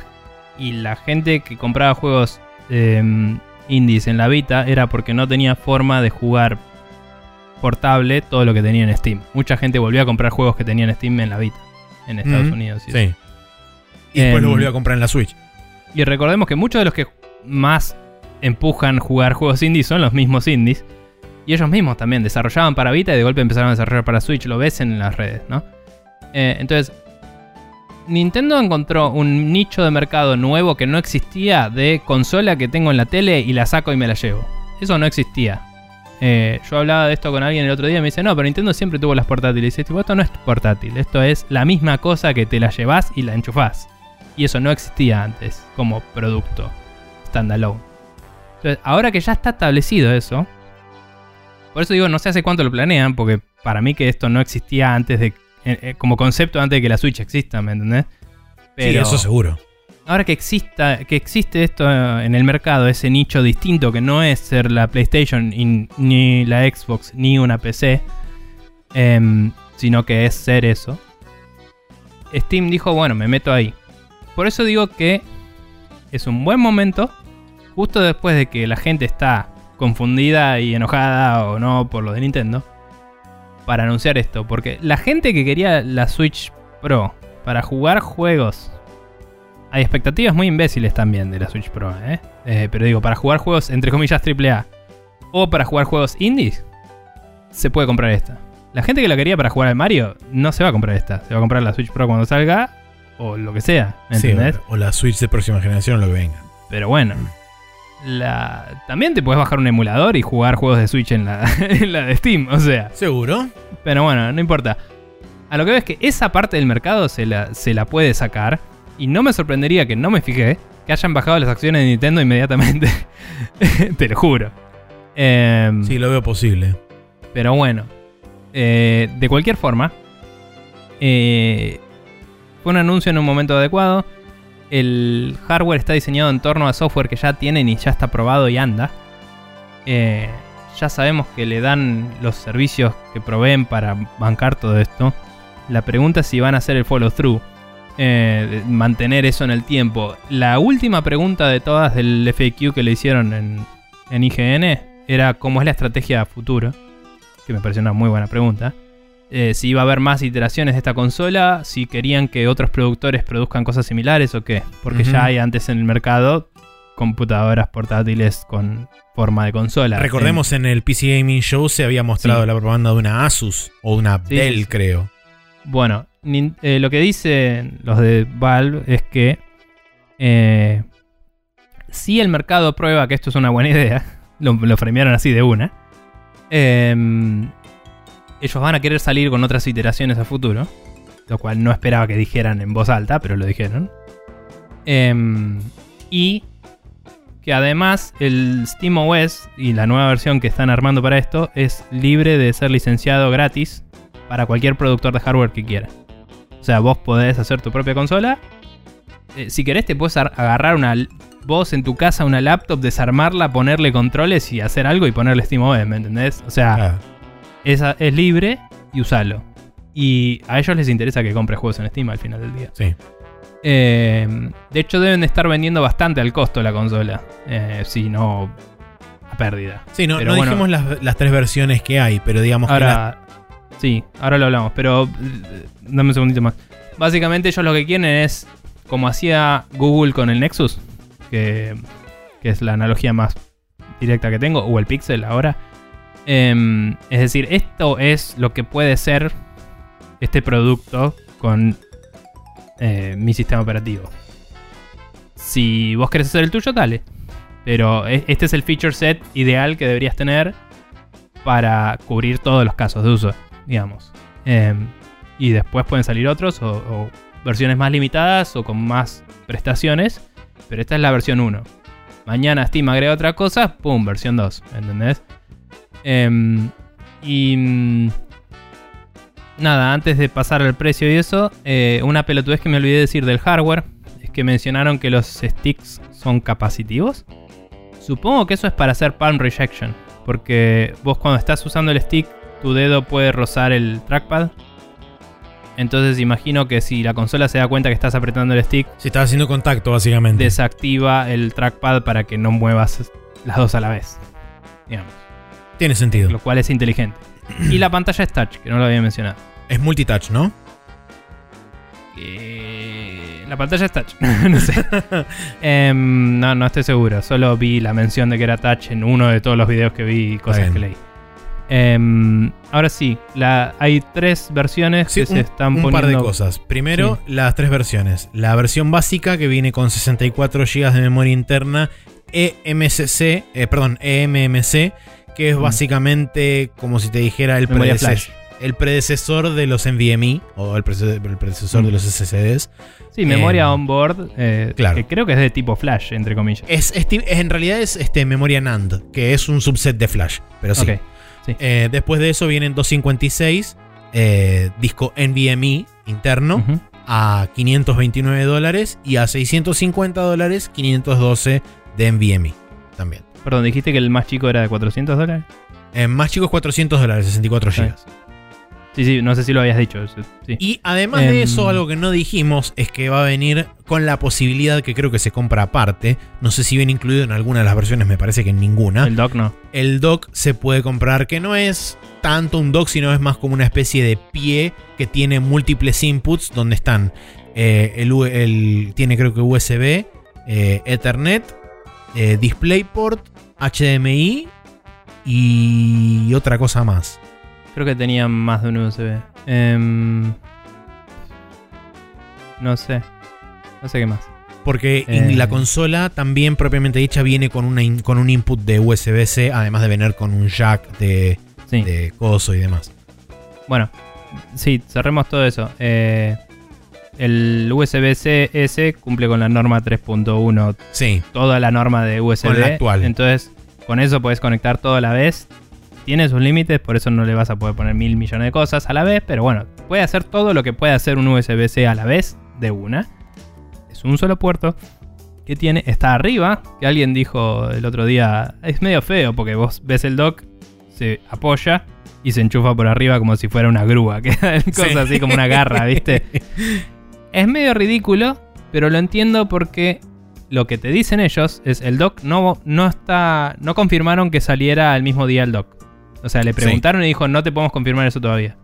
y la gente que compraba juegos eh, indies en la Vita era porque no tenía forma de jugar portable todo lo que tenía en Steam. Mucha gente volvió a comprar juegos que tenían Steam en la Vita, en Estados. Unidos. Sí. Y después Em, lo volvió a comprar en la Switch. y recordemos que muchos de los que más empujan jugar juegos indies son los mismos indies. Y ellos mismos también desarrollaban para Vita y de golpe empezaron a desarrollar para Switch. Lo ves en las redes, ¿no? Eh, entonces, Nintendo encontró un nicho de mercado nuevo que no existía de consola que tengo en la tele y la saco y me la llevo. Eso no existía. Eh, yo hablaba de esto con alguien el otro día y me dice, no, pero Nintendo siempre tuvo las portátiles. Y dice, "Tipo, esto no es portátil, esto es la misma cosa que te la llevas y la enchufás. Y eso no existía antes como producto standalone. Entonces, ahora que ya está establecido eso, por eso digo, no sé hace cuánto lo planean, porque para mí que esto no existía antes de, como concepto antes de que la Switch exista, ¿me entendés? sí, eso seguro. ahora que exista, que existe esto eh, en el mercado, ese nicho distinto que no es ser la PlayStation y- ni la Xbox ni una PC, em, sino que es ser eso. Steam dijo, bueno, me meto ahí. Por eso digo que es un buen momento, justo después de que la gente está confundida y enojada o no por lo de Nintendo, para anunciar esto. Porque la gente que quería la Switch Pro para jugar juegos hay expectativas muy imbéciles también de la Switch Pro, ¿eh? Eh, pero digo, para jugar juegos entre comillas AAA o para jugar juegos indies, se puede comprar esta. La gente que la quería para jugar al Mario no se va a comprar esta. Se va a comprar la Switch Pro cuando salga o lo que sea, ¿me Sí, entendés? o, o la Switch de próxima generación, lo que venga. Pero bueno. La... También te puedes bajar un emulador y jugar juegos de Switch en la, en la de Steam, o sea. ¿Seguro? Pero bueno, no importa. A lo que veo es que esa parte del mercado se la, se la puede sacar. Y no me sorprendería que no me fijé que hayan bajado las acciones de Nintendo inmediatamente. Te lo juro. Em, Sí, lo veo posible. pero bueno, eh, de cualquier forma, eh, fue un anuncio en un momento adecuado. El hardware está diseñado en torno a software que ya tienen y ya está probado y anda. Eh, ya sabemos que le dan los servicios que proveen para bancar todo esto. La pregunta es si van a hacer el follow through. eh, mantener eso en el tiempo. La última pregunta de todas del FAQ que le hicieron en, en IGN era cómo es la estrategia a futuro. Que me pareció una muy buena pregunta. Eh, si iba a haber más iteraciones de esta consola, si querían que otros productores produzcan cosas similares o qué. Porque ya hay antes en el mercado computadoras portátiles con forma de consola. Recordemos en el PC Gaming Show se había mostrado Sí. la propaganda de una Asus o una Sí, Dell, creo. Bueno, nin- eh, lo que dicen los de Valve es que eh, si el mercado prueba que esto es una buena idea, lo, lo fremearon así de una, em, ellos van a querer salir con otras iteraciones a futuro, lo cual no esperaba que dijeran en voz alta, pero lo dijeron. Em, y que además el SteamOS y la nueva versión que están armando para esto es libre de ser licenciado gratis para cualquier productor de hardware que quiera. O sea, vos podés hacer tu propia consola. Eh, si querés, te puedes ar- agarrar una. Vos en tu casa, una laptop, desarmarla, ponerle controles y hacer algo y ponerle SteamOS, ¿me entendés? O sea, esa es libre y usalo. Y a ellos les interesa que compres juegos en Steam al final del día. sí. Eh, de hecho, deben de estar vendiendo bastante al costo la consola. Eh, si no, a pérdida. Sí, no, Pero no bueno. dijimos las, las tres versiones que hay, pero digamos que Ahora, sí, ahora lo hablamos, pero eh, dame un segundito más. Básicamente ellos lo que quieren es, como hacía Google con el Nexus, que, que es la analogía más directa que tengo, o el Pixel ahora. Em, es decir, esto es lo que puede ser este producto con eh, mi sistema operativo. Si vos querés hacer el tuyo, dale. Pero e- este es el feature set ideal que deberías tener para cubrir todos los casos de uso, digamos. Em, y después pueden salir otros o, o versiones más limitadas o con más prestaciones. Pero esta es la versión 1. Mañana Steam agrega otra cosa, ¡pum! Versión 2, ¿entendés? Em, y... mm, Nada, antes de pasar al precio y eso, eh, una pelotudez que me olvidé decir del hardware es que mencionaron que los sticks son capacitivos. Supongo que eso es para hacer palm rejection. Porque vos cuando estás usando el stick, tu dedo puede rozar el trackpad. Entonces imagino que si la consola se da cuenta que estás apretando el stick, se está haciendo contacto, básicamente. desactiva el trackpad para que no muevas las dos a la vez. Digamos. Tiene sentido. Lo cual es inteligente. Y la pantalla es touch, que no lo había mencionado. Es multitouch, ¿no? Eh, la pantalla es touch. no sé. Em, no, no estoy seguro. Solo vi la mención de que era touch en uno de todos los videos que vi y cosas bien. que leí. Em, ahora sí, la, hay tres versiones Sí, que se un, están un poniendo. par de cosas. Primero, las tres versiones. La versión básica que viene con 64 GB de memoria interna EMCC, eh, perdón, eMMC, que es básicamente como si te dijera el, predecesor de los NVMe o el, predecesor Mm. de los SSDs. Sí, memoria Em, on board. eh, claro. Que creo que es de tipo flash, entre comillas. Es, en realidad es este, memoria NAND, que es un subset de flash, pero sí. Eh, después de eso vienen 256, eh, disco NVMe interno. Ujú. a 529 dólares y a 650 dólares 512 de NVMe también. Perdón, dijiste que el más chico era de 400 dólares. Eh, más chicos 400 dólares, 64 Está bien. GB. Sí, sí, no sé si lo habías dicho. Sí. Y además de Em. eso, algo que no dijimos es que va a venir con la posibilidad que creo que se compra aparte. No sé si viene incluido en alguna de las versiones, me parece que en ninguna. El dock no. El dock se puede comprar, que no es tanto un dock, sino es más como una especie de pie que tiene múltiples inputs donde están eh, el- tiene creo que USB, eh, Ethernet, eh, DisplayPort, HDMI y otra cosa más. Creo que tenía más de un USB. Em, no sé. No sé qué más. Porque Eh. la consola también propiamente dicha viene con, una in- con un input de USB-C, además de venir con un jack de, Sí. de coso y demás. Bueno, sí, cerremos todo eso. Eh, el USB-C S cumple con la norma 3.1, Sí, toda la norma de USB. Con la actual. Entonces, con eso puedes conectar todo a la vez. Tiene sus límites, por eso no le vas a poder poner mil millones de cosas a la vez, pero bueno, puede hacer todo lo que puede hacer un USB-C a la vez de una. Es un solo puerto que tiene, está arriba, que alguien dijo el otro día, es medio feo porque vos ves el dock, se apoya y se enchufa por arriba como si fuera una grúa, que cosas así como una garra, ¿viste? Es medio ridículo, pero lo entiendo porque lo que te dicen ellos es el dock no, no está. no confirmaron que saliera el mismo día el dock. O sea, le preguntaron y dijo, no te podemos confirmar eso todavía.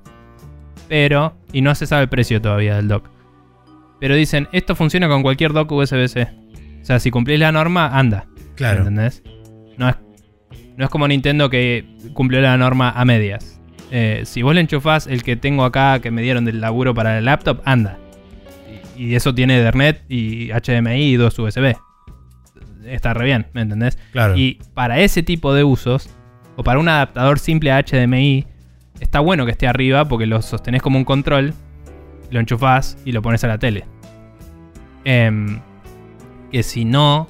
Pero, y no se sabe el precio todavía del dock. Pero dicen, esto funciona con cualquier dock USB-C. O sea, si cumplís la norma, anda. claro. ¿Entendés? No es, no es como Nintendo que cumplió la norma a medias. Eh, si vos le enchufás el que tengo acá que me dieron del laburo para el laptop, anda. Y, eso tiene Ethernet y HDMI y dos USB. Está re bien, ¿me entendés? Claro. Y para ese tipo de usos, o para un adaptador simple a HDMI, está bueno que esté arriba porque lo sostenés como un control, lo enchufás y lo pones a la tele. Em, que si no,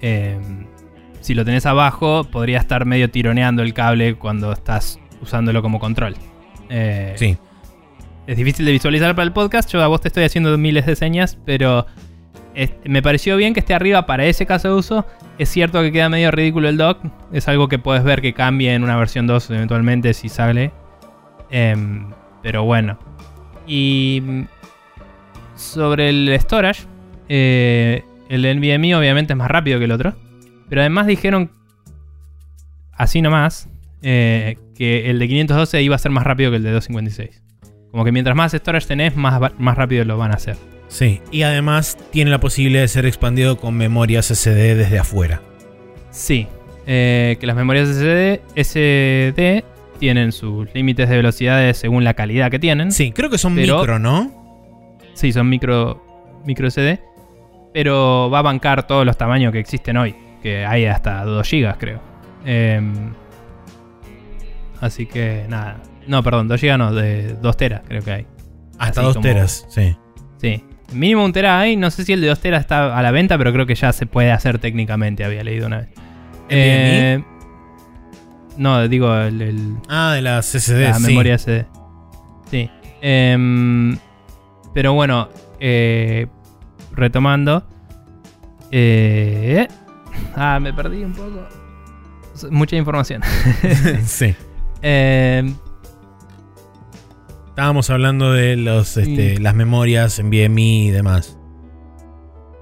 em, si lo tenés abajo, podría estar medio tironeando el cable cuando estás usándolo como control. Eh, Sí. Es difícil de visualizar para el podcast. Yo a vos te estoy haciendo miles de señas, pero me pareció bien que esté arriba para ese caso de uso. Es cierto que queda medio ridículo el dock. Es algo que puedes ver que cambie en una versión 2 eventualmente si sale. Em, pero bueno. Y sobre el storage, eh, el NVMe obviamente es más rápido que el otro. Pero además dijeron, así nomás, eh, que el de 512 iba a ser más rápido que el de 256. Como que mientras más storage tenés, más, más rápido lo van a hacer. Sí. Y además tiene la posibilidad de ser expandido con memorias SD desde afuera. Sí, eh, que las memorias SD, SD tienen sus límites de velocidades según la calidad que tienen. Sí, creo que son Pero- micro, ¿no? Sí, son micro, micro SD. Pero va a bancar todos los tamaños que existen hoy. Que hay hasta 2 GB, creo. Em, así que nada. No, perdón, 2 GB no, de 2 teras creo que hay. Hasta Así dos como- teras, sí. Sí. Mínimo un tera hay. No sé si el de 2 teras está a la venta, pero creo que ya se puede hacer técnicamente, había leído una vez. Eh, no, digo el- el, Ah, de las SD, la sí. memoria SD. Sí. Em, pero bueno, eh, retomando. Eh, ah, me perdí un poco. Mucha información. sí. Em, Estábamos hablando de los, este, Sí. las memorias en VMI y demás.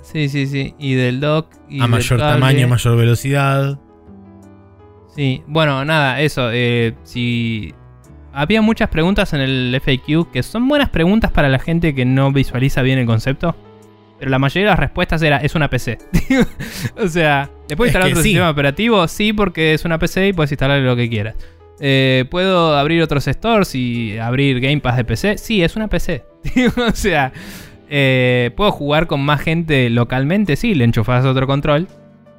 sí, sí, sí. Y del dock. Y a mayor cable. tamaño, mayor velocidad. Sí, bueno, nada, eso. eh, si había muchas preguntas en el FAQ que son buenas preguntas para la gente que no visualiza bien el concepto. Pero la mayoría de las respuestas era, es una PC. o sea, ¿le puedo Es instalar otro sí. sistema operativo? Sí, porque es una PC y puedes instalar lo que quieras. Eh, ¿Puedo abrir otros stores y abrir Game Pass de PC? Sí, es una PC. o sea, eh, ¿puedo jugar con más gente localmente? Sí, le enchufás otro control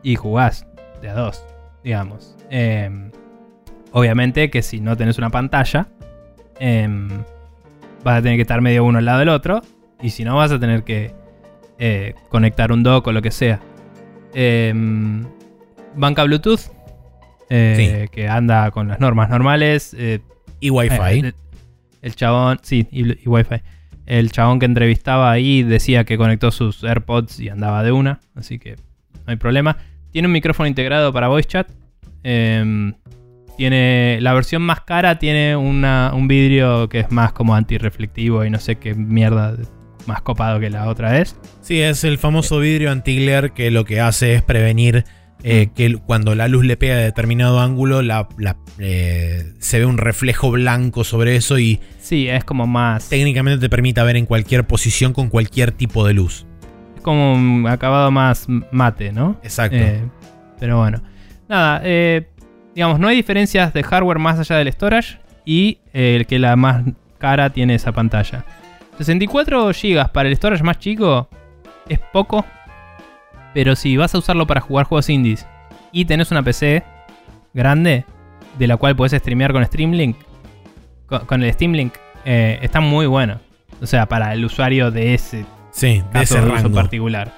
y jugás de a dos, digamos. Eh, obviamente que si no tenés una pantalla, em, vas a tener que estar medio uno al lado del otro. Y si no, vas a tener que eh, conectar un dock o lo que sea. Em, banca Bluetooth, eh, que anda con las normas normales. eh, Y Wi-Fi. eh, el, el chabón, sí, y, y Wi-Fi. El chabón que entrevistaba ahí decía que conectó sus AirPods y andaba de una, así que no hay problema. Tiene un micrófono integrado para voice chat. em, tiene la versión más cara tiene una- un vidrio que es más como antirreflectivo y no sé qué mierda más copado que la otra es. Sí, es el famoso vidrio anti-glare que lo que hace es prevenir eh, que cuando la luz le pega a determinado ángulo la, la- eh, se ve un reflejo blanco sobre eso y Sí, es como más. técnicamente te permite ver en cualquier posición con cualquier tipo de luz. Es como un acabado más mate, ¿no? Exacto. Eh, pero bueno. Nada, digamos, no hay diferencias de hardware más allá del storage y el que la más cara tiene esa pantalla. 64 GB para el storage más chico es poco, pero si vas a usarlo para jugar juegos indies y tenés una PC grande de la cual puedes streamear con Streamlink, con, con el Steam Link, eh, están muy buenos. O sea, para el usuario de ese Sí, de ese de uso rango. particular.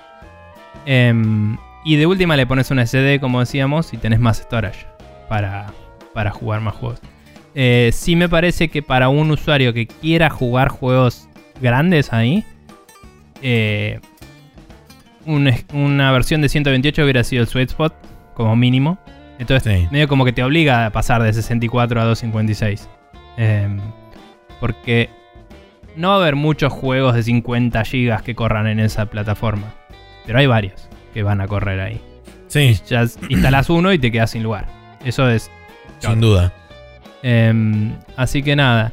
Em, y de última le pones una SD, como decíamos, y tenés más storage para, para jugar más juegos. Eh, sí me parece que para un usuario que quiera jugar juegos grandes ahí, eh, un una versión de 128 hubiera sido el sweet spot, como mínimo. Entonces, Sí. medio como que te obliga a pasar de 64 a 256. Em, porque no va a haber muchos juegos de 50 GB que corran en esa plataforma. Pero hay varios que van a correr ahí. Sí, Ya instalas uno y te quedas sin lugar. Eso es. sin duda. em, así que nada.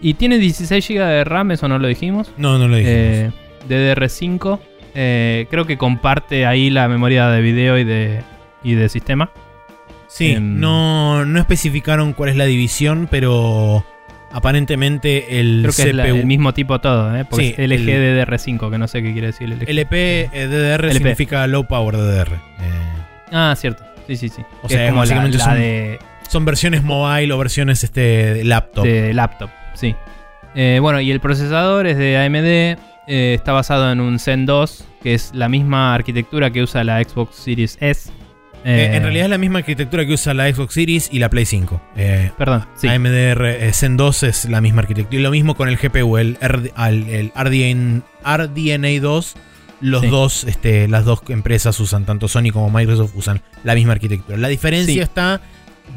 Y tiene 16 GB de RAM, eso no lo dijimos. No, no lo dijimos. Eh, DDR5. Eh, creo que comparte ahí la memoria de video y de, y de sistema. sí, no, no especificaron cuál es la división, pero aparentemente el Creo que es la- CPU. el mismo tipo todo, ¿eh? Porque Sí, es LG el- DDR5, que no sé qué quiere decir LG. LP eh, DDR LP. significa Low Power DDR. Eh, Ah, cierto. Sí, sí, sí. O Que sea, es como la, básicamente la son- de, son versiones mobile o versiones este, de laptop. de laptop, sí. Eh, bueno, y el procesador es de AMD. Eh, está basado en un Zen 2, que es la misma arquitectura que usa la Xbox Series S. Eh, Eh, en realidad es la misma arquitectura que usa la Xbox Series y la Play 5. Eh, Perdón, sí. AMD eh, Zen 2 es la misma arquitectura. Y lo mismo con el GPU, el, R- al- el RDN, RDNA 2. Los Sí. dos, este, las dos empresas usan, tanto Sony como Microsoft usan la misma arquitectura. La diferencia Sí. está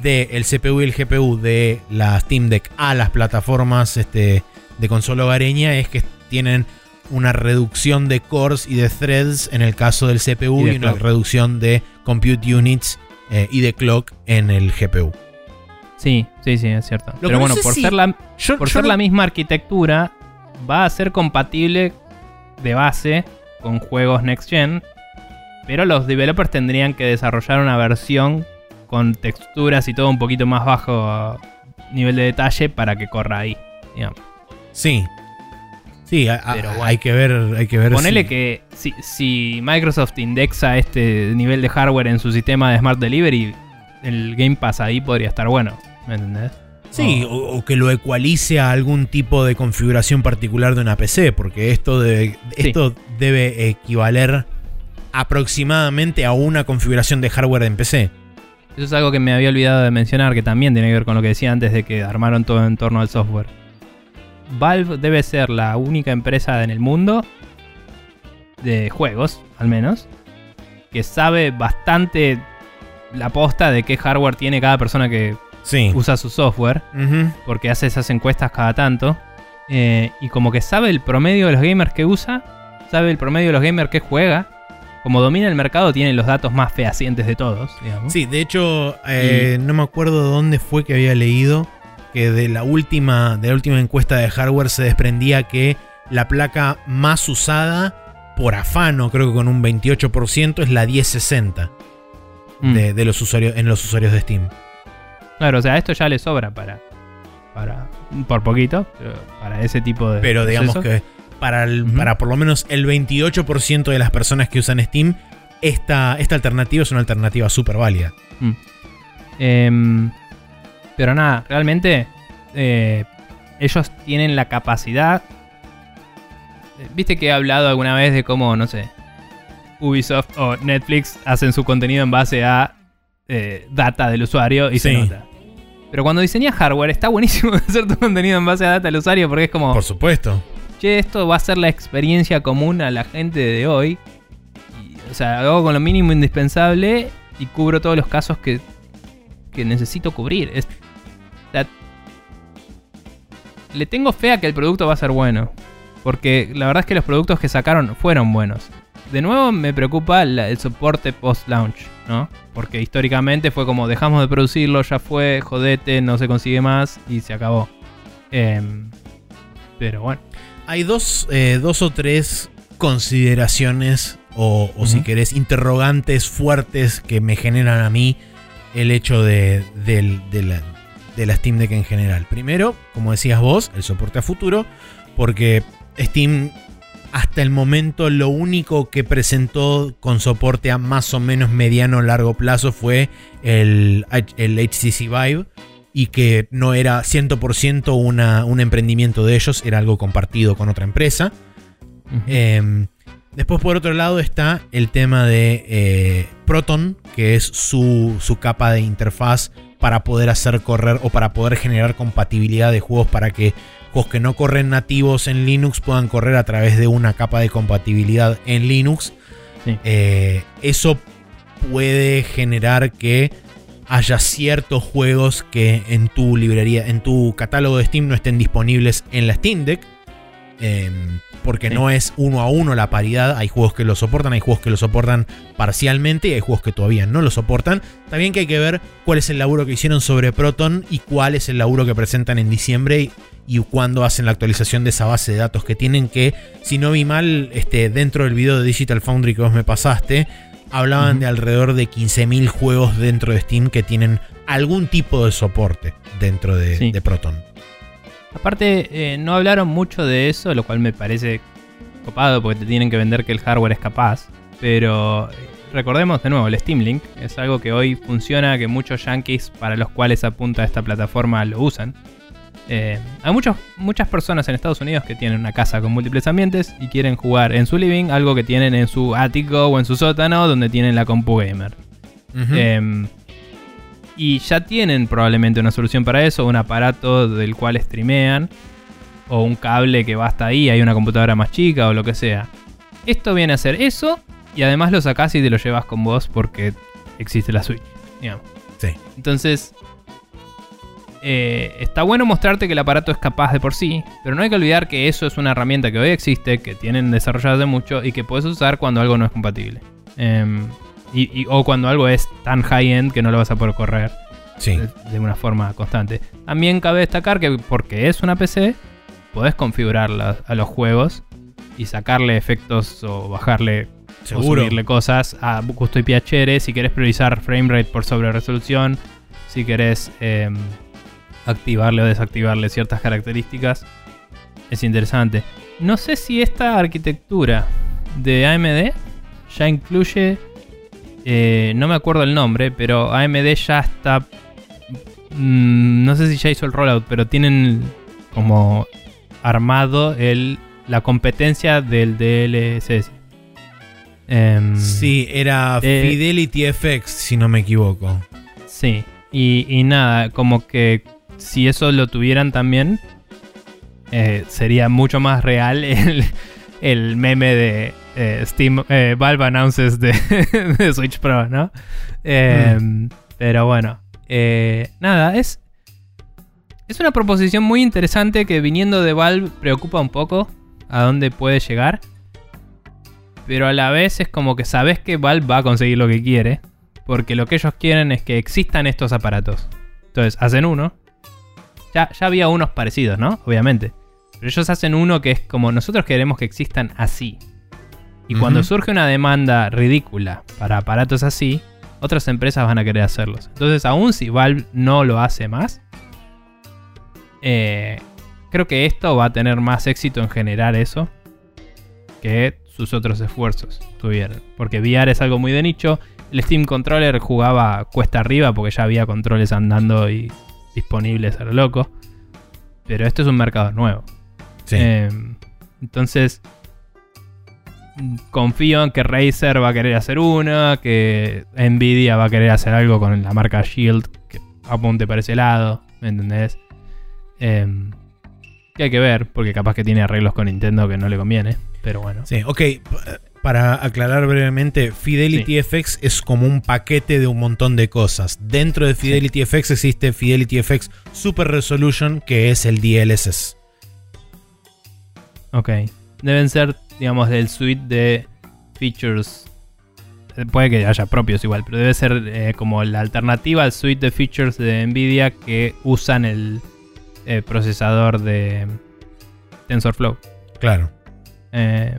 del CPU y el GPU de la Steam Deck a las plataformas este, de consola hogareña es que tienen una reducción de cores y de threads en el caso del CPU Y una clock. reducción de compute units eh, y de clock en el GPU. Sí, sí, sí, es cierto. que Pero no bueno, sé por si- ser la, Yo- por yo ser no- la misma arquitectura, va a ser compatible de base con juegos Next Gen. Pero los developers tendrían que desarrollar una versión con texturas y todo un poquito más bajo nivel de detalle para que corra ahí. digamos. Sí. Sí, a- Pero bueno. hay que ver, hay que ver. Ponele si- que si, si Microsoft indexa este nivel de hardware en su sistema de Smart Delivery, el Game Pass ahí podría estar bueno. ¿Me entendés? Sí, Oh. o, o que lo ecualice a algún tipo de configuración particular de una PC, porque esto debe, Sí. esto debe equivaler aproximadamente a una configuración de hardware en PC. Eso es algo que me había olvidado de mencionar, que también tiene que ver con lo que decía antes de que armaron todo en torno al software. Valve debe ser la única empresa en el mundo, de juegos al menos, que sabe bastante la posta de qué hardware tiene cada persona que Sí. usa su software, porque hace esas encuestas cada tanto, eh, y como que sabe el promedio de los gamers que usa, sabe el promedio de los gamers que juega, como domina el mercado tiene los datos más fehacientes de todos, digamos. Sí, de hecho, eh, no me acuerdo dónde fue que había leído que de la última, de la última encuesta de hardware se desprendía que la placa más usada por afano, creo que con un 28%, es la 1060 Mm. de, de los usuarios, en los usuarios de Steam. Claro, o sea, esto ya le sobra para. para por poquito, para ese tipo de. Pero digamos procesos. que para, el- para por lo menos el 28% de las personas que usan Steam, esta, esta alternativa es una alternativa súper válida. Em, pero nada, realmente. eh, ellos tienen la capacidad. eh, Viste que he hablado alguna vez de cómo, no sé. Ubisoft o Netflix hacen su contenido en base a eh, data del usuario y se Sí. nota. Pero cuando diseñas hardware, está buenísimo hacer tu contenido en base a data del usuario porque es como. Por supuesto. che, esto va a ser la experiencia común a la gente de hoy. Y, o sea, hago con lo mínimo indispensable y cubro todos los casos que, que necesito cubrir. Es- le tengo fe a que el producto va a ser bueno. Porque la verdad es que los productos que sacaron fueron buenos. De nuevo me preocupa la- el soporte post-launch, ¿no? Porque históricamente fue como dejamos de producirlo, ya fue, jodete, no se consigue más y se acabó. Em, pero bueno. Hay dos, eh, dos o tres consideraciones o, o si querés interrogantes fuertes que me generan a mí el hecho de, de la, de la Steam Deck en general. Primero, como decías vos, el soporte a futuro, porque Steam hasta el momento lo único que presentó con soporte a más o menos mediano o largo plazo fue el, el HTC Vive. y que no era 100% una, un emprendimiento de ellos, era algo compartido con otra empresa. Eh, después, por otro lado, está el tema de eh, Proton, que es su, su capa de interfaz para poder hacer correr o para poder generar compatibilidad de juegos para que juegos que no corren nativos en Linux puedan correr a través de una capa de compatibilidad en Linux. Sí. Eh, eso puede generar que haya ciertos juegos que en tu librería, en tu catálogo de Steam no estén disponibles en la Steam Deck. Em, porque Sí. no es uno a uno la paridad. Hay juegos que lo soportan, hay juegos que lo soportan parcialmente y hay juegos que todavía no lo soportan. También que hay que ver cuál es el laburo que hicieron sobre Proton y cuál es el laburo que presentan en diciembre y, y cuándo hacen la actualización de esa base de datos que tienen que, si no vi mal, este, dentro del video de Digital Foundry que vos me pasaste, hablaban de alrededor de 15.000 juegos dentro de Steam que tienen algún tipo de soporte dentro de, Sí. de Proton. Aparte, eh, no hablaron mucho de eso, lo cual me parece copado porque te tienen que vender que el hardware es capaz. Pero eh, recordemos de nuevo, el Steam Link es algo que hoy funciona, que muchos yankees para los cuales apunta esta plataforma lo usan. Eh, hay muchos, muchas personas en Estados Unidos que tienen una casa con múltiples ambientes y quieren jugar en su living algo que tienen en su ático o en su sótano donde tienen la compu gamer. Y ya tienen probablemente una solución para eso, un aparato del cual streamean, o un cable que va hasta ahí, hay una computadora más chica o lo que sea. Esto viene a ser eso, y además lo sacás y te lo llevas con vos porque existe la Switch, digamos. Sí. Entonces, eh, está bueno mostrarte que el aparato es capaz de por sí, pero no hay que olvidar que eso es una herramienta que hoy existe, que tienen desarrollada hace mucho y que puedes usar cuando algo no es compatible. Em, y- y- o cuando algo es tan high-end que no lo vas a poder correr Sí. de, de una forma constante. También cabe destacar que porque es una PC, podés configurarla a los juegos y sacarle efectos o bajarle o subirle cosas a gusto y piacere. Si querés priorizar framerate por sobre resolución, si querés em, activarle o desactivarle ciertas características, es interesante. No sé si esta arquitectura de AMD ya incluye, eh, no me acuerdo el nombre, pero AMD ya está, mm, no sé si ya hizo el rollout, pero tienen como armado el, la competencia del DLSS. Em, Sí, era Eh, Fidelity FX, si no me equivoco. Sí, y, y nada, como que si eso lo tuvieran también, eh, sería mucho más real el, el meme de eh, Steam, eh, Valve announces de, de Switch Pro, ¿no? Eh, Pero bueno, eh, nada, es, es una proposición muy interesante que viniendo de Valve preocupa un poco a dónde puede llegar. Pero a la vez es como que sabes que Valve va a conseguir lo que quiere. Porque lo que ellos quieren es que existan estos aparatos. Entonces, hacen uno. Ya, ya había unos parecidos, ¿no? Obviamente. Pero ellos hacen uno que es como nosotros queremos que existan así. Y cuando surge una demanda ridícula para aparatos así, otras empresas van a querer hacerlos. Entonces, aun si Valve no lo hace más, eh, creo que esto va a tener más éxito en generar eso que sus otros esfuerzos tuvieron. Porque VR es algo muy de nicho. El Steam Controller jugaba cuesta arriba porque ya había controles andando y disponibles a lo loco. Pero esto es un mercado nuevo. Sí. Eh, entonces, confío en que Razer va a querer hacer una, que Nvidia va a querer hacer algo con la marca Shield que apunte para ese lado, ¿me entendés? Eh, que hay que ver, porque capaz que tiene arreglos con Nintendo que no le conviene, pero bueno. Sí, ok. Para aclarar brevemente, Fidelity FX es como un paquete de un montón de cosas. Dentro de Fidelity FX existe Fidelity FX Super Resolution, que es el DLSS. Ok. Deben ser, digamos, del suite de features. Eh, Puede que haya propios igual, pero debe ser eh, como la alternativa al suite de features de Nvidia que usan el eh, procesador de TensorFlow. Claro. Eh,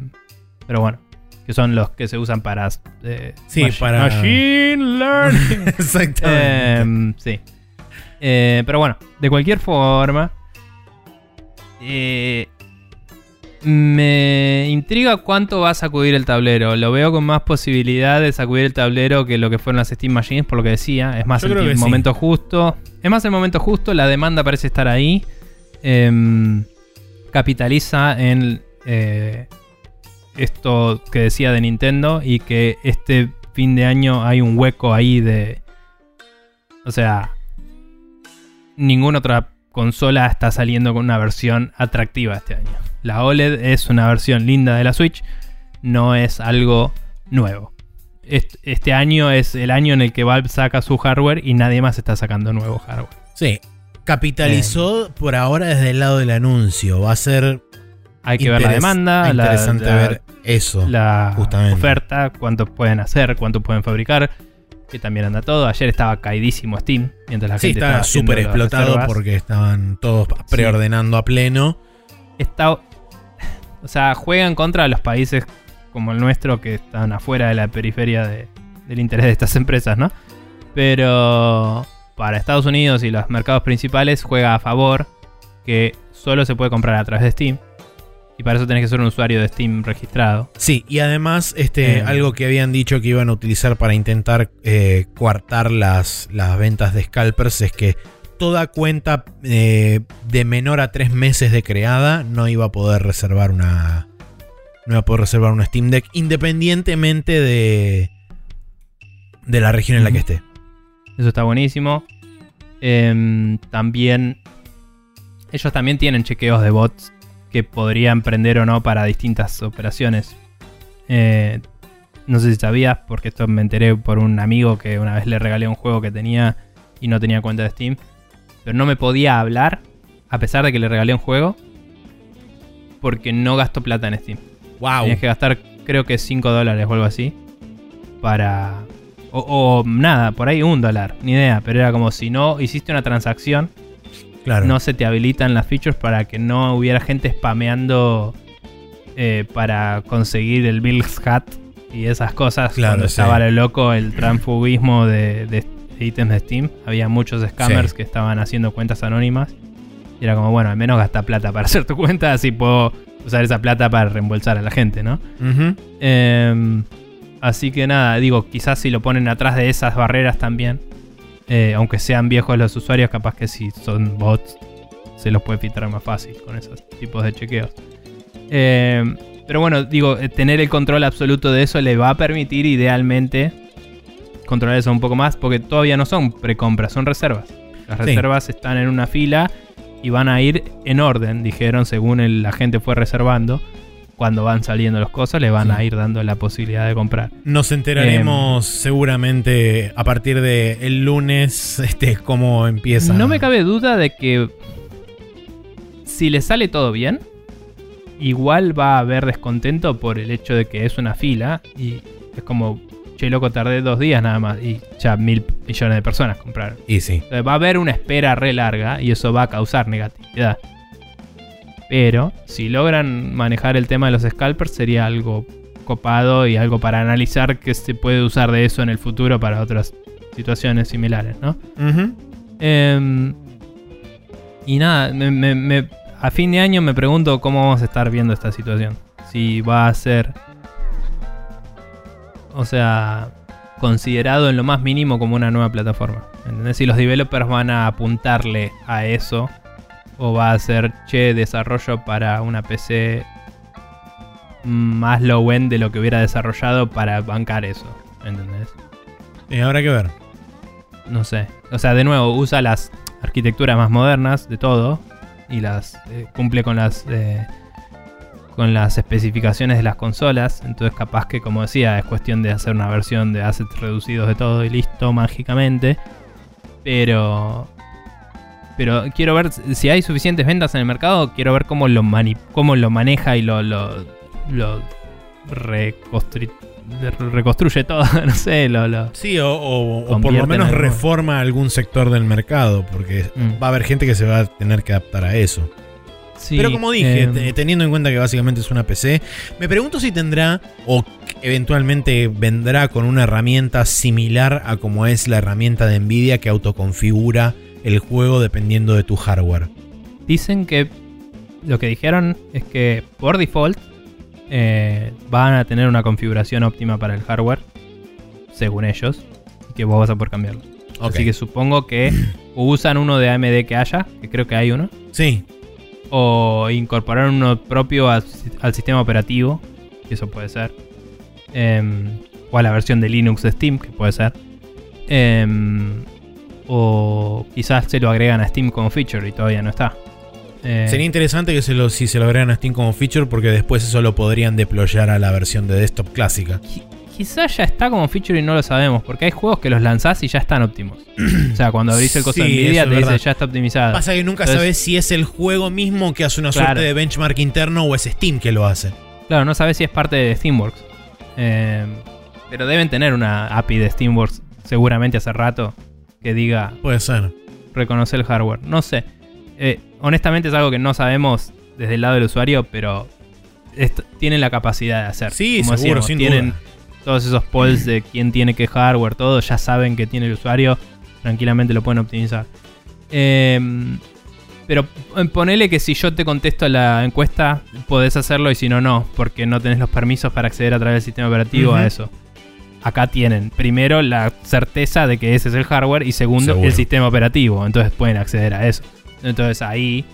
pero bueno, que son los que se usan para. eh, Sí, para- Machine Learning. Exactamente. Em, sí. Eh, pero bueno, de cualquier forma. eh, Me intriga cuánto va a sacudir el tablero. Lo veo con más posibilidad de sacudir el tablero que lo que fueron las Steam Machines, por lo que decía. Es más Yo el, sí. momento justo. Es más el momento justo. La demanda parece estar ahí. Em, capitaliza en eh, esto que decía de Nintendo y que este fin de año hay un hueco ahí de... O sea, ninguna otra consola está saliendo con una versión atractiva este año. La OLED es una versión linda de la Switch, no es algo nuevo. Est- Este año es el año en el que Valve saca su hardware y nadie más está sacando nuevo hardware. Sí. Capitalizó por ahora desde el lado del anuncio. Va a ser Hay que ver la demanda, interesante la- ver eso. la justamente. oferta, cuánto pueden hacer, cuánto pueden fabricar, que también anda todo. Ayer estaba caidísimo Steam, mientras la sí, gente estaba súper explotado porque estaban todos preordenando a pleno. está. O sea, juega en contra de los países como el nuestro que están afuera de la periferia de- del interés de estas empresas, ¿no? Pero para Estados Unidos y los mercados principales juega a favor que solo se puede comprar a través de Steam. Y para eso tenés que ser un usuario de Steam registrado. Sí, y además, este, Eh. algo que habían dicho que iban a utilizar para intentar eh, coartar las, las ventas de scalpers es que toda cuenta eh, de menor a tres meses de creada no iba a poder reservar una. No iba a poder reservar una Steam Deck independientemente de. de la región en la que esté. Eso está buenísimo. Em, también. Ellos también tienen chequeos de bots que podrían prender o no para distintas operaciones. Eh, no sé si sabías, porque esto me enteré por un amigo que una vez le regalé un juego que tenía y no tenía cuenta de Steam. Pero no me podía hablar, a pesar de que le regalé un juego, porque no gastó plata en Steam. ¡Wow! Tenías que gastar, creo que 5 dólares o algo así. Para. O, o nada, por ahí un dólar, ni idea. Pero era como si no hiciste una transacción, Claro. no se te habilitan las features para que no hubiera gente spameando eh, para conseguir el Bill's Hat y esas cosas. Claro, cuando sí. estaba lo loco el transfugismo de, de ítems de Steam. Había muchos scammers Sí. que estaban haciendo cuentas anónimas. Y era como, bueno, al menos gasta plata para hacer tu cuenta, así puedo usar esa plata para reembolsar a la gente, ¿no? Eh, así que nada, digo, quizás si lo ponen atrás de esas barreras también, eh, aunque sean viejos los usuarios, capaz que si son bots se los puede filtrar más fácil con esos tipos de chequeos. Eh, pero bueno, digo, eh, tener el control absoluto de eso le va a permitir idealmente controlar eso un poco más, porque todavía no son precompras, son reservas. Las Sí. reservas están en una fila y van a ir en orden, dijeron, según el- la gente fue reservando. Cuando van saliendo los cosas, le van Sí. a ir dando la posibilidad de comprar. Nos enteraremos Em. seguramente a partir del el lunes este, cómo empieza. No me cabe duda de que si le sale todo bien, igual va a haber descontento por el hecho de que es una fila y es como, che, loco, tardé dos días nada más y ya mil millones de personas compraron. Y sí. Entonces, va a haber una espera re larga y eso va a causar negatividad. Pero si logran manejar el tema de los scalpers sería algo copado y algo para analizar que se puede usar de eso en el futuro para otras situaciones similares, ¿no? Em, y nada, me- me- me- a fin de año me pregunto cómo vamos a estar viendo esta situación. Si va a ser, o sea, considerado en lo más mínimo como una nueva plataforma. ¿Entendés? Si los developers van a apuntarle a eso, o va a ser, che, desarrollo para una PC más low end de lo que hubiera desarrollado para bancar eso. ¿Entendés? Eh, habrá que ver. no sé. O sea, de nuevo, usa las arquitecturas más modernas de todo y las eh, cumple con las eh, con las especificaciones de las consolas. Entonces, capaz que, como decía, es cuestión de hacer una versión de assets reducidos de todo y listo mágicamente. Pero pero quiero ver si hay suficientes ventas en el mercado. Quiero ver cómo lo mani- cómo lo maneja y lo lo, lo reconstru- reconstruye todo. no sé, lo, lo Sí, o, o- o por lo en menos reforma algún sector del mercado, porque Mm. va a haber gente que se va a tener que adaptar a eso. Sí, Pero como dije, em, te- teniendo en cuenta que básicamente es una PC, me pregunto si tendrá o eventualmente vendrá con una herramienta similar a como es la herramienta de Nvidia que autoconfigura el juego dependiendo de tu hardware. Dicen que lo que dijeron es que por default eh, van a tener una configuración óptima para el hardware, según ellos, y que vos vas a poder cambiarlo. Así que supongo que usan uno de AMD que haya, que creo que hay uno, Sí, o incorporar uno propio al, al sistema operativo, que eso puede ser, Em, o a la versión de Linux de Steam, que puede ser, Em, o quizás se lo agregan a Steam como feature y todavía no está. Eh, sería interesante que se lo, si se lo agregan a Steam como feature, porque después eso lo podrían deployar a la versión de desktop clásica. Qui- Quizás ya está como feature y no lo sabemos, porque hay juegos que los lanzás y ya están óptimos. o sea, cuando abrís el costo de Sí, Nvidia te dice ya está optimizado. Pasa que nunca Entonces- sabes si es el juego mismo que hace una Claro. suerte de benchmark interno o es Steam que lo hace. Claro, no sabes si es parte de Steamworks. Eh, pero deben tener una API de Steamworks seguramente hace rato que diga Puede ser. reconocer el hardware. No sé. Eh, honestamente es algo que no sabemos desde el lado del usuario, pero tienen la capacidad de hacer. Sí, Como seguro, decíamos, sin tienen duda. Todos esos polls de quién tiene qué hardware, todo, ya saben que tiene el usuario, tranquilamente lo pueden optimizar. Eh, pero eh, ponele que si yo te contesto la encuesta, podés hacerlo y si no, no, porque no tenés los permisos para acceder a través del sistema operativo a eso. Acá tienen, primero, la certeza de que ese es el hardware y segundo, Seguro. el sistema operativo. Entonces pueden acceder a eso. Entonces ahí,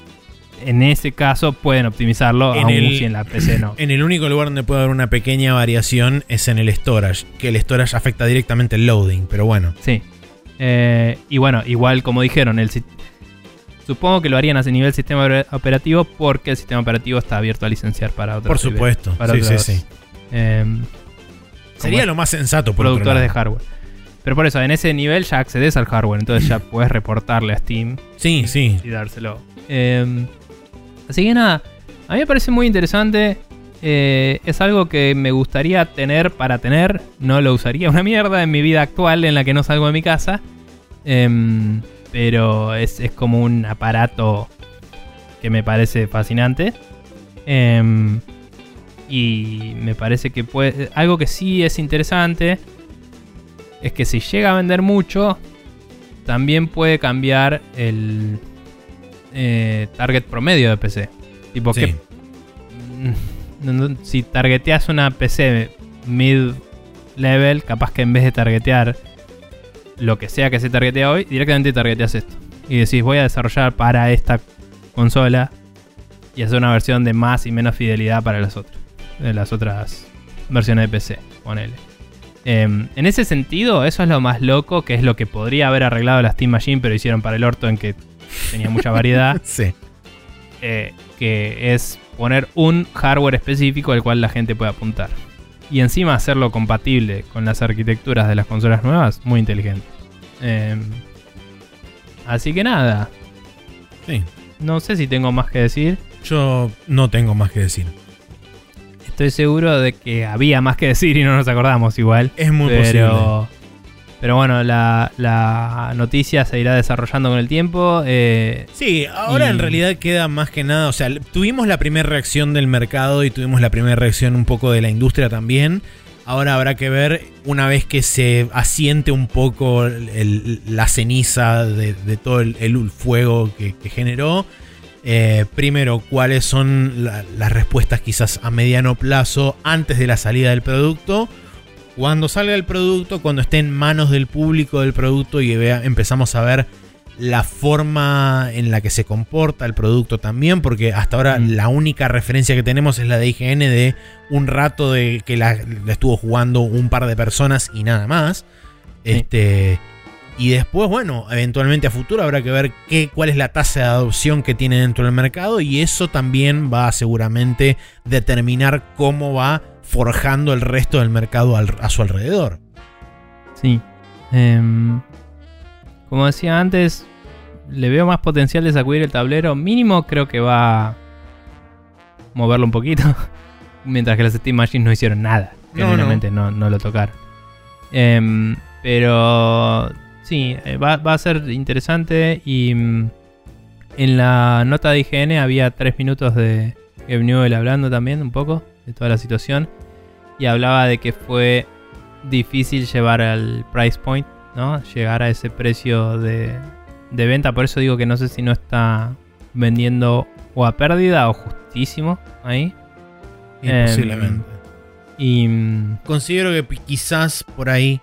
en ese caso, pueden optimizarlo, En aun el- si en la PC no. En el único lugar donde puede haber una pequeña variación es en el storage, que el storage afecta directamente el loading, pero bueno. Sí. Eh, y bueno, igual como dijeron, el supongo que lo harían a nivel sistema oper- operativo porque el sistema operativo está abierto a licenciar para otros Por supuesto. para Sí, sí, otros, sí. eh, Sería como lo más sensato por productores de hardware. Pero por eso, en ese nivel ya accedes al hardware, entonces ya puedes reportarle a Steam Sí, sí. y dárselo. Eh, así que nada, a mí me parece muy interesante. eh, es algo que me gustaría tener para tener. No lo usaría una mierda en mi vida actual en la que no salgo de mi casa. Em, pero es, es como un aparato que me parece fascinante. Em, y me parece que puede. Algo que sí es interesante. Es que si llega a vender mucho. También puede cambiar el eh, target promedio de PC. Tipo Sí. que. mm, si targeteas una PC mid level, capaz que en vez de targetear lo que sea que se targetea hoy, directamente targeteas esto. Y decís, voy a desarrollar para esta consola y hacer una versión de más y menos fidelidad para las otras. De las otras versiones de PC, ponele. Em, en ese sentido, eso es lo más loco, que es lo que podría haber arreglado la Steam Machine, pero hicieron para el orto en que tenía mucha variedad. Sí. eh, que es poner un hardware específico al cual la gente puede apuntar. Y encima hacerlo compatible con las arquitecturas de las consolas nuevas, muy inteligente. Em, así que nada, Sí. no sé si tengo más que decir. Yo no tengo más que decir. Estoy seguro de que había más que decir y no nos acordamos igual. Es muy posible. Pero, bueno, la, la noticia se irá desarrollando con el tiempo. eh, Sí, ahora Y- en realidad queda más que nada, o sea, tuvimos la primera reacción del mercado y tuvimos la primera reacción un poco de la industria también. Ahora habrá que ver, una vez que se asiente un poco el- la ceniza de, de todo el, el fuego que, que generó, eh, primero, cuáles son la- las respuestas quizás a mediano plazo antes de la salida del producto. Cuando salga el producto, cuando esté en manos del público del producto y vea, empezamos a ver la forma en la que se comporta el producto también, porque hasta ahora Mm. la única referencia que tenemos es la de IGN de un rato de que la, la estuvo jugando un par de personas y nada más. Sí. Este. Y después, bueno, eventualmente a futuro habrá que ver qué, cuál es la tasa de adopción que tiene dentro del mercado y eso también va a seguramente determinar cómo va forjando el resto del mercado al- a su alrededor. Sí. Em, como decía antes, le veo más potencial de sacudir el tablero. Mínimo creo que va a moverlo un poquito. Mientras que las Steam Machines no hicieron nada. No, Genuinamente no, no lo tocaron. Em, pero sí, eh, va, va a ser interesante. Y mm, en la nota de IGN había tres minutos de Gabe Newell hablando también un poco de toda la situación. Y hablaba de que fue difícil llevar al price point, ¿no? Llegar a ese precio de, de venta. Por eso digo que no sé si no está vendiendo o a pérdida o justísimo ahí. Y Em, posiblemente. Y. mm, Considero que quizás por ahí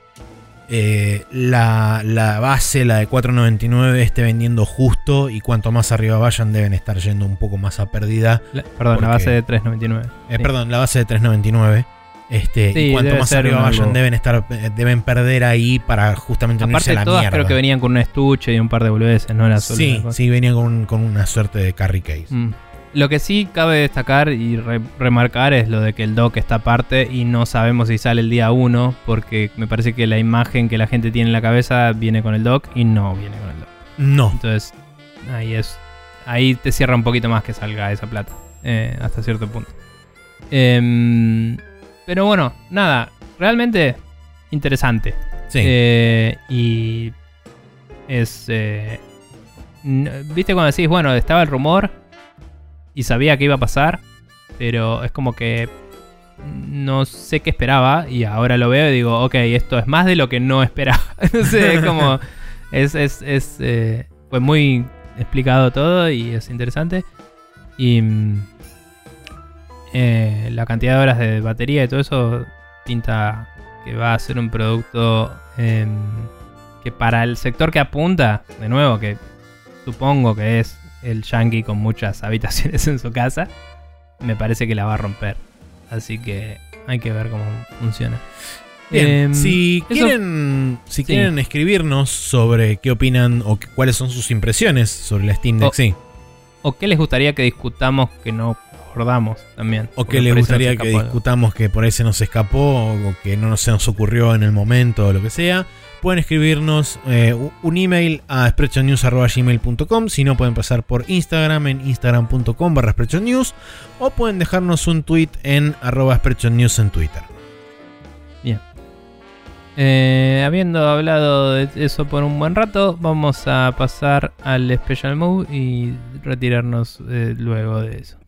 eh, la, la base, la de 4.99, esté vendiendo justo y cuanto más arriba vayan deben estar yendo un poco más a pérdida. la- perdón, Porque- la base de 3.99. Eh, Sí. Perdón, la base de 3.99. Este, Sí, y cuanto más arriba vayan algo- deben estar eh, deben perder ahí para justamente Aparte, a la todas mierda. creo que venían con un estuche y un par de boludeces, no Sí, sí, venían con, con una suerte de carry case. Mm. Lo que sí cabe destacar y re- remarcar es lo de que el dock está aparte y no sabemos si sale el día 1, porque me parece que la imagen que la gente tiene en la cabeza viene con el dock y no viene con el dock. No, Entonces, ahí es. Ahí te cierra un poquito más que salga esa plata. eh, hasta cierto punto. Em, pero bueno, nada. Realmente interesante. sí. Eh, y es. eh, Viste cuando decís, bueno, estaba el rumor y sabía que iba a pasar, pero es como que no sé qué esperaba y ahora lo veo y digo, ok, esto es más de lo que no esperaba. no sé, es como. Es. es, es, eh, fue muy explicado todo y es interesante. Y. mm, eh, la cantidad de horas de batería y todo eso pinta que va a ser un producto em, que para el sector que apunta, de nuevo, que supongo que es el yankee con muchas habitaciones en su casa, me parece que la va a romper. Así que hay que ver cómo funciona. Bien, Em, si eso- quieren, si Sí. quieren escribirnos sobre qué opinan o cuáles son sus impresiones sobre la Steam Deck, O- sí. ¿O qué les gustaría que discutamos que no abordamos también? O qué les gustaría que discutamos que por ahí se nos escapó o que no se nos ocurrió en el momento o lo que sea. Pueden escribirnos eh, un email a sprechonews.gmail.com Si no, pueden pasar por Instagram en instagram.com barra o pueden dejarnos un tweet en arroba sprechonews en Twitter. Eh, habiendo hablado de eso por un buen rato, vamos a pasar al Special Move y retirarnos eh, luego de eso.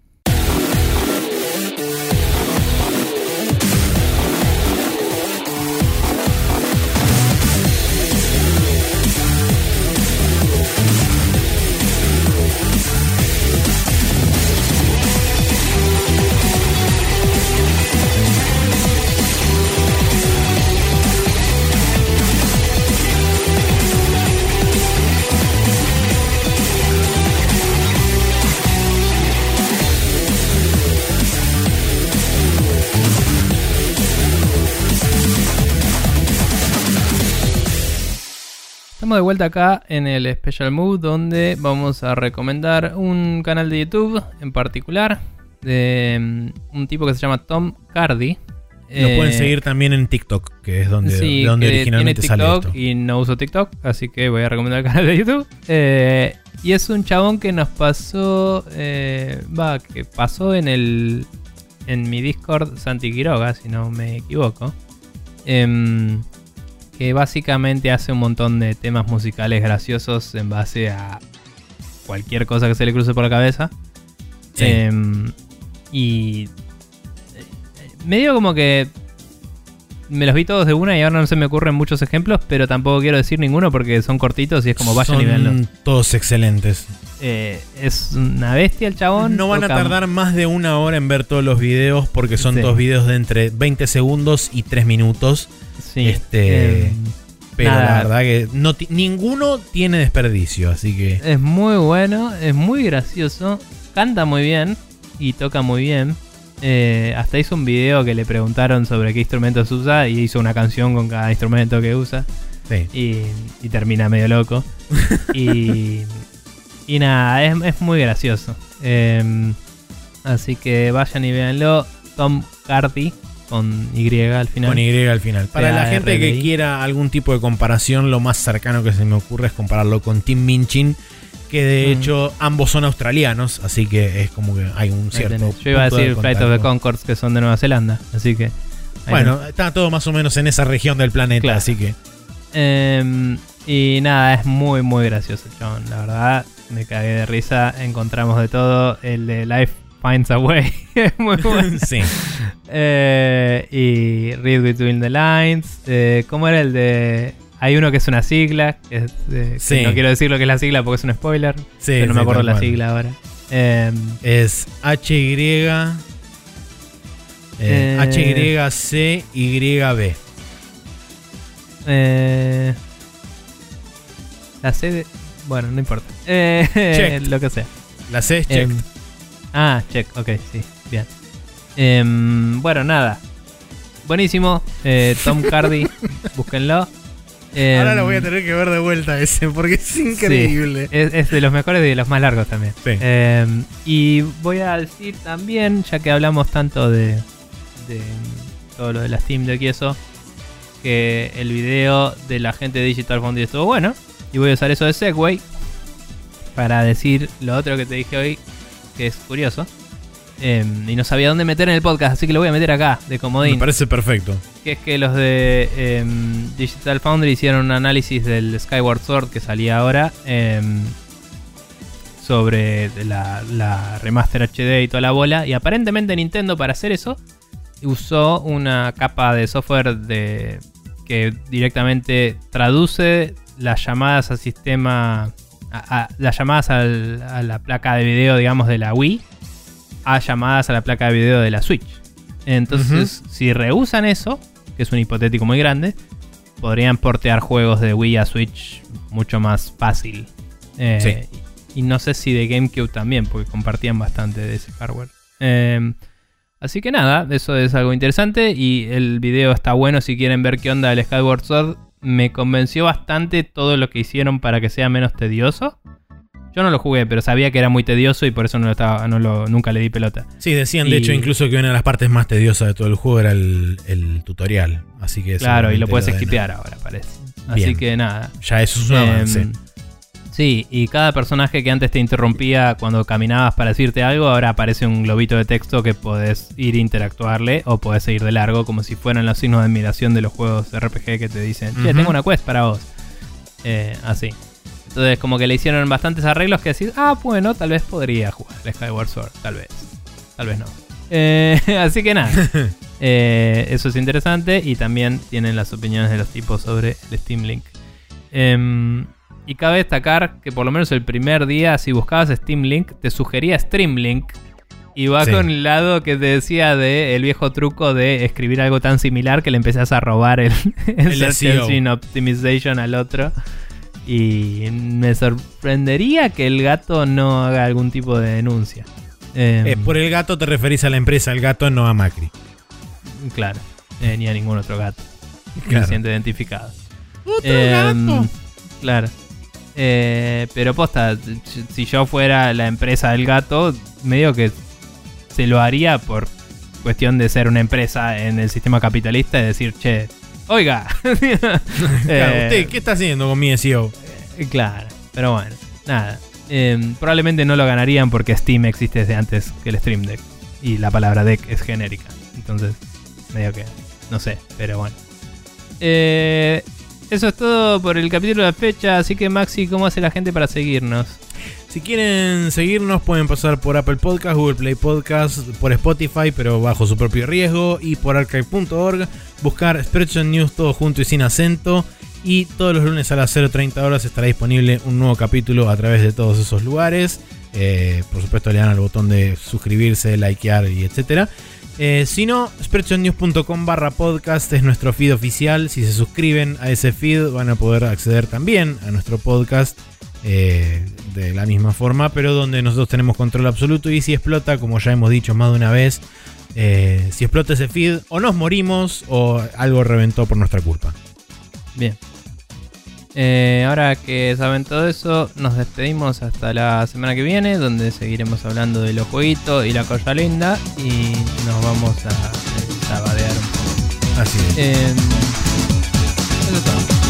Estamos de vuelta acá en el Special Move donde vamos a recomendar un canal de YouTube en particular de mm, un tipo que se llama Tom Cardi. Lo Eh, pueden seguir también en TikTok, que es donde, sí, de donde que originalmente tiene sale TikTok esto. y no uso TikTok, así que voy a recomendar el canal de YouTube. Eh, y es un chabón que nos pasó, eh, va, que pasó en el en mi Discord Santi Quiroga, si no me equivoco. Em, que básicamente hace un montón de temas musicales graciosos en base a cualquier cosa que se le cruce por la cabeza. Sí. Em, y eh, medio como que me los vi todos de una y ahora no se me ocurren muchos ejemplos, pero tampoco quiero decir ninguno porque son cortitos y es como vayan y véanlo. Son todos excelentes. Eh, es una bestia el chabón. No van a tardar más de una hora en ver todos los videos porque son Sí. todos videos de entre 20 segundos y 3 minutos. Sí, este, em, Pero Nada. la verdad que no ninguno tiene desperdicio, así que es muy bueno, es muy gracioso, canta muy bien y toca muy bien. Eh, hasta hizo un video que le preguntaron sobre qué instrumentos usa y hizo una canción con cada instrumento que usa. sí. y, y termina medio loco. y, y nada, es, es muy gracioso. Em, así que vayan y véanlo. Tom Carty con Y al final. Con Y al final. Para la gente que quiera algún tipo de comparación, lo más cercano que se me ocurre es compararlo con Tim Minchin, que de Mm. hecho ambos son australianos, así que es como que hay un cierto. Yo iba a punto de decir Flight of the. Concords que son de Nueva Zelanda. Así que. Bueno, está todo más o menos en esa región del planeta, Claro. así que. Em, y nada, es muy, muy gracioso, chabón. La verdad, me cagué de risa. Encontramos de todo. El de Life Finds a Way. es muy bueno. sí. Eh, y Read Between the Lines. Eh, ¿Cómo era el de.? Hay uno que es una sigla. Que es, eh, que Sí. no quiero decir lo que es la sigla porque es un spoiler. Sí, pero no sí, me acuerdo la cual. sigla ahora. Em, Es HY. HYCYB. la C de... Bueno, no importa. Eh, lo que sea. La C es check. Em, ah, check, ok, sí, bien. Em, bueno, nada. Buenísimo. Eh, Tom Cardy, búsquenlo. Em, Ahora lo voy a tener que ver de vuelta ese porque es increíble. Es, es de los mejores y de los más largos también. Sí. Em, y voy a decir también, ya que hablamos tanto de, de todo lo de la Steam Deck y eso, que el video de la gente de Digital Foundry estuvo bueno. Y voy a usar eso de Segway para decir lo otro que te dije hoy, que es curioso. Em, y no sabía dónde meter en el podcast, así que lo voy a meter acá, de Me comodín. parece perfecto. Que es que los de em, Digital Foundry hicieron un análisis del Skyward Sword que salía ahora em, sobre la, la remaster HD y toda la bola. Y aparentemente Nintendo para hacer eso usó una capa de software de, que directamente traduce las llamadas al sistema, a- a- las llamadas al- a la placa de video, digamos, de la Wii, a llamadas a la placa de video de la Switch. Entonces, si rehusan eso, que es un hipotético muy grande, podrían portear juegos de Wii a Switch mucho más fácil. Eh, Y no sé si de GameCube también, porque compartían bastante de ese hardware. Eh, así que nada, eso es algo interesante. Y el video está bueno si quieren ver qué onda el Skyward Sword. Me convenció bastante todo lo que hicieron para que sea menos tedioso. Yo no lo jugué, pero sabía que era muy tedioso y por eso no lo estaba, no lo, nunca le di pelota. Sí, decían de hecho incluso que una de las partes más tediosas de todo el juego era el, el tutorial. Así que Claro, y lo puedes de- esquipear ahora, parece. Así que nada. Ya eso es un Em, avance. Sí, y cada personaje que antes te interrumpía cuando caminabas para decirte algo, ahora aparece un globito de texto que podés ir a interactuarle o podés seguir de largo, como si fueran los signos de admiración de los juegos RPG que te dicen, che, tengo una quest para vos. Eh, así. Entonces, como que le hicieron bastantes arreglos que decís, ah, bueno, tal vez podría jugar el Skyward Sword, tal vez. Tal vez no. Eh, así que nada. Eh, eso es interesante y también tienen las opiniones de los tipos sobre el Steam Link. Y cabe destacar que por lo menos el primer día, si buscabas Steam Link, te sugería Stream Link. Y va Sí. con el lado que te decía de el viejo truco de escribir algo tan similar que le empezás a robar el, el El SEO. Engine Optimization al otro. Y me sorprendería que el gato no haga algún tipo de denuncia. Em, Eh, por el gato te referís a la empresa, el gato no a Macri. Claro, eh, ni a ningún otro gato que Claro. se siente identificado. ¡Otro Em, gato! Claro. Eh, pero posta, si yo fuera la empresa del gato, medio que se lo haría por cuestión de ser una empresa en el sistema capitalista y decir, che, oiga. Claro, Eh, ¿usted qué está haciendo con mi SEO? eh, Claro, pero bueno, nada. Eh, probablemente no lo ganarían porque Steam existe desde antes que el Stream Deck. Y la palabra deck es genérica. Entonces, medio que. No sé, pero bueno. Eh, eso es todo por el capítulo de la fecha. Así que, Maxi, ¿cómo hace la gente para seguirnos? Si quieren seguirnos pueden pasar por Apple Podcast, Google Play Podcast, por Spotify, pero bajo su propio riesgo, y por archive.org, buscar Spreadshot News todo junto y sin acento. Y todos los lunes a las 0.30 horas estará disponible un nuevo capítulo a través de todos esos lugares. Eh, por supuesto le dan al botón de suscribirse, likear y etcétera. Eh, si no, spreadshotnews.com barra podcast es nuestro feed oficial. Si se suscriben a ese feed van a poder acceder también a nuestro podcast eh, de la misma forma, pero donde nosotros tenemos control absoluto y si explota, como ya hemos dicho más de una vez, eh, si explota ese feed, o nos morimos o algo reventó por nuestra culpa. Bien. Eh, ahora que saben todo eso, nos despedimos hasta la semana que viene, donde seguiremos hablando de los jueguitos y la cosa linda. Y nos vamos a eh, sabadear un poco. Así es. Eso es todo.